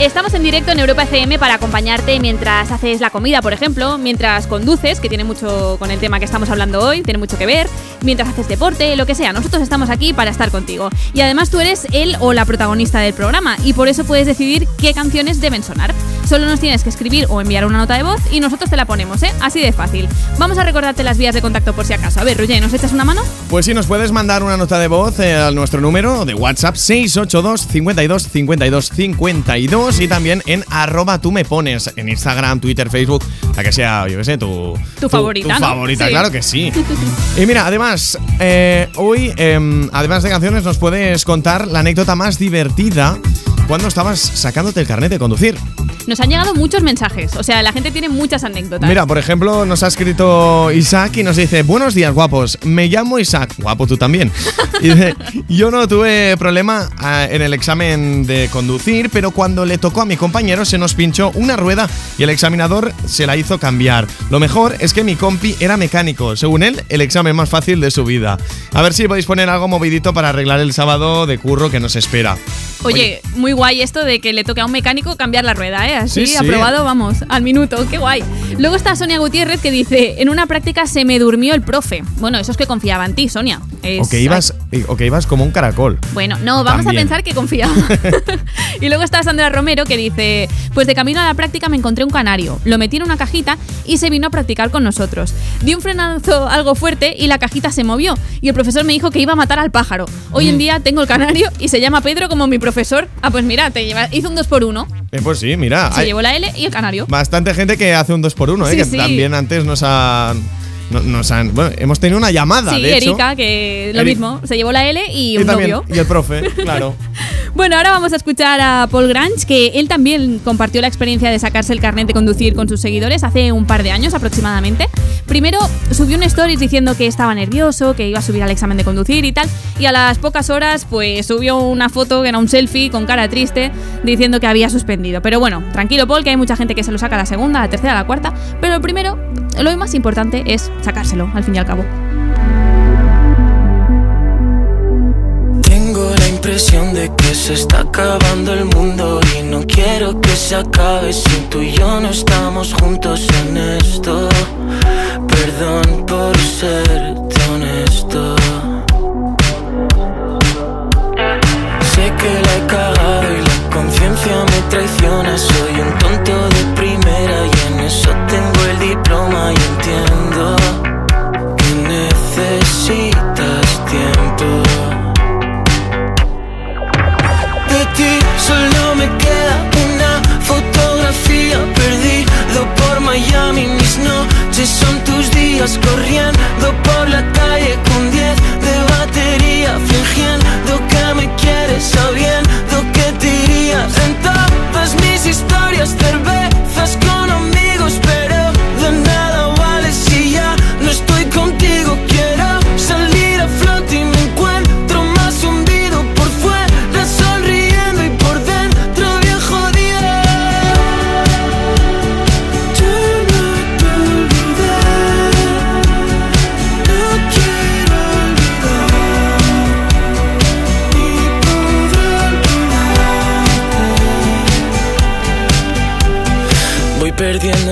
Estamos en directo en Europa FM para acompañarte mientras haces la comida, por ejemplo, mientras conduces, que tiene mucho con el tema que estamos hablando hoy, tiene mucho que ver, mientras haces deporte, lo que sea. Nosotros estamos aquí para estar contigo. Y además tú eres el o la protagonista del programa y por eso puedes decidir qué canciones deben sonar. Solo nos tienes que escribir o enviar una nota de voz y nosotros te la ponemos, ¿eh? Así de fácil. Vamos a recordarte las vías de contacto por si acaso. A ver, Roger, ¿nos echas una mano? Pues sí, nos puedes mandar una nota de voz eh, a nuestro número de WhatsApp 682 52 52 52 y también en arroba tú me pones en Instagram, Twitter, Facebook, la que sea, yo qué sé, tu, Tu favorita, Tu ¿no? favorita, Sí. claro que sí. (laughs) y mira, además, eh, hoy, em, además de canciones, nos puedes contar la anécdota más divertida cuando estabas sacándote el carnet de conducir. Nos han llegado muchos mensajes, o sea, la gente tiene muchas anécdotas. Mira, por ejemplo, nos ha escrito Isaac y nos dice, buenos días guapos, me llamo Isaac, guapo tú también. (laughs) Y dice, yo no tuve problema ah, en el examen de conducir, pero cuando le tocó a mi compañero se nos pinchó una rueda y el examinador se la hizo cambiar. Lo mejor es que mi compi era mecánico, según él, el examen más fácil de su vida. A ver si podéis poner algo movidito para arreglar el sábado de curro que nos espera. Oye, muy guay esto de que le toque a un mecánico cambiar la rueda, ¿eh? Así, Sí, sí. aprobado, vamos, al minuto, qué guay. Luego está Sonia Gutiérrez que dice, en una práctica se me durmió el profe. Bueno, eso es que confiaba en ti, Sonia. Es- O que ibas, o que ibas como un caracol. Bueno, no, vamos También. a pensar que confiaba. (laughs) (laughs) y luego está Sandra Romero que dice, pues de camino a la práctica me encontré un canario, lo metí en una cajita y se vino a practicar con nosotros. Di un frenazo algo fuerte y la cajita se movió y el profesor me dijo que iba a matar al pájaro. Hoy Mm. en día tengo el canario y se llama Pedro como mi profesor. Ah, pues mira, te lleva, hizo un 2 por 1 Eh, pues sí, mira. Se hay llevó la L y el canario. bastante gente que hace un 2x1, ¿eh? Sí, que sí. también antes nos han... no- Nos han bueno, hemos tenido una llamada, Sí, de hecho. Erika, que lo Eri- mismo, se llevó la L y Y un también, novio. y el profe, claro. (laughs) Bueno, ahora vamos a escuchar a Paul Grange, que él también compartió la experiencia de sacarse el carnet de conducir con sus seguidores hace un par de años aproximadamente. Primero subió un stories diciendo que estaba nervioso, que iba a subir al examen de conducir y tal, y a las pocas horas pues subió una foto que era un selfie con cara triste diciendo que había suspendido. Pero bueno, tranquilo Paul, que hay mucha gente que se lo saca a la segunda, a la tercera, a la cuarta, pero lo primero, lo más importante es sacárselo, al fin y al cabo. Tengo la impresión de que se está acabando el mundo y no quiero que se acabe si tú y yo no estamos juntos en esto. Perdón por ser honesto. Sé que la he cagado y la conciencia me traiciona. Soy un tonto de primera y en eso tengo el diploma y entiendo Miami. Mis noches son tus días corriendo por la calle con 10 de batería, fingiendo que me quieres, sabiendo que te irías en todas mis historias, cervezas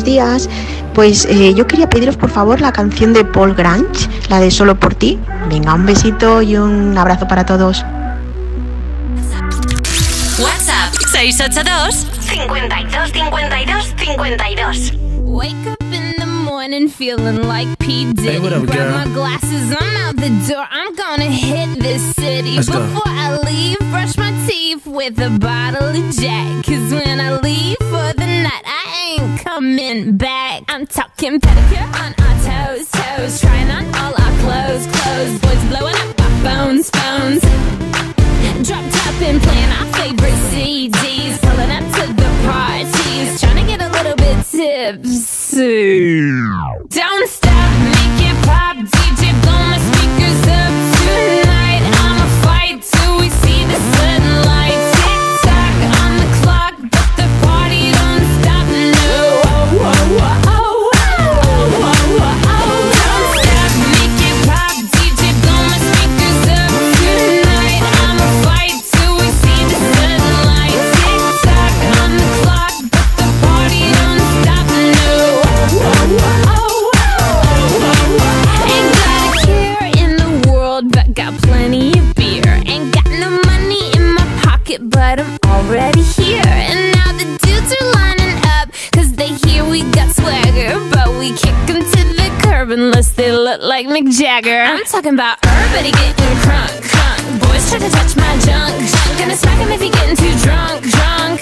buenos días. Pues eh, yo quería pediros por favor la canción de Paul Grange, la de Solo por ti. Venga, un besito y un abrazo para todos. WhatsApp 682 52 52 52. Wake up in the morning feeling like P. Diddy. Hey, what up, Grab girl? my glasses, I'm out the door. I'm gonna hit this city. Let's go. Before I leave, brush my teeth with a bottle of Jack. Cause when I leave for the night, I ain't coming back. I'm talking pedicure on our toes, toes. Trying on all our clothes, clothes. Boys blowing up our phones, phones. Drop top and playing our favorite CDs. Pulling up to the parties. Trying to get a little bit tipsy. Don't talking about everybody getting crunk, crunk. Boys try to touch my junk, junk. Gonna smack him if he getting too drunk, drunk.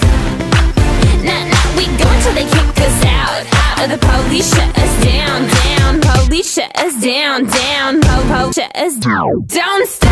Nah, nah, we go until they kick us out, out. The police shut us down, down. Police shut us down, down. Po, po, shut us down. Don't stop,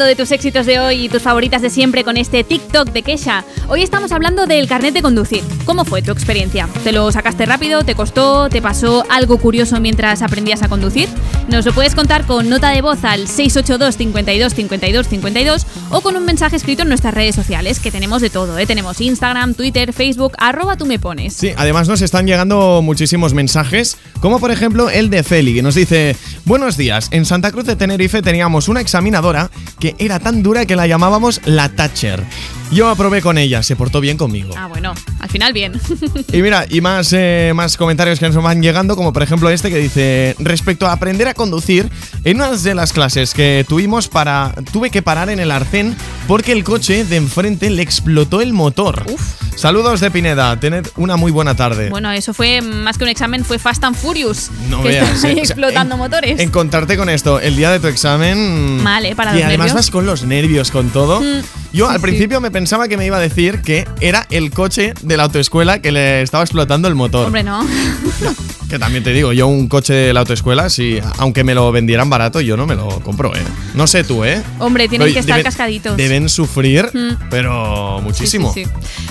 De tus éxitos de hoy y tus favoritas de siempre con este TikTok de Kesha. Hoy estamos hablando del carnet de conducir. ¿Cómo fue tu experiencia? ¿Te lo sacaste rápido? ¿Te costó? ¿Te pasó algo curioso mientras aprendías a conducir? Nos lo puedes contar con nota de voz al 682 52 52 52 o con un mensaje escrito en nuestras redes sociales, que tenemos de todo, ¿eh? Tenemos Instagram, Twitter, Facebook, arroba tú me pones. Sí, además nos están llegando muchísimos mensajes, como por ejemplo el de Feli, que nos dice: Buenos días, en Santa Cruz de Tenerife teníamos una examinadora que era tan dura que la llamábamos la Thatcher. Yo aprobé con ella, se portó bien conmigo. Ah, bueno, al final bien. (laughs) Y mira, y más, eh, más comentarios que nos van llegando, como por ejemplo este que dice, respecto a aprender a conducir, en una de las clases que tuvimos para, tuve que parar en el arcén porque el coche de enfrente le explotó el motor. Saludos de Pineda, tened una muy buena tarde. Bueno, eso fue más que un examen, fue Fast and Furious. No que veas, están ahí eh. O sea, explotando motores. Encontrarte con esto el día de tu examen. Mal, ¿eh? Para y los además nervios. vas con los nervios, con todo. Mm, Yo sí, al sí. principio me pensaba que me iba a decir que era el coche de la autoescuela que le estaba explotando el motor. Hombre, no. (laughs) Que también te digo, yo un coche de la autoescuela, si, aunque me lo vendieran barato, yo no me lo compro, ¿eh? No sé tú, ¿eh? Hombre, tienen Pero que estar deben- cascaditos. Deben sufrir, Mm. pero muchísimo. Sí.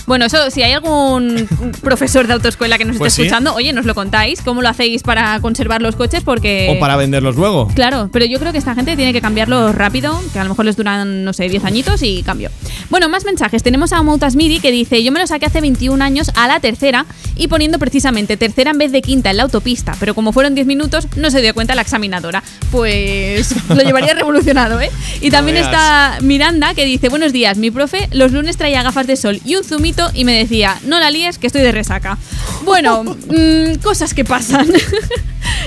Bueno, eso, si hay algún (laughs) profesor de autoescuela que nos esté Pues sí. escuchando, oye, nos lo contáis, cómo lo hacéis para conservar los coches, porque... O para venderlos luego. Claro, pero yo creo que esta gente tiene que cambiarlo rápido, que a lo mejor les duran, no sé, 10 añitos y cambio. Bueno, más mensajes. Tenemos a Moutas Miri que dice, yo me lo saqué hace 21 años a la tercera y poniendo precisamente tercera en vez de quinta en la autopista, pero como fueron 10 minutos no se dio cuenta la examinadora. Pues (laughs) lo llevaría revolucionado, ¿eh? Y también está Miranda que dice, buenos días, mi profe los lunes traía gafas de sol y un zumito y me decía, no la líes que estoy de resaca. Bueno, (laughs) mm, cosas que pasan. (laughs)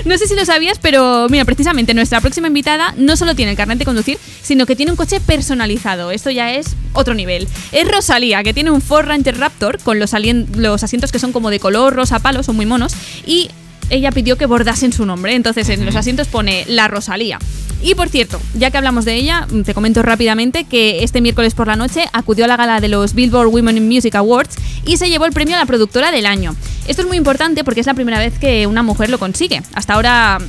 No sé si lo sabías, pero mira, precisamente nuestra próxima invitada no solo tiene el carnet de conducir, sino que tiene un coche personalizado. Esto ya es otro nivel. Es Rosalía, que tiene un Ford Ranger Raptor con los, los asientos que son como de color rosa palo, son muy monos, y ella pidió que bordasen su nombre. Entonces en los asientos pone la Rosalía. Y por cierto, ya que hablamos de ella, te comento rápidamente que este miércoles por la noche acudió a la gala de los Billboard Women in Music Awards y se llevó el premio a la productora del año. Esto es muy importante porque es la primera vez que una mujer lo consigue. Hasta ahora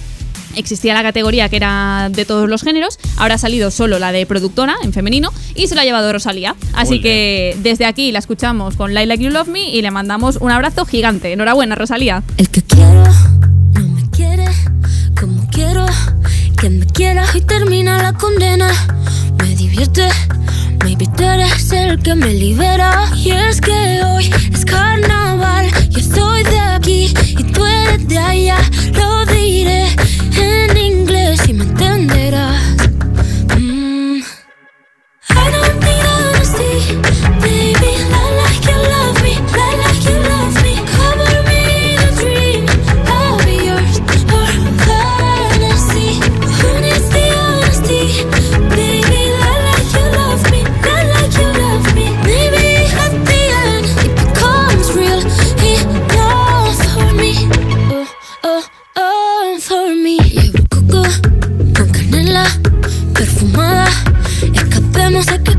existía la categoría que era de todos los géneros, ahora ha salido solo la de productora en femenino y se la ha llevado Rosalía. Así que desde aquí la escuchamos con Like Like You Love Me y le mandamos un abrazo gigante. Enhorabuena, Rosalía. me quiere como quiero que me quiera y termina la condena. Me divierte, maybe tú eres el que me libera. Y es que hoy es carnaval, yo estoy de aquí y tú eres de allá. Lo en inglés y me entenderás.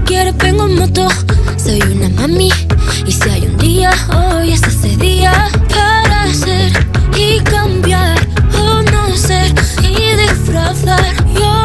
Quieres, vengo en moto. Soy una mami. Y si hay un día, hoy es ese día. Para ser y cambiar. O no ser y disfrazar. Your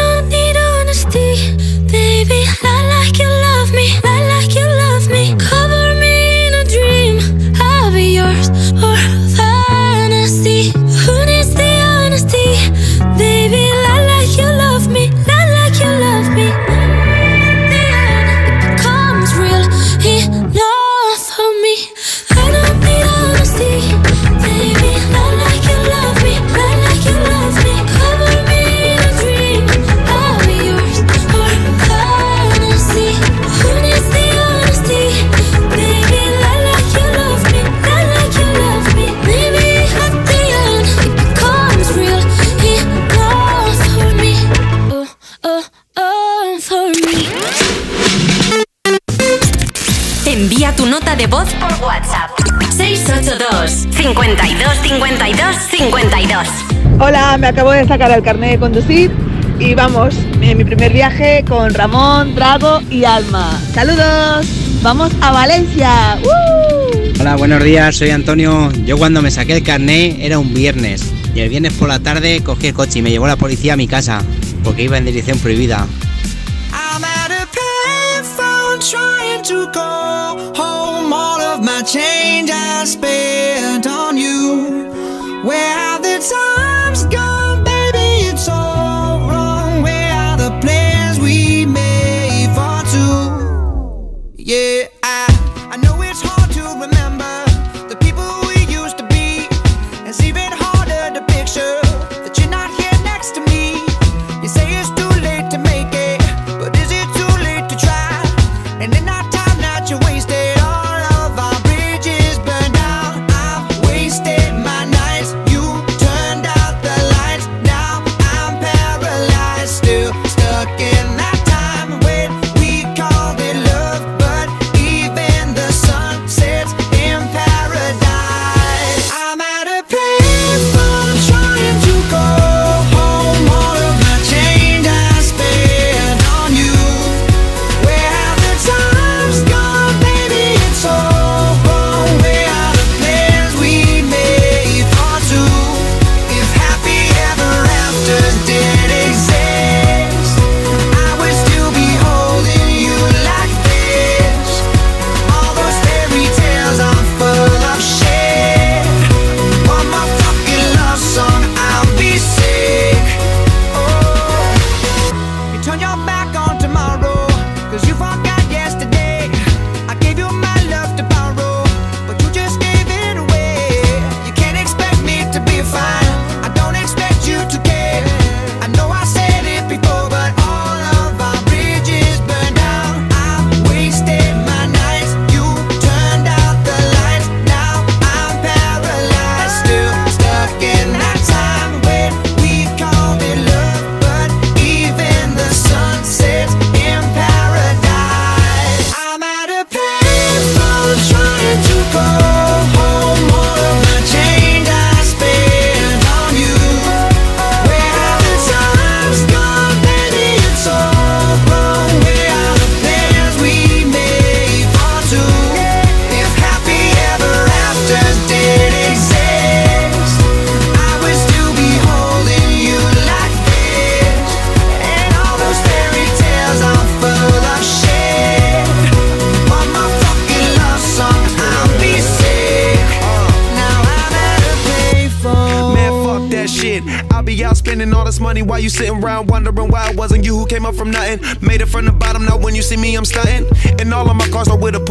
52 52 52 Hola, me acabo de sacar el carnet de conducir y vamos, en mi primer viaje con Ramón, Drago y Alma. ¡Saludos! ¡Vamos a Valencia! ¡Uh! Hola, buenos días, soy Antonio. Yo cuando me saqué el carné era un viernes y el viernes por la tarde cogí el coche y me llevó la policía a mi casa porque iba en dirección prohibida. I'm at a payphone trying to call home. All of my change I spent on you. Where have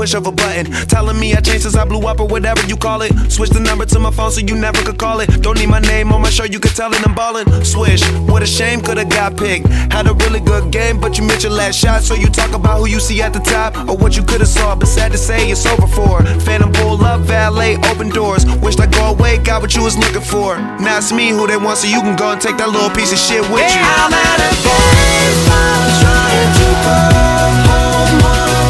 push of a button. Telling me I changed since I blew up or whatever you call it. Switch the number to my phone so you never could call it. Don't need my name on my show, you could tell it I'm ballin'. Swish, what a shame, could've got picked. Had a really good game, but you missed your last shot. So you talk about who you see at the top or what you could've saw. But sad to say, it's over for. Phantom pull up, valet, open doors. Wished I go away, got what you was looking for. Now it's me who they want, so you can go and take that little piece of shit with you. I'm at a payphone trying to go home.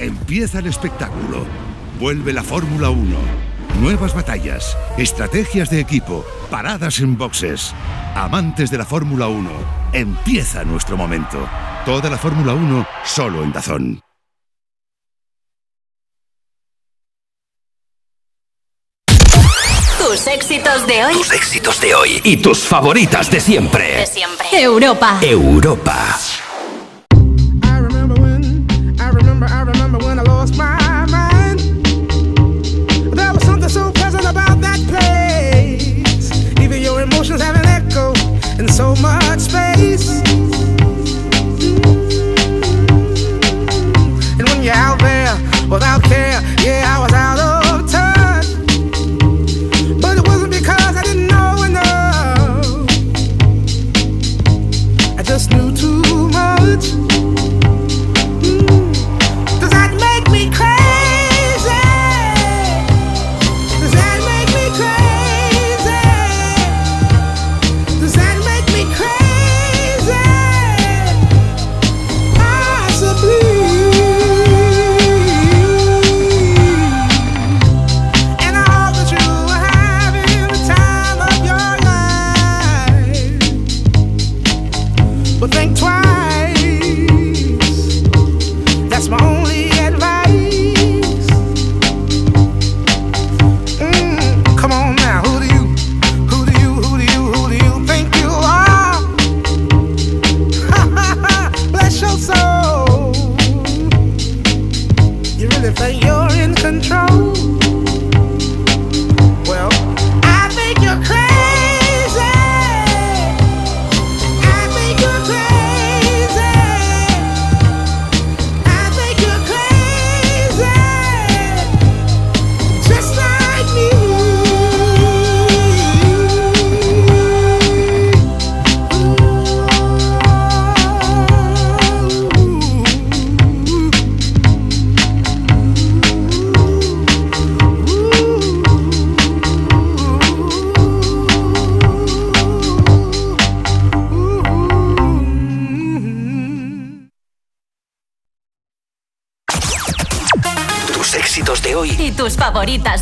Empieza el espectáculo. Vuelve la Fórmula 1. Nuevas batallas, estrategias de equipo, paradas en boxes. Amantes de la Fórmula 1, empieza nuestro momento. Toda la Fórmula 1 solo en Dazón. Tus éxitos de hoy. Tus éxitos de hoy y tus favoritas de siempre. De siempre. Europa. Europa. In so much space. And when you're out there without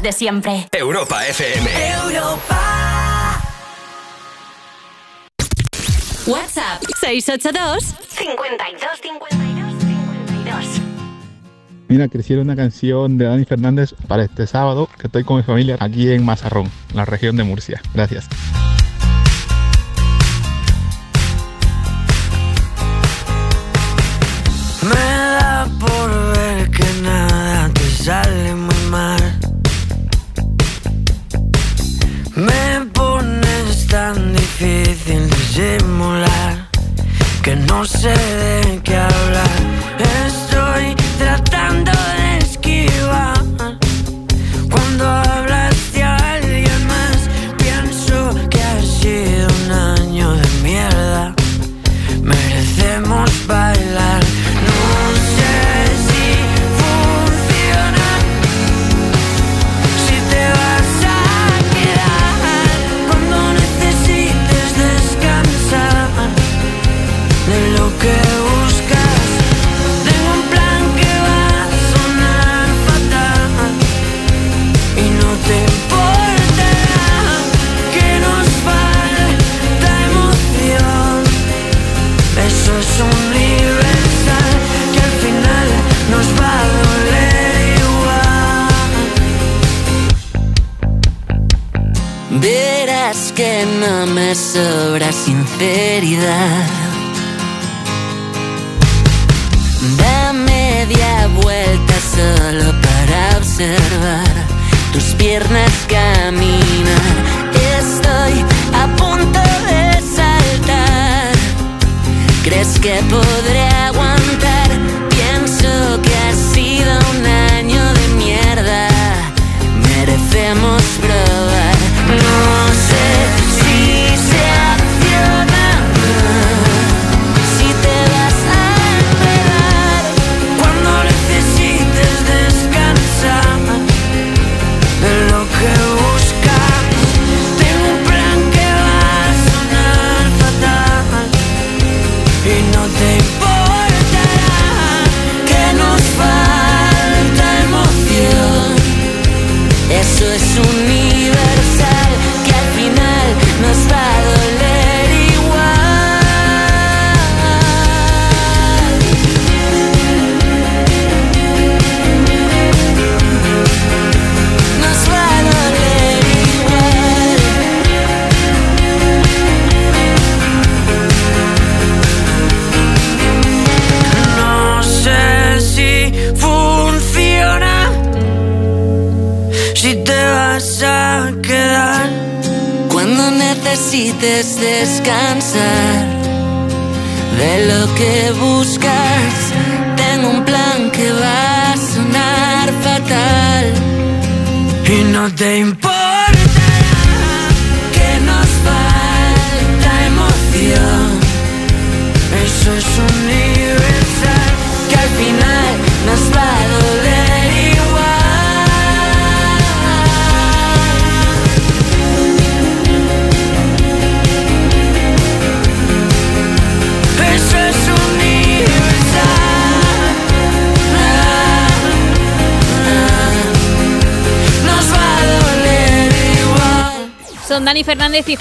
de siempre. Europa FM. Europa. WhatsApp 682 52 52 52. Mira, quisiera una canción de Dani Fernández para este sábado, que estoy con mi familia aquí en Mazarrón, la región de Murcia. Gracias.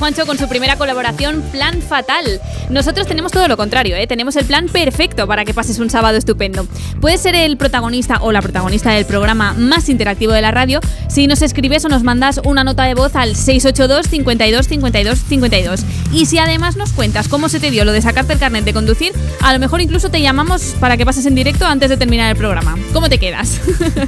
Juancho con su primera colaboración Plan Fatal. Nosotros tenemos todo lo contrario, ¿eh? tenemos el plan perfecto para que pases un sábado estupendo. Puedes ser el protagonista o la protagonista del programa más interactivo de la radio si nos escribes o nos mandas una nota de voz al 682 52 52 52. Y si además nos cuentas cómo se te dio lo de sacarte el carnet de conducir, a lo mejor incluso te llamamos para que pases en directo antes de terminar el programa. ¿Cómo te quedas?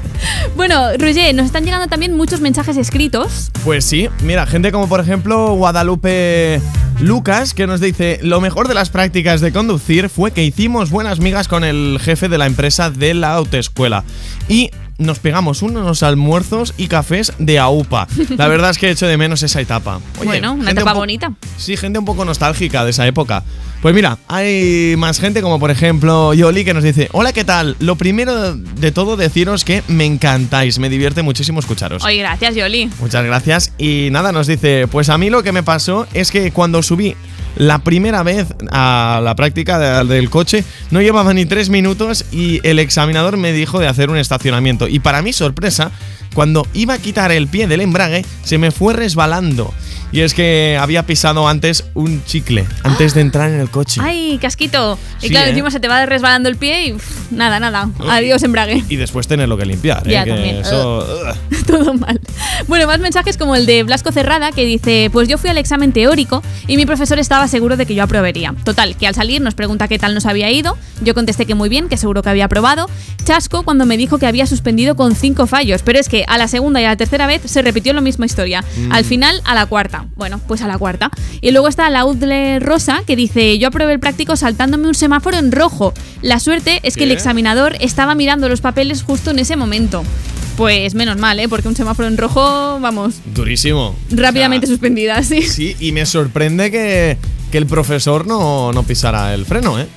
(laughs) bueno, Roger, nos están llegando también muchos mensajes escritos. Pues sí, mira, gente como por ejemplo Guadalupe Lucas, que nos dice, lo mejor de las prácticas de conducir fue que hicimos buenas migas con el jefe de la empresa de la autoescuela. Y nos pegamos unos almuerzos y cafés de AUPA. La verdad es que he hecho de menos esa etapa. Oye, bueno, una etapa un bonita. Sí, gente un poco nostálgica de esa época. Pues mira, hay más gente como por ejemplo Yoli que nos dice, hola, ¿qué tal? Lo primero de todo deciros que me encantáis, me divierte muchísimo escucharos. Oye, gracias, Yoli. Muchas gracias. Y nada, nos dice, pues a mí lo que me pasó es que cuando subí La primera vez a la práctica de- del coche no llevaba ni tres minutos y el examinador me dijo de hacer un estacionamiento. Y para mi sorpresa, cuando iba a quitar el pie del embrague, se me fue resbalando. Y es que había pisado antes un chicle, antes de entrar en el coche. ¡Ay, casquito! Y Sí, claro, ¿eh? encima se te va resbalando el pie y nada, nada. Adiós, embrague. Y después tenerlo que limpiar. ¿eh? Que eso- (laughs) Todo mal. Bueno, más mensajes como el de Blasco Cerrada que dice, pues yo fui al examen teórico y mi profesor estaba seguro de que yo aprobaría. Total, que al salir nos pregunta qué tal nos había ido. Yo contesté que muy bien, que seguro que había aprobado. Chasco cuando me dijo que había suspendido con cinco fallos, pero es que a la segunda y a la tercera vez se repitió la misma historia. Mm. Al final, a la cuarta. Bueno, pues a la cuarta. Y luego está Laudle Rosa que dice, yo aprobé el práctico saltándome un semáforo en rojo. La suerte es que el examinador estaba mirando los papeles justo en ese momento. Pues menos mal, ¿eh? Porque un semáforo en rojo, vamos, Durísimo. rápidamente suspendida, (laughs) sí. Sí, y me sorprende que, que el profesor no, no pisara el freno, ¿eh?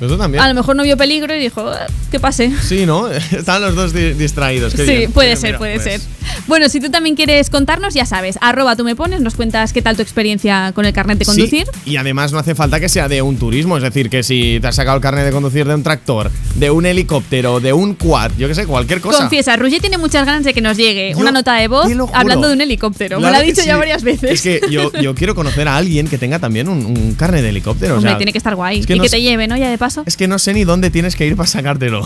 Eso también. A lo mejor no vio peligro y dijo, "Eh, que pase. Sí, ¿no? (laughs) Estaban los dos di- distraídos. qué Sí, bien. puede Mira, ser, mira, puede pues. ser. Bueno, si tú también quieres contarnos, ya sabes, arroba tú me pones, nos cuentas qué tal tu experiencia con el carnet de Sí, conducir. y además no hace falta que sea de un turismo, es decir, que si te has sacado el carnet de conducir de un tractor, de un helicóptero, de un quad, yo que sé, cualquier cosa. Confiesa, Roger tiene muchas ganas de que nos llegue Yo una nota de voz hablando de un helicóptero. me lo ha dicho ya sí. varias veces. Es que yo, yo (laughs) quiero conocer a alguien que tenga también un, un carnet de helicóptero. o Hombre, sea, tiene que estar guay. es que y no que te lleve, ¿no? Ya de paso. Es que no sé ni dónde tienes que ir para sacártelo.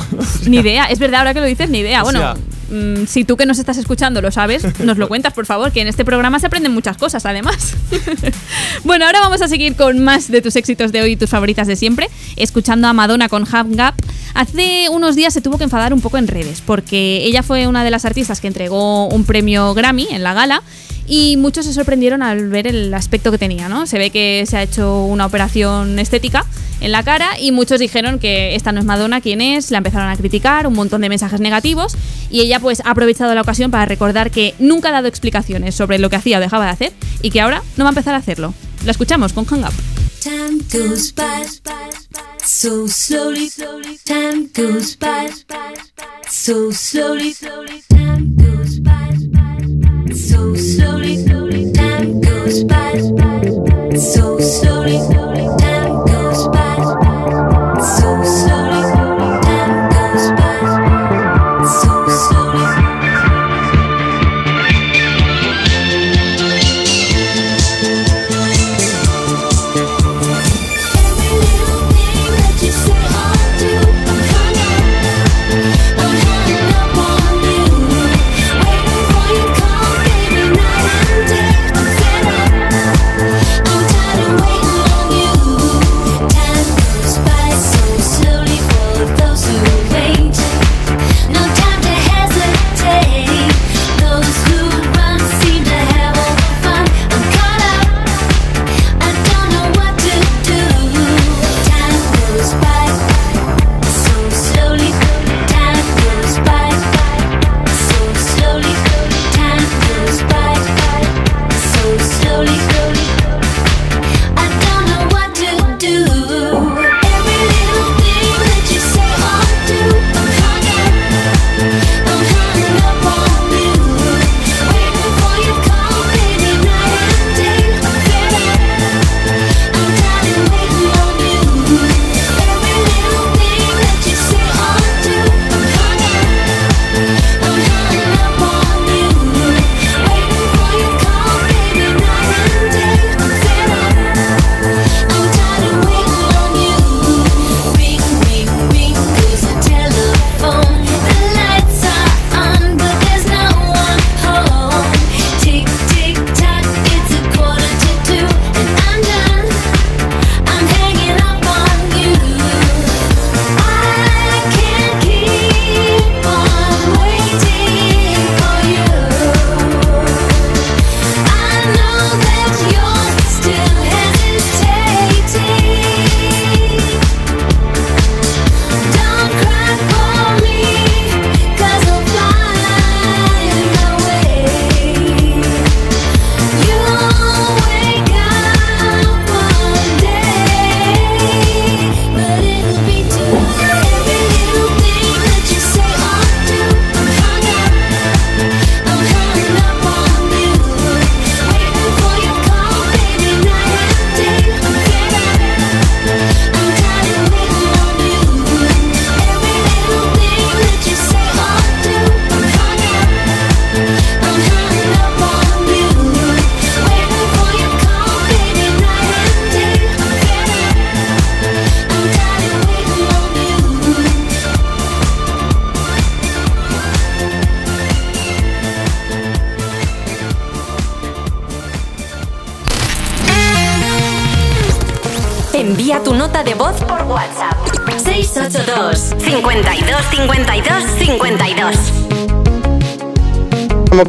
Ni (laughs) idea, es verdad, ahora que lo dices, ni idea. O Bueno, sea- mm, si tú que nos estás escuchando lo sabes, (laughs) nos lo cuentas, por favor, que en este programa se aprenden muchas cosas, además. (laughs) bueno, ahora vamos a seguir con más de tus éxitos de hoy y tus favoritas de siempre, escuchando a Madonna con Hang Up. Hace unos días se tuvo que enfadar un poco en redes, porque ella fue una de las artistas que entregó un premio Grammy en la gala. Y muchos se sorprendieron al ver el aspecto que tenía, ¿no? Se ve que se ha hecho una operación estética en la cara y muchos dijeron que esta no es Madonna, quién es, la empezaron a criticar, un montón de mensajes negativos y ella pues ha aprovechado la ocasión para recordar que nunca ha dado explicaciones sobre lo que hacía o dejaba de hacer y que ahora no va a empezar a hacerlo. La escuchamos con Hang Up.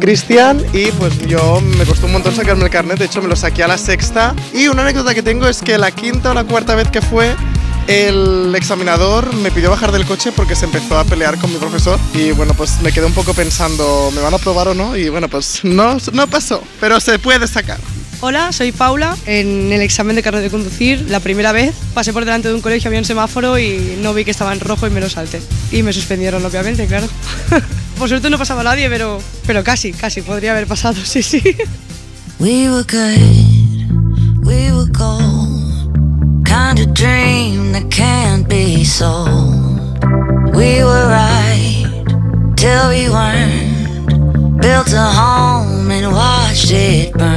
Cristian y pues yo me costó un montón sacarme el carnet, de hecho me lo saqué a la sexta y una anécdota que tengo es que la quinta o la cuarta vez que fue el examinador me pidió bajar del coche porque se empezó a pelear con mi profesor y bueno pues me quedé un poco pensando ¿me van a probar o no? y bueno pues no, no pasó, pero se puede sacar. Hola, soy Paula. En el examen de carnet de conducir, la primera vez, pasé por delante de un colegio, había un semáforo y no vi que estaba en rojo y me lo salté. Y me suspendieron, obviamente, claro. Por suerte no pasaba nadie, pero, pero casi, casi podría haber pasado, (laughs) sí, sí. We were good, we were gold. Kind of dream that can't be sold. We were right till we weren't. Built a home and watched it burn.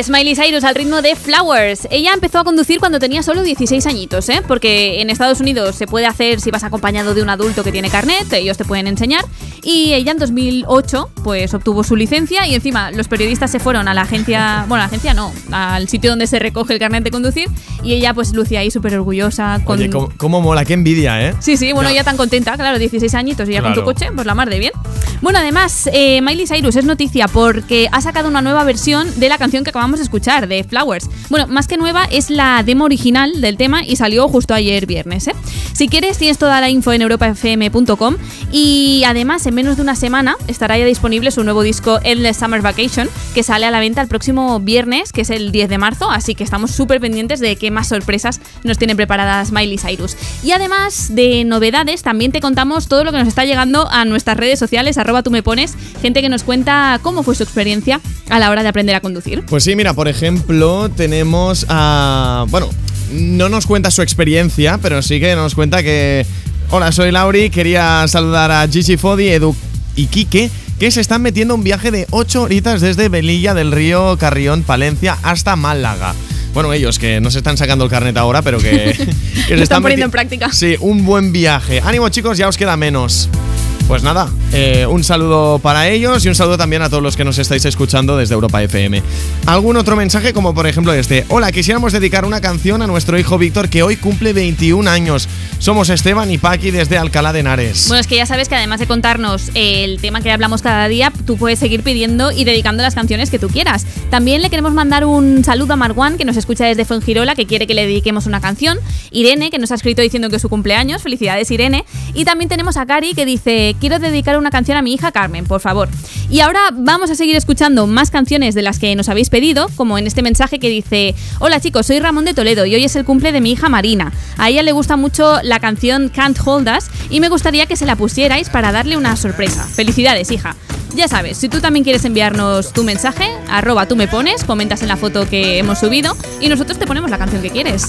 Smiley Cyrus al ritmo de Flowers. Ella empezó a conducir cuando tenía solo 16 añitos, ¿eh? Porque en Estados Unidos se puede hacer si vas acompañado de un adulto que tiene carnet, ellos te pueden enseñar. Y ella en 2008 pues obtuvo su licencia y encima los periodistas se fueron a la agencia, bueno, a la agencia no, al sitio donde se recoge el carnet de conducir y ella pues lucía ahí súper orgullosa con... Oye, ¿cómo, cómo mola, qué envidia, ¿eh? Sí, sí, bueno, Ya. ella tan contenta, claro, 16 añitos y ya con Claro. tu coche, pues la mar de bien. Bueno, además, eh, Miley Cyrus es noticia porque ha sacado una nueva versión de la canción que acabamos de escuchar, de Flowers. Bueno, más que nueva, es la demo original del tema y salió justo ayer viernes. ¿eh? Si quieres, tienes toda la info en europafm.com y además, en menos de una semana, estará ya disponible su nuevo disco Endless Summer Vacation, que sale a la venta el próximo viernes, que es el 10 de marzo, así que estamos súper pendientes de qué más sorpresas nos tienen preparadas Miley Cyrus. Y además de novedades, también te contamos todo lo que nos está llegando a nuestras redes sociales, arroba tú me pones, gente que nos cuenta cómo fue su experiencia a la hora de aprender a conducir. Pues sí, mira, por ejemplo, tenemos a. Bueno, no nos cuenta su experiencia, pero sí que nos cuenta que. Hola, soy Lauri, quería saludar a Gigi Fodi, Edu y Quique, que se están metiendo un viaje de 8 horitas desde Velilla del Río, Carrión, Palencia hasta Málaga. Bueno, ellos que no se están sacando el carnet ahora, pero que, (laughs) que Lo están poniendo meti- en práctica. Sí, un buen viaje. Ánimo chicos, ya os queda menos. Pues nada, eh, un saludo para ellos y un saludo también a todos los que nos estáis escuchando desde Europa FM. ¿Algún otro mensaje como por ejemplo este? Hola, quisiéramos dedicar una canción a nuestro hijo Víctor que hoy cumple 21 años. Somos Esteban y Paqui desde Alcalá de Henares. Bueno, es que ya sabes que además de contarnos el tema que hablamos cada día, tú puedes seguir pidiendo y dedicando las canciones que tú quieras. También le queremos mandar un saludo a Marwan, que nos escucha desde Fuengirola, que quiere que le dediquemos una canción. Irene, que nos ha escrito diciendo que es su cumpleaños. Felicidades, Irene. Y también tenemos a Cari, que dice, quiero dedicar una canción a mi hija Carmen, por favor. Y ahora vamos a seguir escuchando más canciones de las que nos habéis pedido, como en este mensaje que dice, hola chicos, soy Ramón de Toledo y hoy es el cumple de mi hija Marina. A ella le gusta mucho la canción Can't Hold Us y me gustaría que se la pusierais para darle una sorpresa. Felicidades, hija. Ya sabes, si tú también quieres enviarnos tu mensaje, arroba tú me pones, comentas en la foto que hemos subido y nosotros te ponemos la canción que quieres.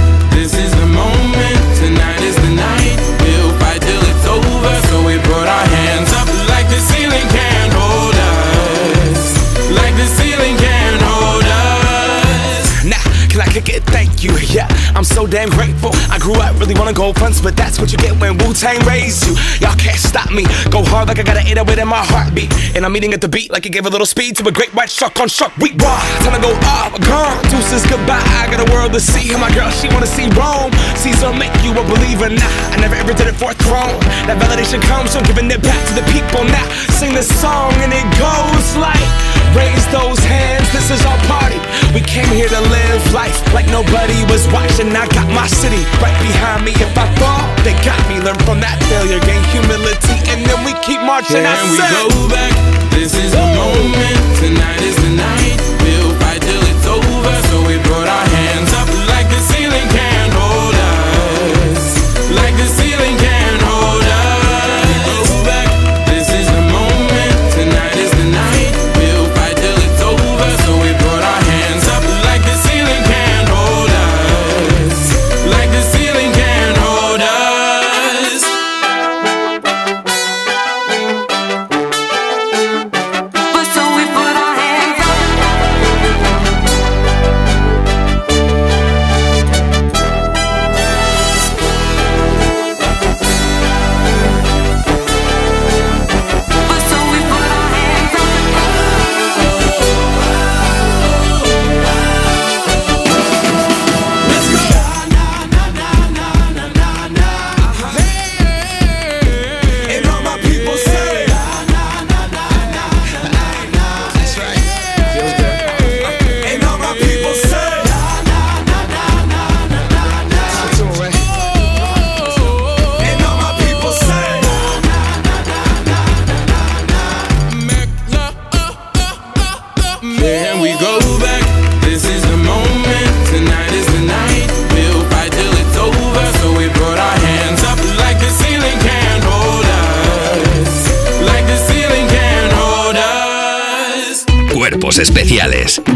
You. Yeah, I'm so damn grateful. I grew up really wanna go fronts, but that's what you get when Wu Tang raised you. Y'all can't stop me. Go hard like I got an 808 in my heartbeat. And I'm eating at the beat like it gave a little speed to a great white shark on shark. We raw. Time to go up, gone. Deuces goodbye. I got a world to see. My girl, she wanna see Rome. Caesar make you a believer. Nah, I never ever did it for a throne. That validation comes from giving it back to the people. Now sing this song and it goes like. Raise those hands, this is our party. We came here to live life like nobody was watching. I got my city right behind me. If I fall, they got me. Learn from that failure, gain humility, and then we keep marching. I Can we said, go back? This is the moment. Tonight is the night.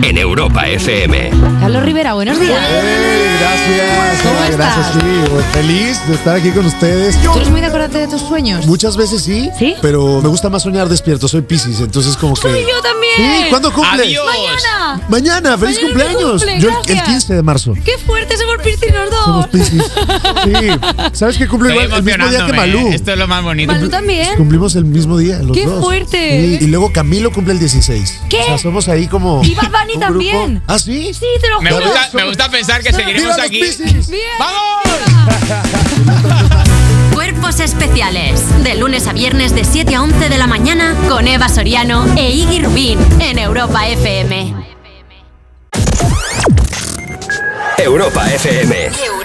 En Europa FM. Carlos Rivera, buenos días. Gracias, ¿Cómo ah, gracias, estás? sí. Feliz de estar aquí con ustedes. ¿Tú eres muy de acordarte de tus sueños? Muchas veces sí, pero me gusta más soñar despierto. Soy Piscis, entonces como que. ¡Soy yo también! Sí, ¿cuándo cumple? Adiós. Mañana. Mañana, feliz Mañana cumpleaños. cumple, yo el- el, gracias. 15 de marzo. ¡Qué fuerte somos Piscis los dos! Somos Piscis. Sí. ¿Sabes que cumplo Estoy igual el mismo día que Malú? ¿eh? Esto es lo más bonito. Malú también. Cumplimos el mismo día, los ¡Qué dos. fuerte! Sí, Y luego Camilo cumple el 16. ¿Qué? O sea, somos ahí como. Y Bad Bunny un también. grupo. ¿Ah, sí? Sí, te lo Me juro. gusta, me gusta pensar que seguiremos ¡Viva los aquí. Piscis! Cuerpos especiales. De lunes a viernes de 7 a 11 de la mañana con Eva Soriano e Iggy Rubín en Europa FM. Europa FM.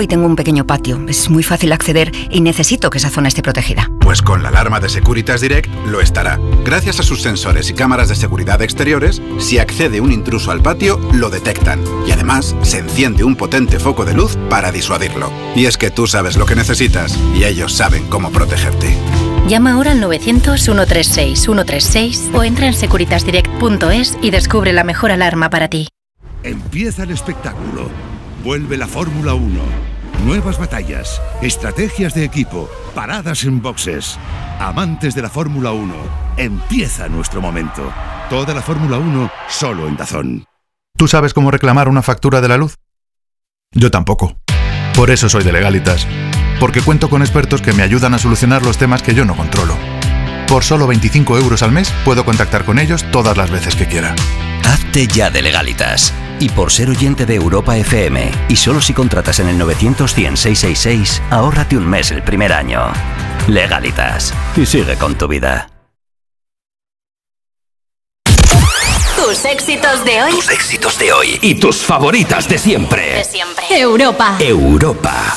y tengo un pequeño patio. Es muy fácil acceder y necesito que esa zona esté protegida. Pues con la alarma de Securitas Direct lo estará. Gracias a sus sensores y cámaras de seguridad exteriores, si accede un intruso al patio, lo detectan. Y además, se enciende un potente foco de luz para disuadirlo. Y es que tú sabes lo que necesitas y ellos saben cómo protegerte. Llama ahora al 900-136-136 o entra en securitasdirect.es y descubre la mejor alarma para ti. Empieza el espectáculo. Vuelve la Fórmula 1. Nuevas batallas, estrategias de equipo, paradas en boxes. Amantes de la Fórmula 1, empieza nuestro momento. Toda la Fórmula 1 solo en Dazón. ¿Tú sabes cómo reclamar una factura de la luz? Yo tampoco. Por eso soy de Legalitas. Porque cuento con expertos que me ayudan a solucionar los temas que yo no controlo. Por solo 25 euros al mes puedo contactar con ellos todas las veces que quiera. Hazte ya de legalitas. Y por ser oyente de Europa FM, y solo si contratas en el 900-100-666, ahórrate un mes el primer año. Legalitas. Y sigue con tu vida. Tus éxitos de hoy. Tus éxitos de hoy y tus favoritas de siempre. De siempre. Europa. Europa.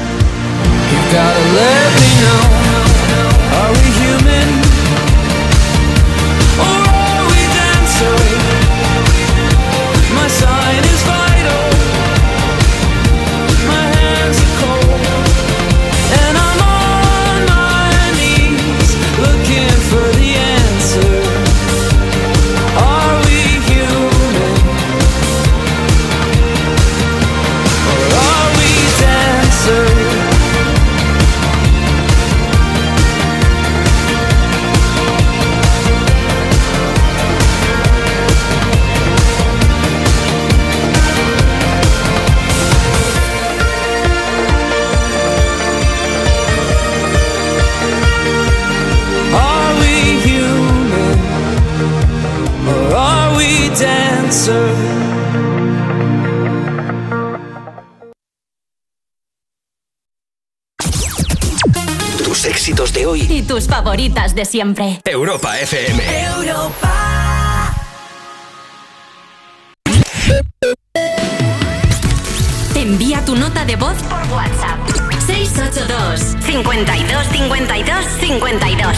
Tus favoritas de siempre. Europa FM. Envía tu nota de voz por WhatsApp. 682 52 52 52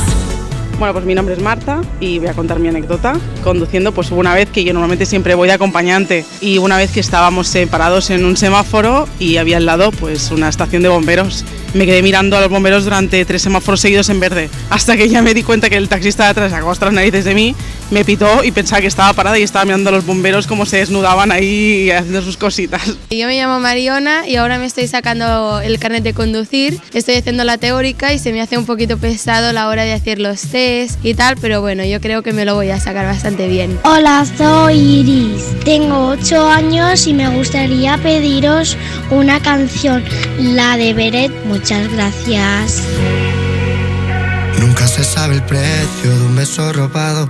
Bueno, pues mi nombre es Marta y voy a contar mi anécdota. Conduciendo, pues hubo una vez que yo normalmente siempre voy de acompañante y una vez que estábamos eh, parados en un semáforo y había al lado pues una estación de bomberos. Me quedé mirando a los bomberos durante tres semáforos seguidos en verde, hasta que ya me di cuenta que el taxista de atrás sacó las narices de mí, me pitó y pensaba que estaba parada y estaba mirando a los bomberos cómo se desnudaban ahí haciendo sus cositas. Yo me llamo Mariona y ahora me estoy sacando el carnet de conducir. Estoy haciendo la teórica y se me hace un poquito pesado la hora de hacer los test y tal, pero bueno, yo creo que me lo voy a sacar bastante bien. Hola, soy Iris. Tengo 8 años y me gustaría pediros una canción, la de Beret. Muchas gracias. Nunca se sabe el precio de un beso robado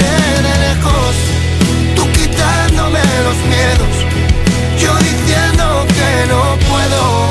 los miedos, yo diciendo que no puedo.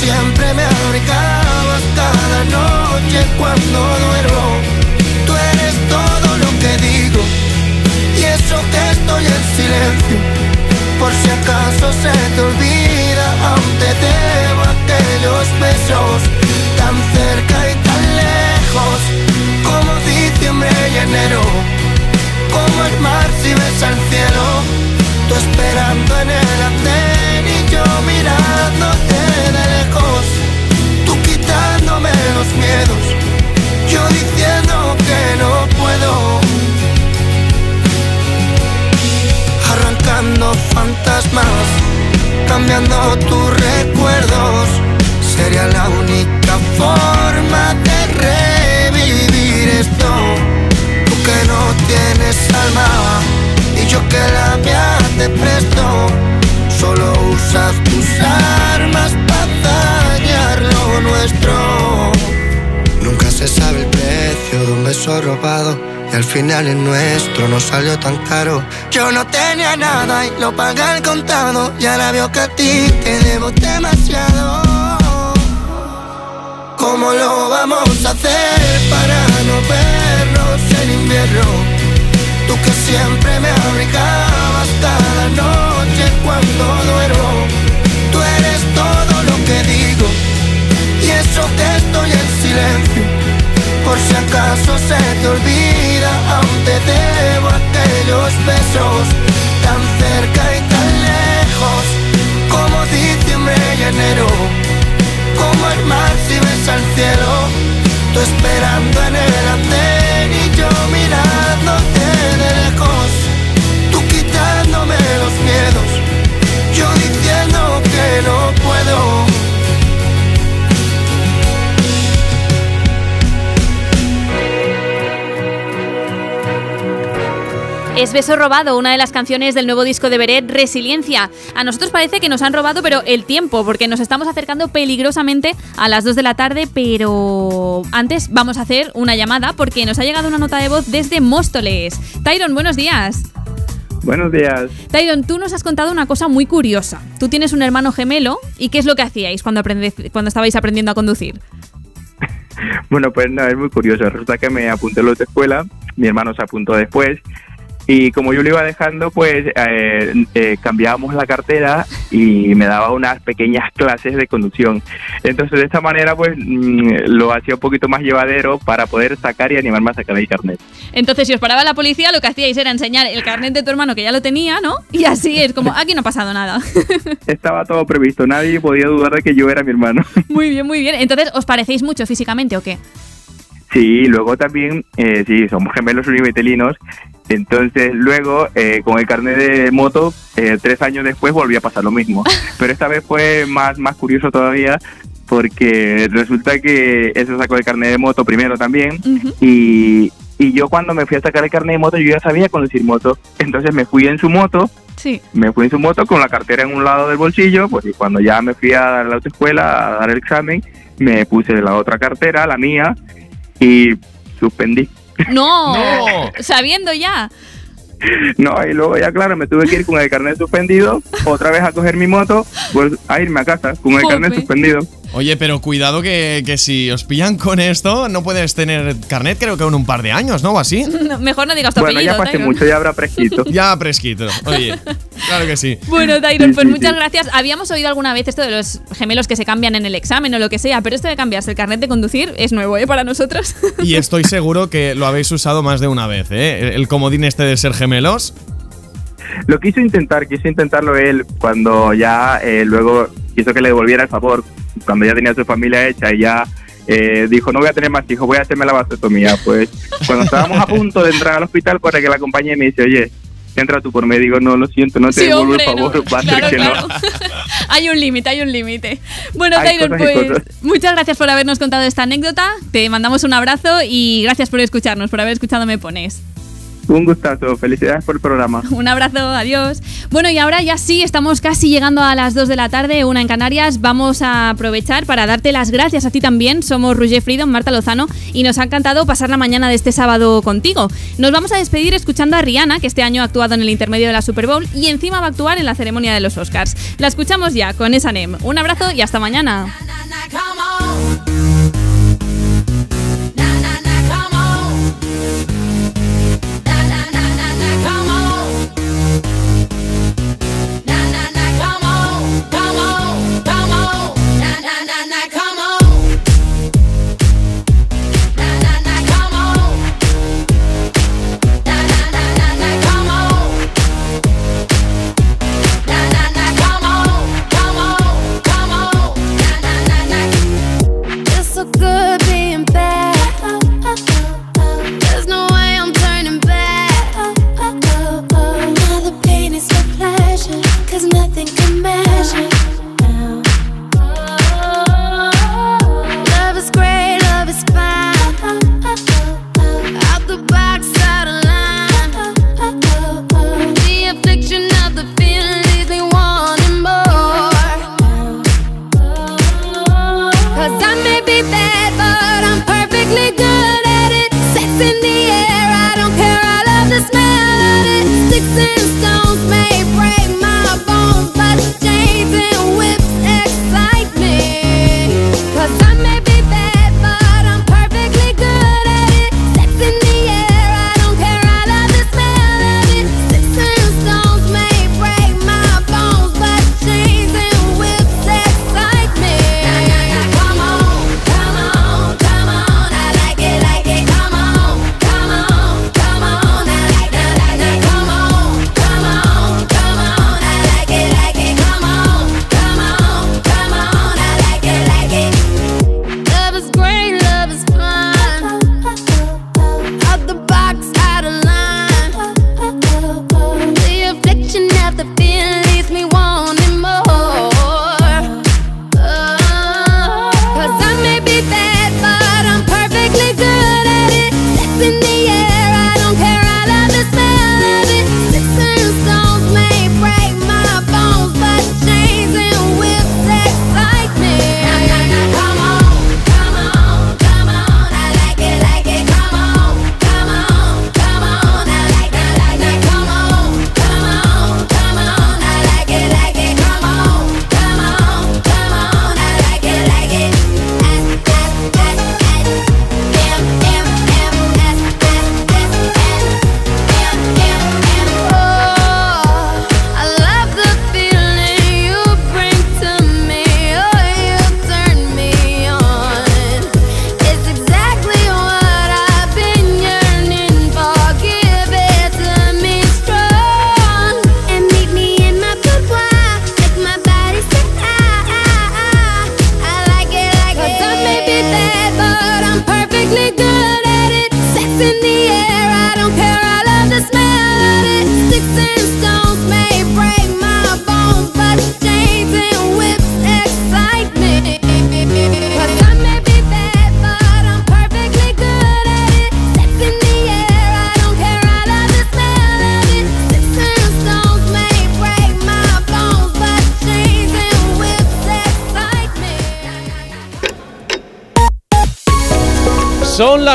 Siempre me abrigabas cada noche cuando duermo. Tú eres todo lo que digo y eso que estoy en silencio. Por si acaso se te olvida, aún te debo aquellos besos tan cerca y tan lejos como diciembre y enero como el mar si ves al cielo, tú esperando en el andén y yo mirándote de lejos, tú quitándome los miedos, yo diciendo que no puedo, arrancando fantasmas, cambiando tus recuerdos, sería la única forma de revivir esto tú que no tienes alma yo que la mía te presto. Solo usas tus armas para dañar lo nuestro. Nunca se sabe el precio de un beso robado y al final el nuestro no salió tan caro. Yo no tenía nada y lo pagué al contado y ahora veo que a ti te debo demasiado. ¿Cómo lo vamos a hacer para no vernos en invierno? Tú que siempre me te olvida, aún te debo aquellos besos tan cerca y tan lejos como diciembre y enero como el mar si ves al cielo, tú esperando en el andén Es Beso Robado, una de las canciones del nuevo disco de Beret, Resiliencia. A nosotros parece que nos han robado, pero el tiempo, porque nos estamos acercando peligrosamente a las 2 de la tarde, pero antes vamos a hacer una llamada porque nos ha llegado una nota de voz desde Móstoles. Tyron, buenos días. Buenos días. Tyron, tú nos has contado una cosa muy curiosa. Tú tienes un hermano gemelo y ¿qué es lo que hacíais cuando, estabais aprendiendo a conducir? (laughs) Bueno, pues no, es muy curioso. Resulta que me apunté a la autoescuela, mi hermano se apuntó después. Y como yo lo iba dejando, pues eh, eh, cambiábamos la cartera y me daba unas pequeñas clases de conducción. Entonces, de esta manera, pues mm, lo hacía un poquito más llevadero para poder sacar y animarme a sacar el carnet. Entonces, si os paraba la policía, lo que hacíais era enseñar el carnet de tu hermano que ya lo tenía, ¿no? Y así es como, aquí no ha pasado nada. (laughs) Estaba todo previsto, nadie podía dudar de que yo era mi hermano. (laughs) Muy bien, muy bien. Entonces, ¿os parecéis mucho físicamente o qué? Sí, luego también, eh, sí, somos gemelos univitelinos. Entonces, luego, eh, con el carnet de moto, eh, tres años después volví a pasar lo mismo. (laughs) Pero esta vez fue más, más curioso todavía porque resulta que él se sacó el carnet de moto primero también y, y yo cuando me fui a sacar el carnet de moto yo ya sabía conducir moto. Entonces me fui en su moto Sí. me fui en su moto con la cartera en un lado del bolsillo, pues y cuando ya me fui a dar la autoescuela a dar el examen, me puse la otra cartera, la mía, y suspendí. No, sabiendo ya. No, y luego ya claro, me tuve que ir con el carnet suspendido, otra vez a coger mi moto, pues a irme a casa con el carnet suspendido. Oye, pero cuidado que, que si os pillan con esto, no puedes tener carnet creo que en un par de años, ¿no? O así. (laughs) No, mejor no digas tu Bueno, ya pasé Tyron. mucho, ya habrá prescrito. (laughs) ya prescrito. Oye, claro que sí. Bueno, Tyron, Sí, pues sí, muchas sí. gracias. Habíamos oído alguna vez esto de los gemelos que se cambian en el examen o lo que sea, pero esto de cambiarse el carnet de conducir es nuevo, ¿eh? Para nosotros. (laughs) Y estoy seguro que lo habéis usado más de una vez, ¿eh? El comodín este de ser gemelos. Lo quiso intentar, quiso intentarlo él cuando ya eh, luego quiso que le devolviera el favor, cuando ya tenía su familia hecha y ya eh, dijo, no voy a tener más hijos, voy a hacerme la vasectomía. Pues cuando estábamos a punto de entrar al hospital para que la acompañe me dice, oye, entra tú por mí. Digo, no, lo siento, no te Sí, devuelvo hombre, el favor, (laughs) no. va a ser Claro, que claro. (laughs) hay un límite, hay un límite. Bueno, Hay y pues muchas gracias por habernos contado esta anécdota. Te mandamos un abrazo y gracias por escucharnos, por haber escuchado Me Pones. Un gustazo, felicidades por el programa. (laughs) Un abrazo, adiós. Bueno, y ahora ya sí, estamos casi llegando a las 2 de la tarde, una en Canarias. Vamos a aprovechar para darte las gracias a ti también. Somos Roger Freedom, Marta Lozano, y nos ha encantado pasar la mañana de este sábado contigo. Nos vamos a despedir escuchando a Rihanna, que este año ha actuado en el intermedio de la Super Bowl y encima va a actuar en la ceremonia de los Oscars. La escuchamos ya con esa NEM. Un abrazo y hasta mañana.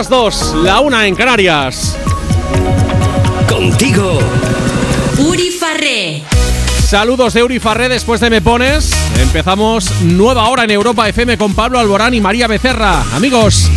Las 2, la una en Canarias. Contigo. Uri Farré. Saludos de Uri Farré después de Me Pones. Empezamos nueva hora en Europa FM con Pablo Alborán y María Becerra. Amigos.